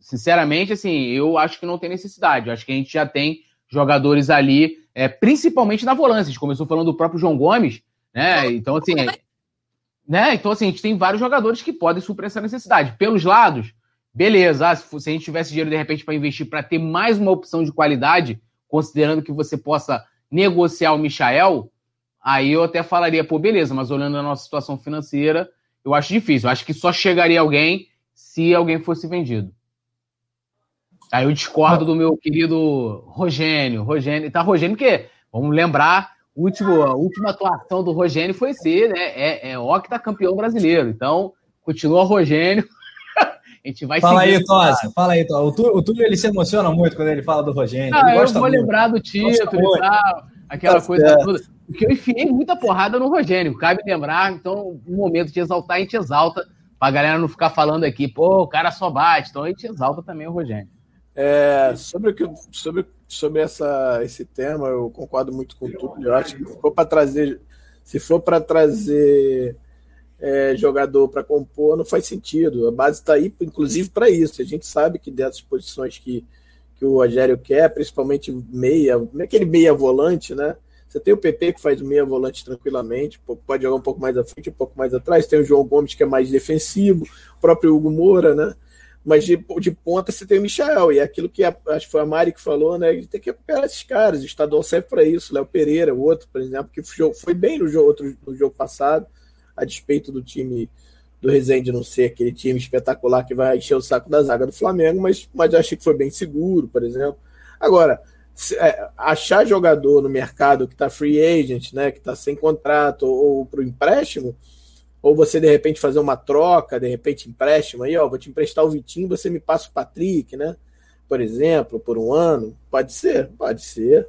sinceramente, assim, eu acho que não tem necessidade. Eu acho que a gente já tem jogadores ali, é, principalmente na volância. A gente começou falando do próprio João Gomes, né? Então, assim, né? Então, assim, a gente tem vários jogadores que podem suprir essa necessidade. Pelos lados, beleza. Ah, se, a gente tivesse dinheiro, de repente, para investir, para ter mais uma opção de qualidade, considerando que você possa negociar o Michael, aí eu até falaria, pô, beleza, mas olhando a nossa situação financeira, eu acho difícil. Eu acho que só chegaria alguém se alguém fosse vendido. Aí eu discordo do meu querido Rogênio. Rogênio, tá Rogênio que vamos lembrar, último, a última atuação do Rogênio foi ser, né? É, é octa campeão brasileiro. Então, continua Rogênio. A gente vai Fala aí, Tosa. Fala aí, Tosa. O Túlio, o Túlio, ele se emociona muito quando ele fala do Rogênio. Ah, eu vou muito. lembrar do título e tal, aquela tá coisa certo. toda. Porque eu enfiei muita porrada no Rogênio, cabe lembrar. Então, no momento de exaltar, a gente exalta, pra galera não ficar falando aqui, pô, o cara só bate. Então, a gente exalta também o Rogênio. É, sobre, o que, sobre, sobre essa, esse tema, eu concordo muito com tudo. Eu acho que se for para trazer, se for para trazer é, jogador para compor, não faz sentido. A base está aí, inclusive, para isso. A gente sabe que dessas posições que, que o Rogério quer, principalmente meia, aquele meia volante, né? Você tem o PP que faz meia volante tranquilamente, pode jogar um pouco mais à frente, um pouco mais atrás. Tem o João Gomes que é mais defensivo, o próprio Hugo Moura, né? Mas de, de ponta você tem o Michel, e é aquilo que a, acho que foi a Mari que falou, né? Tem que recuperar esses caras. O estadual serve para isso. Léo Pereira, o outro, por exemplo, que foi bem no jogo, outro, no jogo passado, a despeito do time do Rezende não ser aquele time espetacular que vai encher o saco da zaga do Flamengo, mas, mas eu achei que foi bem seguro, por exemplo. Agora, se, é, achar jogador no mercado que está free agent, né, que está sem contrato ou, ou para o empréstimo, ou você de repente fazer uma troca, de repente empréstimo aí, ó, vou te emprestar o Vitinho, você me passa o Patrick, né? Por exemplo, por um ano. Pode ser, pode ser.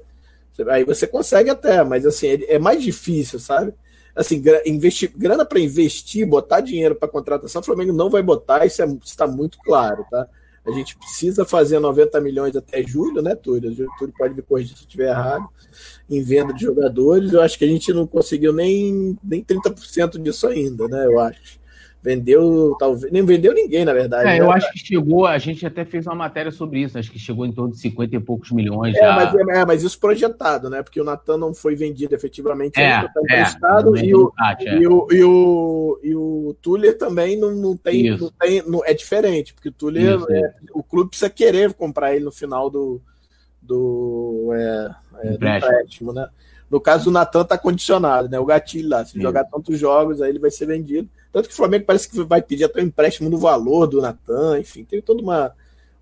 Aí você consegue até, mas assim, é mais difícil, sabe? Assim, investir, grana para investir, botar dinheiro para contratação, o Flamengo não vai botar, isso é, está muito claro, tá? A gente precisa fazer 90 milhões até julho, né, Túlio? O Túlio pode me corrigir se eu estiver errado, em venda de jogadores. Eu acho que a gente não conseguiu nem, nem 30% disso ainda, né? Eu acho. Vendeu, talvez. Nem vendeu ninguém, na verdade. É, né? eu acho que chegou, a gente até fez uma matéria sobre isso, acho que chegou em torno de 50 e poucos milhões. É, já. Mas, é, mas isso projetado, né? Porque o Natan não foi vendido efetivamente, é, tá emprestado, é, e, o, é. e, o, e, o, e o Tuller também não, não tem. Não tem não, é diferente, porque o Tuller, é, o clube precisa querer comprar ele no final do, do, é, é, do empréstimo, né? No caso, o Natan tá condicionado, né? O gatilho lá. Se jogar tantos jogos, aí ele vai ser vendido. Tanto que o Flamengo parece que vai pedir até um empréstimo no valor do Natan, enfim, tem toda uma,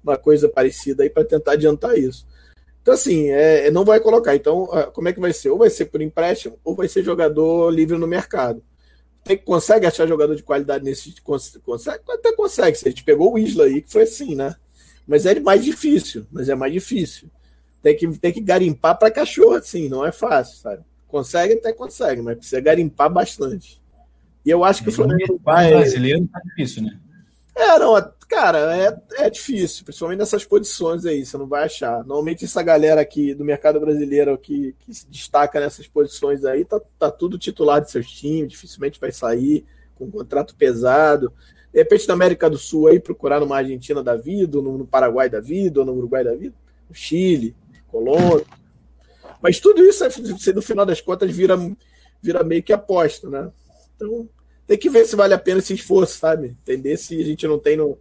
uma coisa parecida aí para tentar adiantar isso. Então, assim, é, é, não vai colocar. Então, como é que vai ser? Ou vai ser por empréstimo, ou vai ser jogador livre no mercado. Tem, consegue achar jogador de qualidade nesse. Consegue? Até consegue. Se a gente pegou o Isla aí, que foi assim, né? Mas é mais difícil. Mas é mais difícil. Tem que, tem que garimpar para cachorro, assim, não é fácil, sabe? Consegue até consegue, mas precisa garimpar bastante. E eu acho que o Flamengo vai. brasileiro tá difícil, né? É, não, cara, é, é difícil, principalmente nessas posições aí, você não vai achar. Normalmente essa galera aqui do mercado brasileiro que, que se destaca nessas posições aí, tá, tá tudo titular de seus times, dificilmente vai sair com um contrato pesado. De repente na América do Sul aí, procurar numa Argentina da vida, ou no Paraguai da vida, ou no Uruguai da vida, no Chile, Colômbia. Mas tudo isso, no final das contas, vira, vira meio que aposta, né? Então, tem que ver se vale a pena esse esforço, sabe? Entender se a gente não tem no,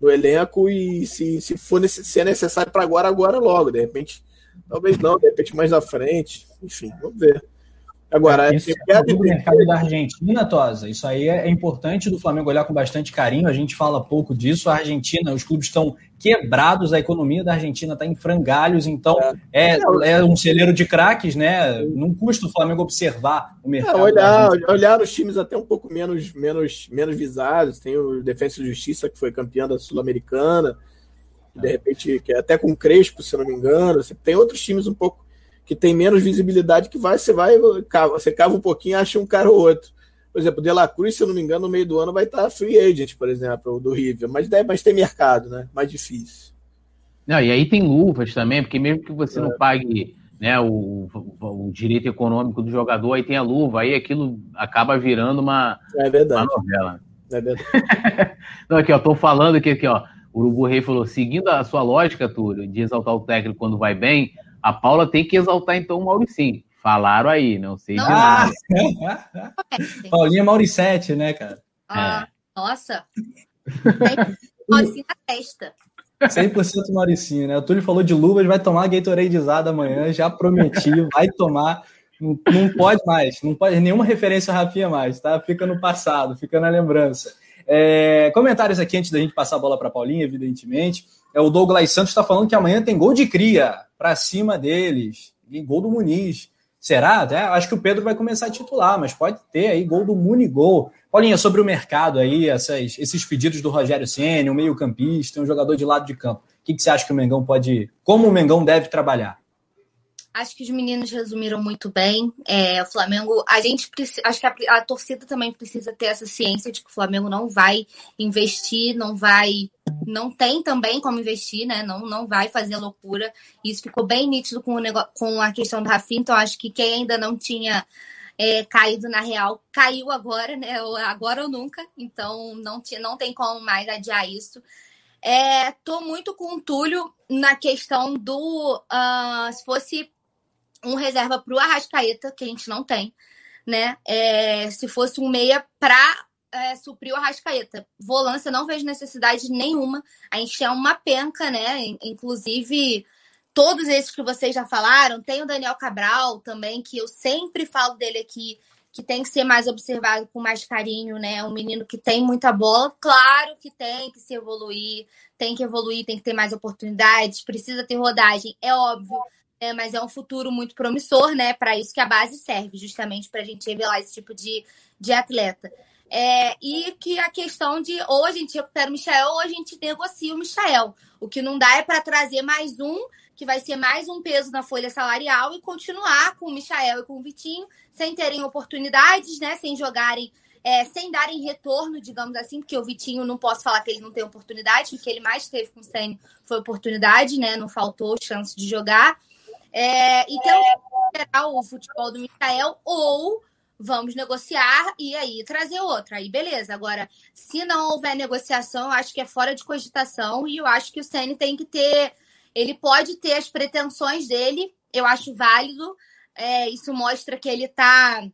no elenco e se, se for necess, se é necessário para agora, agora logo. De repente, talvez não, de repente mais na frente. Enfim, vamos ver. Agora, isso é do mercado da Argentina, Tosa. Isso aí é importante do Flamengo olhar com bastante carinho. A gente fala pouco disso. A Argentina, os clubes estão quebrados, a economia da Argentina está em frangalhos, então é, é, é um celeiro de craques, né? Não custa o Flamengo observar o mercado. É, olhar, olhar os times até um pouco menos, menos, menos visados. Tem o Defensa e Justiça, que foi campeão da Sul-Americana, de repente, que é até com o Crespo, se não me engano. Tem outros times um pouco que tem menos visibilidade que vai, você vai, você cava um pouquinho acha um cara ou outro. Por exemplo, o De La Cruz, se eu não me engano, no meio do ano vai estar free agent, por exemplo, do River. Mas, deve, mas tem mercado, né? Mais difícil. Não, e aí tem luvas também, porque mesmo que você é. não pague né, o, o, o, direito econômico do jogador, aí tem a luva, aí aquilo acaba virando uma, é verdade. uma novela. É verdade. não, aqui, ó, tô falando aqui, aqui, ó. O Urubu Rei falou: seguindo a sua lógica, Túlio, de exaltar o técnico quando vai bem, a Paula tem que exaltar então o Mauricinho. Falaram aí, não sei de ah, Paulinha Mauricete, né, cara? Ah, é. Nossa. Mauricinho na testa. 100% Mauricinho, né? O Túlio falou de luvas, vai tomar Gatoradeizada amanhã, já prometi, vai tomar. Não, não, pode mais, não pode nenhuma referência a Rafinha mais, tá? Fica no passado, fica na lembrança. É, comentários aqui antes da gente passar a bola para Paulinha, evidentemente. É, o Douglas Santos está falando que amanhã tem gol de cria para cima deles. E gol do Muniz. Será? É, acho que o Pedro vai começar a titular, mas pode ter aí gol do Munigol. Paulinha, sobre o mercado aí, essas, esses pedidos do Rogério Senna, um meio-campista, um jogador de lado de campo. O que, que você acha que o Mengão pode. Como o Mengão deve trabalhar? Acho que os meninos resumiram muito bem. É, o Flamengo, a gente precisa, acho que a, a, torcida também precisa ter essa ciência de que o Flamengo não vai investir, não vai, não tem também como investir, né? Não, não vai fazer loucura. Isso ficou bem nítido com, o negócio, com a questão do Rafinha. Então, acho que quem ainda não tinha é, caído na real caiu agora, né? Agora ou nunca. Então, não, tinha, não tem como mais adiar isso. É, tô muito com o Túlio na questão do uh, se fosse um reserva para o Arrascaeta, que a gente não tem, né? É, se fosse um meia para é, suprir o Arrascaeta. Volância não vejo necessidade nenhuma. A gente é uma penca, né? Inclusive, todos esses que vocês já falaram. Tem o Daniel Cabral também, que eu sempre falo dele aqui, que tem que ser mais observado com mais carinho, né? Um menino que tem muita bola, claro que tem que se evoluir, tem que evoluir, tem que ter mais oportunidades, precisa ter rodagem, é óbvio é, mas é um futuro muito promissor, né? Para isso que a base serve, justamente para a gente revelar esse tipo de, de atleta. É, e que a questão de ou a gente recupera o Michael ou a gente negocia o Michael. O que não dá é para trazer mais um, que vai ser mais um peso na folha salarial, e continuar com o Michael e com o Vitinho, sem terem oportunidades, né? Sem jogarem, é, sem darem retorno, digamos assim, porque o Vitinho não posso falar que ele não tem oportunidade, o que ele mais teve com o Senna foi oportunidade, né? Não faltou chance de jogar. É, então, esperar o futebol do Michael ou vamos negociar e aí trazer outra. Aí, beleza. Agora, se não houver negociação, eu acho que é fora de cogitação e eu acho que o Ceni tem que ter. Ele pode ter as pretensões dele, eu acho válido. É, isso mostra que ele está,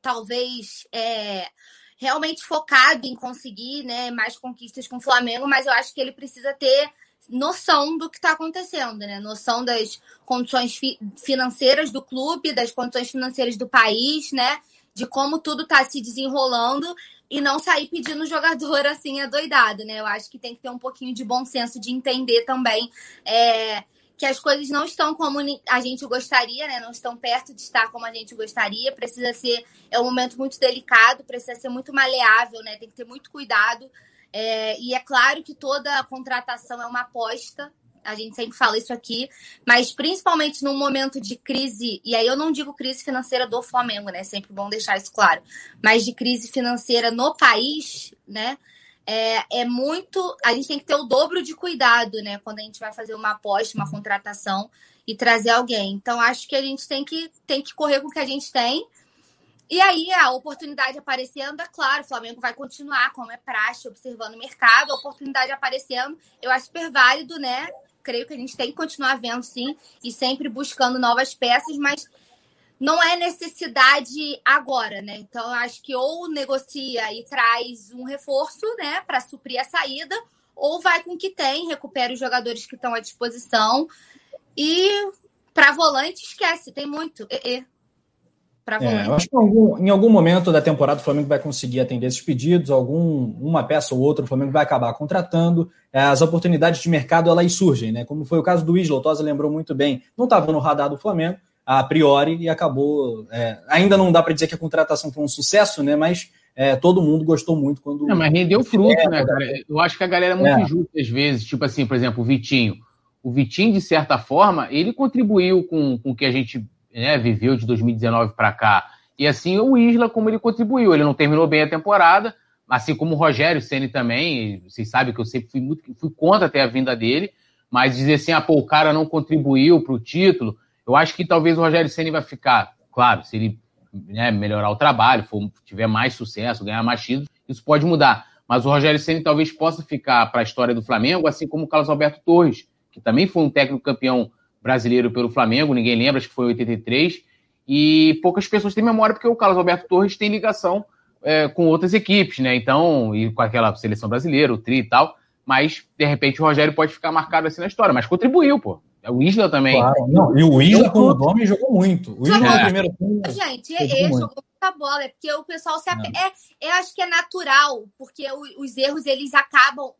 talvez, é, realmente focado em conseguir né, mais conquistas com o Flamengo, mas eu acho que ele precisa ter noção do que está acontecendo, né? Noção das condições fi financeiras do clube, das condições financeiras do país, né? De como tudo está se desenrolando e não sair pedindo jogador assim adoidado, né? Eu acho que tem que ter um pouquinho de bom senso de entender também é, que as coisas não estão como a gente gostaria, né? Não estão perto de estar como a gente gostaria. Precisa ser é um momento muito delicado, precisa ser muito maleável, né? Tem que ter muito cuidado é, e é claro que toda contratação é uma aposta, a gente sempre fala isso aqui, mas principalmente num momento de crise, e aí eu não digo crise financeira do Flamengo, né? Sempre bom deixar isso claro, mas de crise financeira no país, né? é, é muito. A gente tem que ter o dobro de cuidado, né? Quando a gente vai fazer uma aposta, uma contratação e trazer alguém. Então, acho que a gente tem que, tem que correr com o que a gente tem. E aí, a oportunidade aparecendo, é claro, o Flamengo vai continuar, como é praxe, observando o mercado, a oportunidade aparecendo, eu acho super válido, né? Creio que a gente tem que continuar vendo, sim, e sempre buscando novas peças, mas não é necessidade agora, né? Então, acho que ou negocia e traz um reforço, né, para suprir a saída, ou vai com o que tem, recupera os jogadores que estão à disposição. E para volante, esquece, tem muito. E, e. Pra É, eu acho que em algum, em algum, momento da temporada o Flamengo vai conseguir atender esses pedidos, algum, uma peça ou outra o Flamengo vai acabar contratando. É, as oportunidades de mercado elas surgem, né? Como foi o caso do Isla, o Tosa lembrou muito bem, não estava no radar do Flamengo a priori e acabou. É, ainda não dá para dizer que a contratação foi um sucesso, né? Mas é, todo mundo gostou muito quando. Não, mas rendeu fruto, é, né, cara? Eu acho que a galera é muito é. injusta às vezes. Tipo assim, por exemplo, o Vitinho. O Vitinho, de certa forma, ele contribuiu com, com o que a gente né, viveu de 2019 para cá. E assim o Isla, como ele contribuiu. Ele não terminou bem a temporada, assim como o Rogério Ceni também. Vocês sabem que eu sempre fui, muito, fui contra até a vinda dele, mas dizer assim, ah, pô, o cara não contribuiu para o título eu acho que talvez o Rogério Ceni vai ficar, claro, se ele né, melhorar o trabalho, for, tiver mais sucesso, ganhar mais títulos, isso pode mudar. Mas o Rogério Ceni talvez possa ficar para a história do Flamengo, assim como o Carlos Alberto Torres, que também foi um técnico campeão brasileiro pelo Flamengo, ninguém lembra, acho que foi em 83, e poucas pessoas têm memória porque o Carlos Alberto Torres tem ligação é, com outras equipes, né? Então, e com aquela seleção brasileira, o Tri e tal, mas de repente o Rogério pode ficar marcado assim na história, mas contribuiu, pô. É o Isla também. Claro, não, e o Isla, como nome, jogou muito. O Isla no primeiro tempo. Gente, ele jogou, jogou muita bola. É porque o pessoal se. Ape... É. é, acho que é natural, porque os erros eles acabam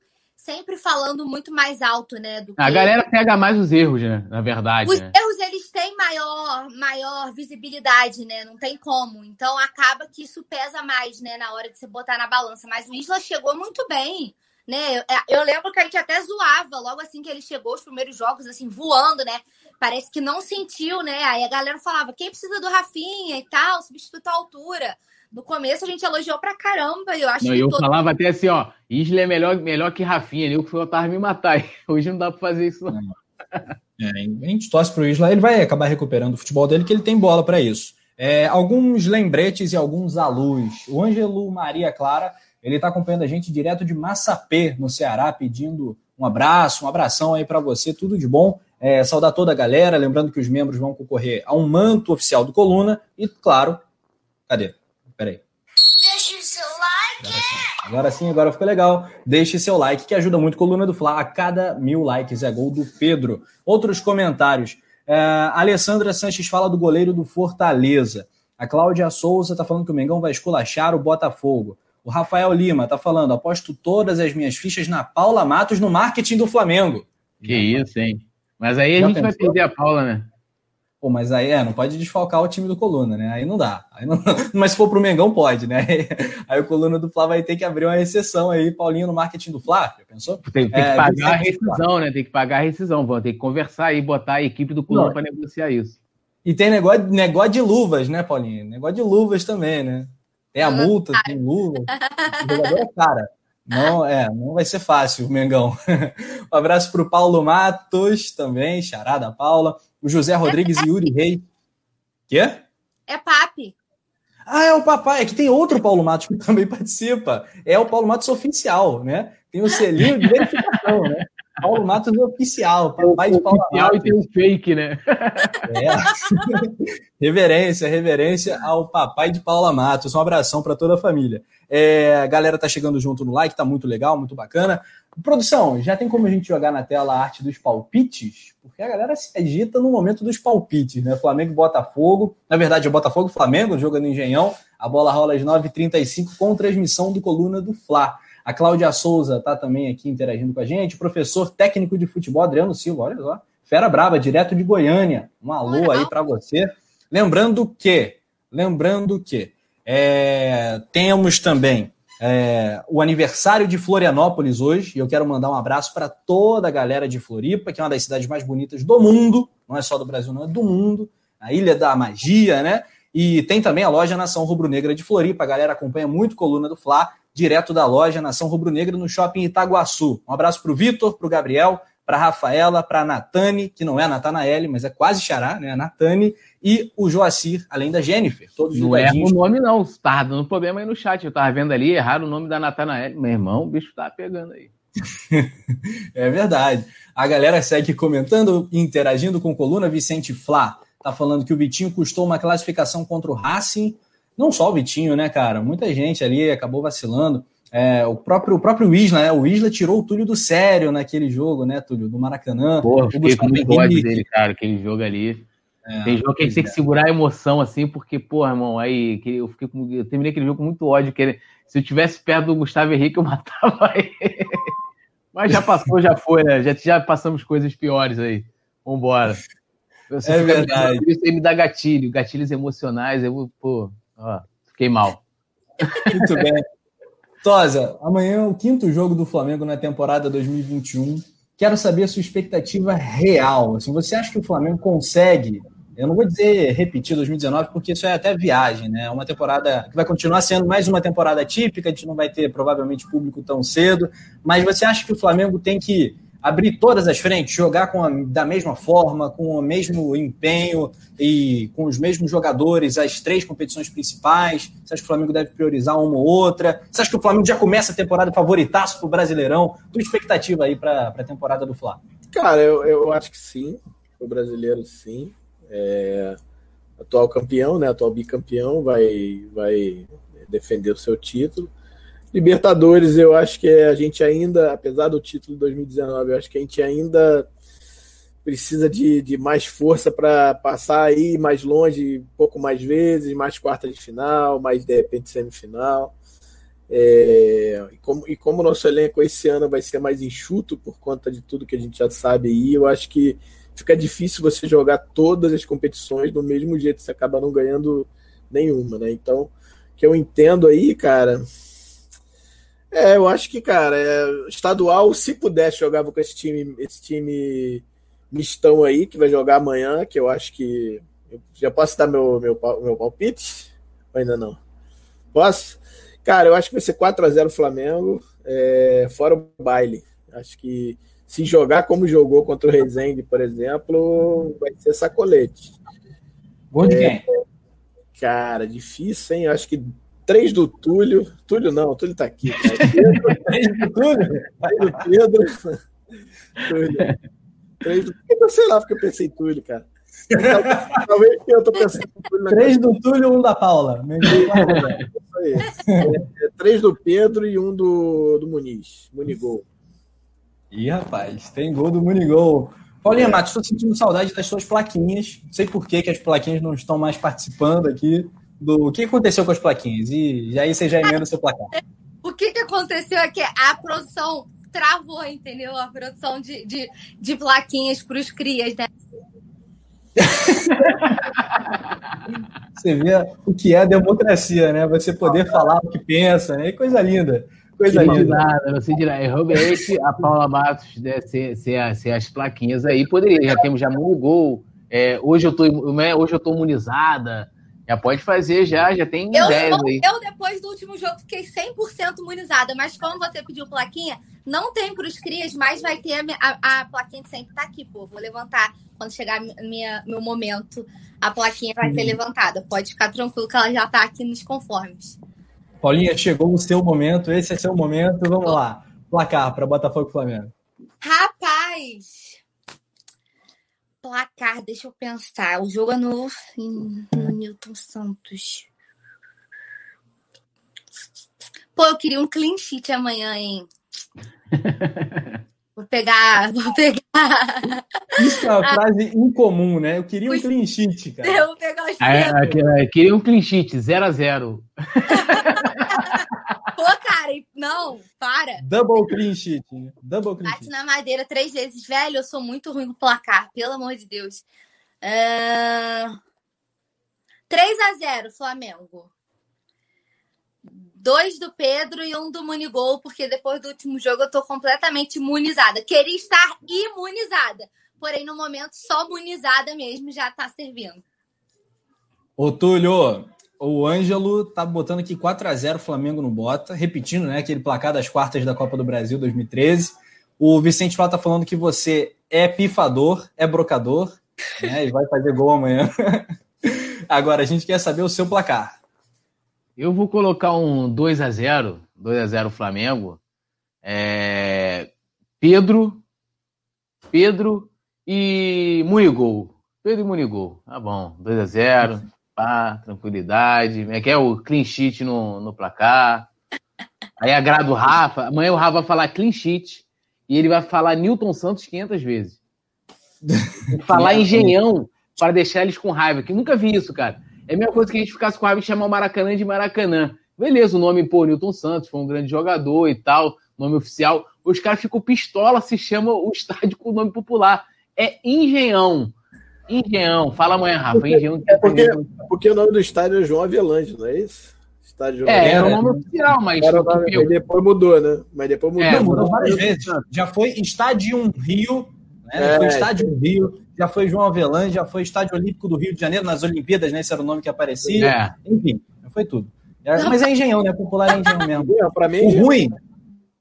sempre falando muito mais alto, né? Do a galera pega mais os erros, né? Na verdade. Os né? erros eles têm maior, maior visibilidade, né? Não tem como. Então acaba que isso pesa mais, né? Na hora de se botar na balança. Mas o Isla chegou muito bem né? É, eu lembro que a gente até zoava logo assim que ele chegou, os primeiros jogos, assim, voando, né? Parece que não sentiu, né? Aí a galera falava: quem precisa do Rafinha e tal, substituto à altura. No começo a gente elogiou pra caramba. Eu acho não, que. Eu todo... falava até assim: ó, Isla é melhor, melhor que Rafinha. Eu que tava me matar. Hoje não dá pra fazer isso, não. É, a gente torce pro Isla, ele vai acabar recuperando o futebol dele, que ele tem bola para isso. É, alguns lembretes e alguns alus. O Ângelo Maria Clara ele está acompanhando a gente direto de Massapê, no Ceará, pedindo um abraço, um abração aí para você, tudo de bom. É, saudar toda a galera, lembrando que os membros vão concorrer a um manto oficial do Coluna e, claro, cadê? Peraí. Deixe o seu like! Agora sim, agora ficou legal. Deixe seu like, que ajuda muito a Coluna do Fla. A cada mil likes é gol do Pedro. Outros comentários. É, Alessandra Sanches fala do goleiro do Fortaleza. A Cláudia Souza está falando que o Mengão vai esculachar o Botafogo. O Rafael Lima tá falando: aposto todas as minhas fichas na Paula Matos no marketing do Flamengo. Que isso, hein? Mas aí a Já gente pensou? vai perder a Paula, né? Pô, mas aí é, não pode desfalcar o time do Coluna, né? Aí não dá. Aí não... Mas se for pro Mengão, pode, né? Aí o Coluna do Fla vai ter que abrir uma exceção aí, Paulinho, no marketing do Fla, já pensou? Tem, tem é, que pagar a rescisão, né? Tem que pagar a rescisão. Vão ter que conversar aí, botar a equipe do Coluna para negociar isso. E tem negócio, negócio de luvas, né, Paulinho? Negócio de luvas também, né? Tem a multa, tem luva. O jogador é cara. Não, é, não vai ser fácil, Mengão. Um abraço para o Paulo Matos também, charada Paula. O José Rodrigues e Yuri Rei. Quê? É papi. Ah, é o papai. É que tem outro Paulo Matos que também participa. É o Paulo Matos oficial, né? Tem o selinho de verificação, né? Paulo Matos oficial, papai de Paulo Matos. e tem um fake, né? É. reverência, reverência ao papai de Paula Matos. Um abração para toda a família. É, a galera tá chegando junto no like, tá muito legal, muito bacana. Produção, já tem como a gente jogar na tela a arte dos palpites? Porque a galera se agita no momento dos palpites, né? Flamengo e Botafogo. Na verdade, é Botafogo e Flamengo, jogando Engenhão. A bola rola às 9h35 com transmissão do Coluna do Fla. A Cláudia Souza está também aqui interagindo com a gente. Professor técnico de futebol, Adriano Silva, olha só. Fera Braba, direto de Goiânia. Um alô aí para você. Lembrando que, lembrando que é, temos também é, o aniversário de Florianópolis hoje, e eu quero mandar um abraço para toda a galera de Floripa, que é uma das cidades mais bonitas do mundo, não é só do Brasil, não é do mundo, a Ilha da Magia, né? E tem também a loja Nação Rubro Negra de Floripa. A galera acompanha muito Coluna do Fla, direto da loja Nação Rubro Negra no shopping Itaguaçu. Um abraço para o Vitor, para o Gabriel, para Rafaela, para Natane, que não é a Natanaele, mas é quase xará, né? A Natane, e o Joacir, além da Jennifer. Todos não é o nome, não. Tava dando problema aí no chat. Eu tava vendo ali, erraram o nome da Natanaele. Meu irmão, o bicho tá pegando aí. é verdade. A galera segue comentando, interagindo com coluna. Vicente Flá tá falando que o Vitinho custou uma classificação contra o Racing. Não só o Vitinho, né, cara? Muita gente ali acabou vacilando. É, o próprio, o próprio Isla, né? O Isla tirou o Túlio do sério naquele jogo, né, Túlio? Do Maracanã. Porra, fiquei com dele, cara, aquele jogo ali. É, tem jogo que a gente tem que é. segurar a emoção, assim, porque, porra, irmão, aí eu, fiquei com, eu terminei aquele jogo com muito ódio. Que se eu tivesse perto do Gustavo Henrique, eu matava ele. Mas já passou, já foi, né? Já, já passamos coisas piores aí. Vambora. Você é verdade. Isso aí me dá gatilho, gatilhos emocionais. Eu, pô, ó, fiquei mal. Muito bem. Tosa, amanhã é o quinto jogo do Flamengo na temporada 2021. Quero saber a sua expectativa real. Assim, você acha que o Flamengo consegue? Eu não vou dizer repetir 2019, porque isso é até viagem, né? É uma temporada que vai continuar sendo mais uma temporada típica, a gente não vai ter provavelmente público tão cedo. Mas você acha que o Flamengo tem que abrir todas as frentes, jogar com a, da mesma forma, com o mesmo empenho e com os mesmos jogadores as três competições principais? Você acha que o Flamengo deve priorizar uma ou outra? Você acha que o Flamengo já começa a temporada favoritaço para o Brasileirão? Tua expectativa aí para a temporada do Flá? Cara, eu, eu acho que sim. O brasileiro, sim. É, atual campeão, né? Atual bicampeão vai, vai defender o seu título. Libertadores, eu acho que a gente ainda, apesar do título de 2019, eu acho que a gente ainda precisa de, de mais força para passar aí mais longe, um pouco mais vezes, mais quarta de final, mais de repente semifinal. É, e, como, e como o nosso elenco esse ano vai ser mais enxuto por conta de tudo que a gente já sabe aí, eu acho que fica difícil você jogar todas as competições do mesmo jeito, você acaba não ganhando nenhuma, né? Então, que eu entendo aí, cara, é, eu acho que, cara, é, estadual, se pudesse, jogava com esse time, esse time mistão aí, que vai jogar amanhã, que eu acho que. Eu já posso dar meu, meu, meu palpite? Ou ainda não? Posso? Cara, eu acho que vai ser 4x0 Flamengo, é, fora o baile. Acho que se jogar como jogou contra o Rezende, por exemplo, vai ser sacolete. Gol de é, quem? Cara, difícil, hein? Acho que Três do Túlio. Túlio não, o Túlio tá aqui. Três do Túlio? Três do Pedro. Túlio. Três do Pedro. Sei lá porque eu pensei em Túlio, cara. Talvez eu tô pensando. Três do Túlio e um da Paula. É, é, três do Pedro e um do, do Muniz. Munigol. Ih, rapaz, tem gol do Munigol. Paulinha Matos, estou sentindo saudade das suas plaquinhas. Não sei por que, que as plaquinhas não estão mais participando aqui do que aconteceu com as plaquinhas. E aí você já emenda o seu placar. O que, que aconteceu é que a produção travou, entendeu? A produção de, de, de plaquinhas para os crias, né? Você vê o que é a democracia, né? Você poder falar o que pensa, né? Coisa linda. Coisa não linda. Nada, não sei de nada. Realmente, a Paula Matos né, ser, ser, ser, as plaquinhas aí, poderia. Já temos já muito gol. É, hoje, eu tô, né, hoje eu tô imunizada. Já pode fazer, já, já tem eu, ideias aí. Eu, depois do último jogo, fiquei 100% imunizada, mas como você pediu plaquinha, não tem para os crias, mas vai ter a, a, a plaquinha que sempre tá aqui, pô. Vou levantar quando chegar minha, meu momento, a plaquinha vai ser levantada. Pode ficar tranquilo que ela já tá aqui nos conformes. Paulinha, chegou o seu momento, esse é seu momento, vamos lá. Placar para Botafogo e Flamengo. Rapaz! Placar, deixa eu pensar. O jogo é no, no Newton Santos. Pô, eu queria um clean sheet amanhã, hein? Vou pegar, vou pegar. Isso é uma ah. frase incomum, né? Eu queria um clean sheet, cara. Eu vou pegar os é, é, é, queria um clean sheet, 0 a 0 não, para. Double clean sheet. Né? Double clean Bate sheet. na madeira três vezes. Velho, eu sou muito ruim no placar, pelo amor de Deus. Uh... 3 a 0 Flamengo. Dois do Pedro e um do Munigol, porque depois do último jogo eu tô completamente imunizada. Queria estar imunizada. Porém, no momento, só imunizada mesmo já tá servindo. Ô, Túlio, o Ângelo tá botando aqui 4 a 0 Flamengo no Bota, repetindo, né, aquele placar das quartas da Copa do Brasil 2013. O Vicente Flá tá falando que você é pifador, é brocador, né, e vai fazer gol amanhã. Agora, a gente quer saber o seu placar. Eu vou colocar um 2 a 0 2 a 0 Flamengo. É... Pedro, Pedro e Munigol. Pedro e Munigol. Tá bom, 2 a 0 pá, tranquilidade. É que é o clean sheet no, no placar. Aí agrada o Rafa. Amanhã o Rafa vai falar clean sheet e ele vai falar Newton Santos 500 vezes. falar engenhão para deixar eles com raiva, que nunca vi isso, cara. É a mesma coisa que a gente ficasse com raiva e chamar o Maracanã de Maracanã. Beleza, o nome, pô, Newton Santos, foi um grande jogador e tal, nome oficial. Os caras ficam pistola se chama o estádio com o nome popular. É Engenhão. Engenhão. Fala amanhã, Rafa. Porque, Engenhão. É porque, porque o nome do estádio é João Avelange, não é isso? Estádio João é, era o nome oficial, mas. Era o nome, mas depois mudou, né? Mas depois mudou. É, mudou várias vezes. Já foi Estádio Rio, né? É, foi Estádio Rio, já foi João Avelange, já foi Estádio Olímpico do Rio de Janeiro, nas Olimpíadas, né? Esse era o nome que aparecia. É. Enfim, foi tudo. Mas é engenhão, né? Popular é engenhão mesmo. É, pra mim, o ruim,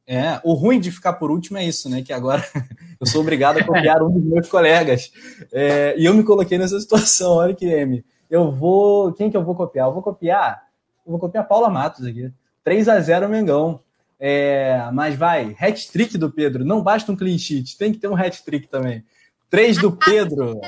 é, o ruim de ficar por último é isso, né? Que agora eu sou obrigado a copiar um dos meus colegas. É, e eu me coloquei nessa situação, olha que M. Eu vou. Quem que eu vou copiar? Eu vou copiar. Eu vou copiar Paula Matos aqui. 3 a 0 Mengão. É, mas vai, hat-trick do Pedro. Não basta um clean sheet, tem que ter um hat-trick também. 3 do Pedro.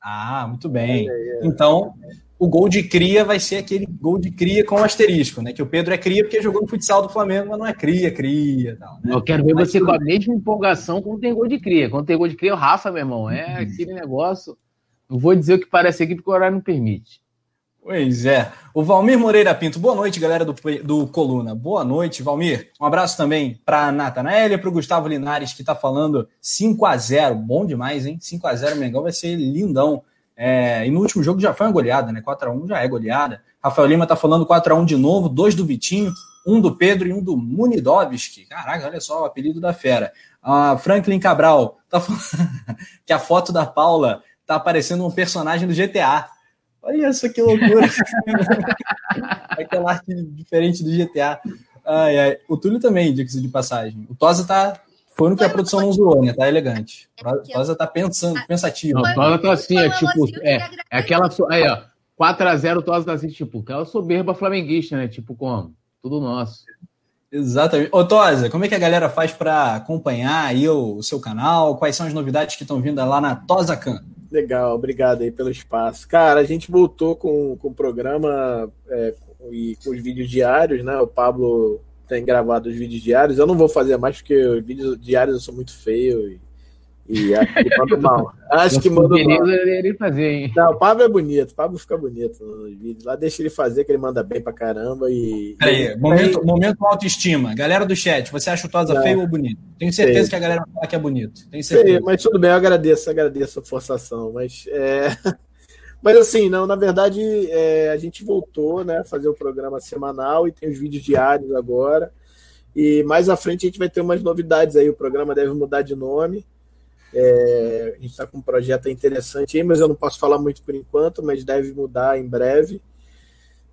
Ah, muito bem. Então, o gol de cria vai ser aquele gol de cria com asterisco, né? Que o Pedro é cria porque jogou no futsal do Flamengo, mas não é cria, cria tal. Né? Eu quero ver mas você com a mesma empolgação quando tem gol de cria. Quando tem gol de cria, o Rafa, meu irmão, é aquele negócio. Não vou dizer o que parece aqui porque o horário não permite. Pois é. O Valmir Moreira Pinto. Boa noite, galera do, do Coluna. Boa noite, Valmir. Um abraço também para a Natanael e para o Gustavo Linares, que está falando 5 a 0 Bom demais, hein? 5 a 0 Mengão vai ser lindão. É, e no último jogo já foi uma goleada, né? 4x1 já é goleada. Rafael Lima tá falando 4x1 de novo, dois do Vitinho, um do Pedro e um do Munidovski. Caraca, olha só o apelido da fera. A Franklin Cabral tá falando que a foto da Paula tá aparecendo um personagem do GTA. Olha isso que loucura. Aquela arte diferente do GTA. Ai, ai. O Túlio também, diga-se de passagem. O Tosa tá foi no que a produção não usou, né? Tá elegante. A Tosa tá pensando, pensativo. A Tosa tá assim, é tipo. É, é aquela. Aí, ó. 4x0, o Tosa tá assim, tipo, aquela soberba flamenguista, né? Tipo, como? Tudo nosso. Exatamente. Ô, Tosa, como é que a galera faz para acompanhar aí o, o, seu canal? Quais são as novidades que estão vindo lá na Tosa Can? Legal, obrigado aí pelo espaço. Cara, a gente voltou com, com o programa é, e com os vídeos diários, né? O Pablo tem gravado os vídeos diários. Eu não vou fazer mais porque os vídeos diários eu sou muito feio e, e acho que manda mal. Acho que manda mal. Ele fazer, hein? Não, o Pablo é bonito, o Pablo fica bonito nos vídeos. Lá deixa ele fazer, que ele manda bem pra caramba. E. Peraí, momento, momento autoestima. Galera do chat, você acha o Tosa não. feio ou bonito? Tenho certeza feio. que a galera vai falar que é bonito. Tenho certeza. Feio, mas tudo bem, eu agradeço, agradeço a forçação. Mas é. Mas assim, não, na verdade, é, a gente voltou né, a fazer o programa semanal e tem os vídeos diários agora. E mais à frente a gente vai ter umas novidades aí. O programa deve mudar de nome. É, a gente está com um projeto interessante aí, mas eu não posso falar muito por enquanto, mas deve mudar em breve.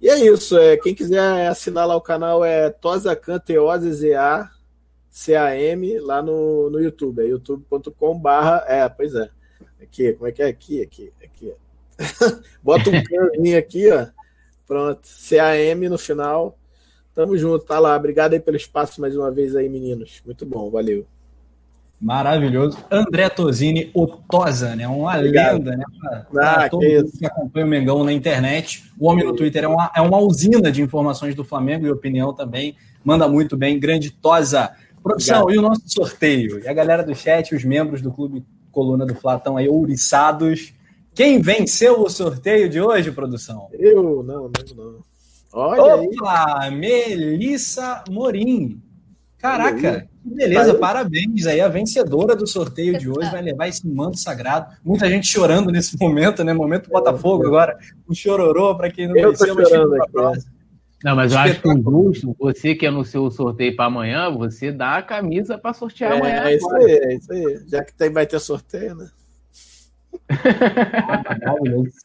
E é isso. É, quem quiser assinar lá o canal é Tozacan, T-O-Z-Z-A, C-A-M, lá no, no YouTube. É youtube.com barra. É, pois é. Aqui, como é que é? Aqui, aqui, aqui. Bota um caninho aqui, ó. Pronto. CAM no final. Tamo junto, tá lá. Obrigado aí pelo espaço mais uma vez aí, meninos. Muito bom, valeu. Maravilhoso. André Tosini, o Tosa, né? Uma Obrigado. lenda, né? Para ah, todo que mundo que acompanha o Mengão na internet. O homem no Twitter é uma, é uma usina de informações do Flamengo e opinião também. Manda muito bem. Grande Tosa. Produção, Obrigado. e o nosso sorteio? E a galera do chat, os membros do Clube Coluna do Fla estão aí ouriçados. Quem venceu o sorteio de hoje, produção? Eu, não, não, não. Olha Opa, aí. Melissa Morim. Caraca, que beleza, parabéns aí. A vencedora do sorteio de hoje vai levar esse manto sagrado. Muita gente chorando nesse momento, né? Momento Botafogo agora. Um chororô para quem não eu venceu, mas aqui, Não, mas eu acho que justo, você que é no seu sorteio para amanhã, você dá a camisa para sortear é, amanhã. É isso aí, é isso aí. Já que tem, vai ter sorteio, né?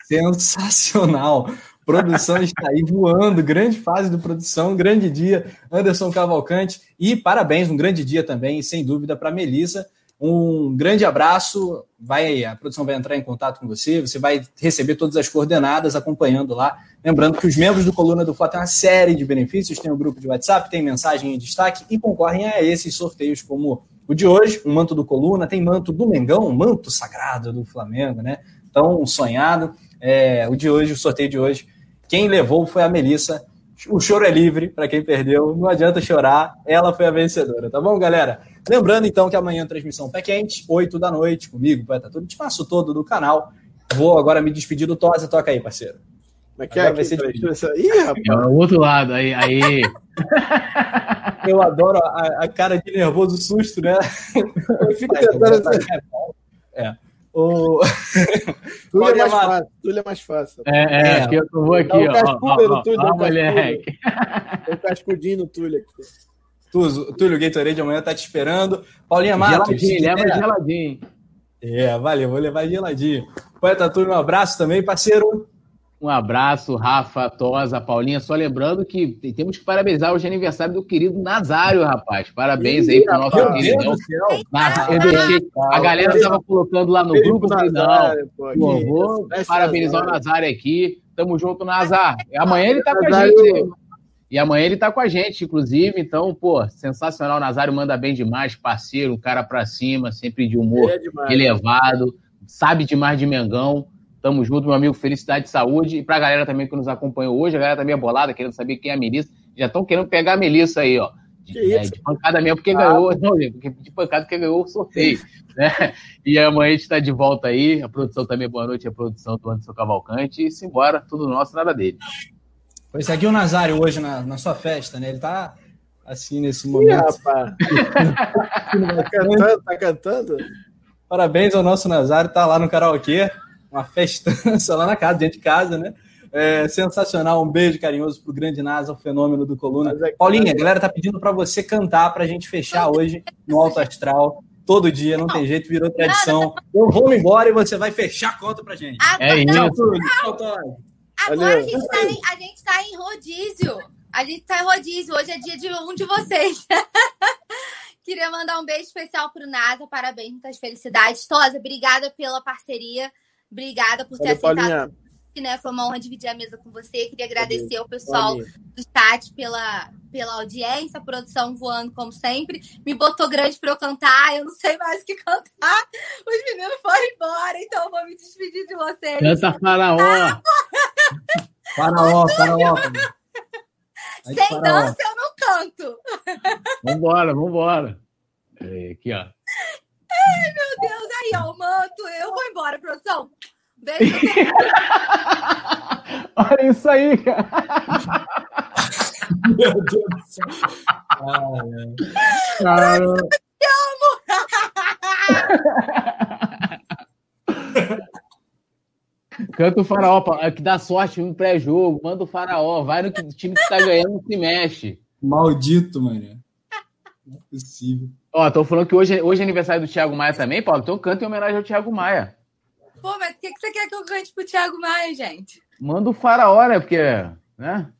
Sensacional. Produção está aí voando, grande fase do produção, grande dia, Anderson Cavalcante. E parabéns, um grande dia também, sem dúvida, para Melissa. Um grande abraço. Vai, a produção vai entrar em contato com você, você vai receber todas as coordenadas acompanhando lá. Lembrando que os membros do Coluna do Fla têm uma série de benefícios, tem o um grupo de WhatsApp, tem mensagem em destaque e concorrem a esses sorteios como o de hoje, um manto do Coluna, tem manto do Mengão, um manto sagrado do Flamengo, né? Tão sonhado. É, o de hoje, o sorteio de hoje quem levou foi a Melissa. O choro é livre para quem perdeu. Não adianta chorar. Ela foi a vencedora, tá bom, galera? Lembrando, então, que amanhã transmissão pé quente, 8 da noite, comigo, Poeta Tudo, espaço todo do canal. Vou agora me despedir do Tosa. Toca aí, parceiro. Como é que é? Vai ser Ih, rapaz. É o outro lado, aí. aí. Eu adoro a, a, cara de nervoso susto, né? Eu fico tentando. É. O... Túlio, é mais fácil, Túlio é mais fácil. É, é, é. aqui eu vou aqui, ó. Ó, Túlio, ó, moleque. Tem um cascudinho no Túlio aqui. Túlio, Túlio Gatorade amanhã tá te esperando. Paulinha Matos. Geladinho, leva é. geladinho. É, valeu, vou levar geladinho. Poeta Túlio, um abraço também, parceiro. Um abraço, Rafa, Tosa, Paulinha. Só lembrando que temos que parabenizar hoje aniversário do querido Nazário, rapaz. Parabéns Ih, aí para o nosso querido. Eu deixei, a galera estava colocando lá no grupo. Nazário, não, pô, vou parabenizar o Nazário aqui. Tamo junto, Nazar. Amanhã ele está com a gente. E amanhã ele está com a gente, inclusive. Então, pô, sensacional. O Nazário manda bem demais, parceiro, um cara para cima, sempre de humor é elevado, sabe demais de Mengão. Tamo junto, meu amigo. Felicidade e saúde. E pra galera também que nos acompanhou hoje, a galera também tá é bolada, querendo saber quem é a Melissa. Já estão querendo pegar a Melissa aí, ó. De, é, de pancada mesmo, porque ah, ganhou. Não, de pancada porque ganhou o sorteio. Né? E amanhã a gente está de volta aí. A produção também, boa noite, a produção do Anderson Cavalcante. E simbora, tudo nosso, nada dele. Pois segue o Nazário hoje na, na sua festa, né? Ele tá assim nesse momento. Ih, rapaz. tá cantando, tá cantando? Parabéns ao nosso Nazário, tá lá no karaokê uma festança lá na casa, dentro de casa, né? É, sensacional, um beijo carinhoso pro grande NASA, o fenômeno do Coluna. É Paulinha, a galera tá pedindo para você cantar pra gente fechar hoje no Alto Astral. Todo dia, não tem jeito, virou tradição. Eu vou embora e você vai fechar a conta pra gente. é isso. Agora a gente, tá em, a gente tá em rodízio. A gente tá em rodízio. Hoje é dia de um de vocês. Queria mandar um beijo especial pro NASA. Parabéns, muitas felicidades. Tosa, obrigada pela parceria. Obrigada por ter Valeu, aceitado. Né? Foi uma honra dividir a mesa com você. Queria agradecer ao pessoal Paulinha. do chat pela, pela audiência, a produção voando como sempre. Me botou grande para eu cantar, eu não sei mais o que cantar. Os meninos foram embora, então eu vou me despedir de vocês. Canta faraó! faraó, faraó. Sem dança eu não canto. Vambora, vambora. É, aqui, ó. Ai, meu Deus, aí, ó, o manto. Eu vou embora, produção. Beijo. Olha isso aí, cara. Meu Deus do céu. Ai, Cara... Eu te amo. Canta o faraó, que dá sorte um pré-jogo, manda o faraó, vai no time que tá ganhando, se mexe. Maldito, mano. Não é possível. Ó, tô falando que hoje, hoje é aniversário do Thiago Maia também, Paulo. Então canta em homenagem ao Thiago Maia. Pô, mas o que, que você quer que eu cante pro Thiago Maia, gente? Manda o faraó, né? Porque, né?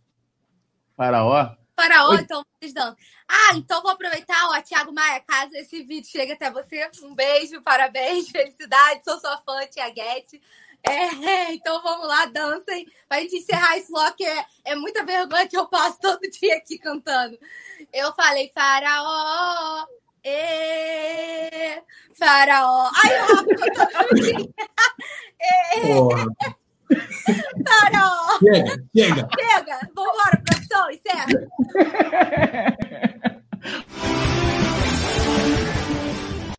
Faraó. Faraó, Oi. então vocês dão. Ah, então vou aproveitar, ó, Thiago Maia, caso esse vídeo chegue até você, um beijo, parabéns, felicidade, sou sua fã, Tia Guete. É, então vamos lá, dancem. Pra gente encerrar esse bloco, é, é muita vergonha que eu passo todo dia aqui cantando. Eu falei, faraó, e faraó. Ai, o Rafa cantou Faraó. Chega, chega. Chega. Vambora, produção, encerra.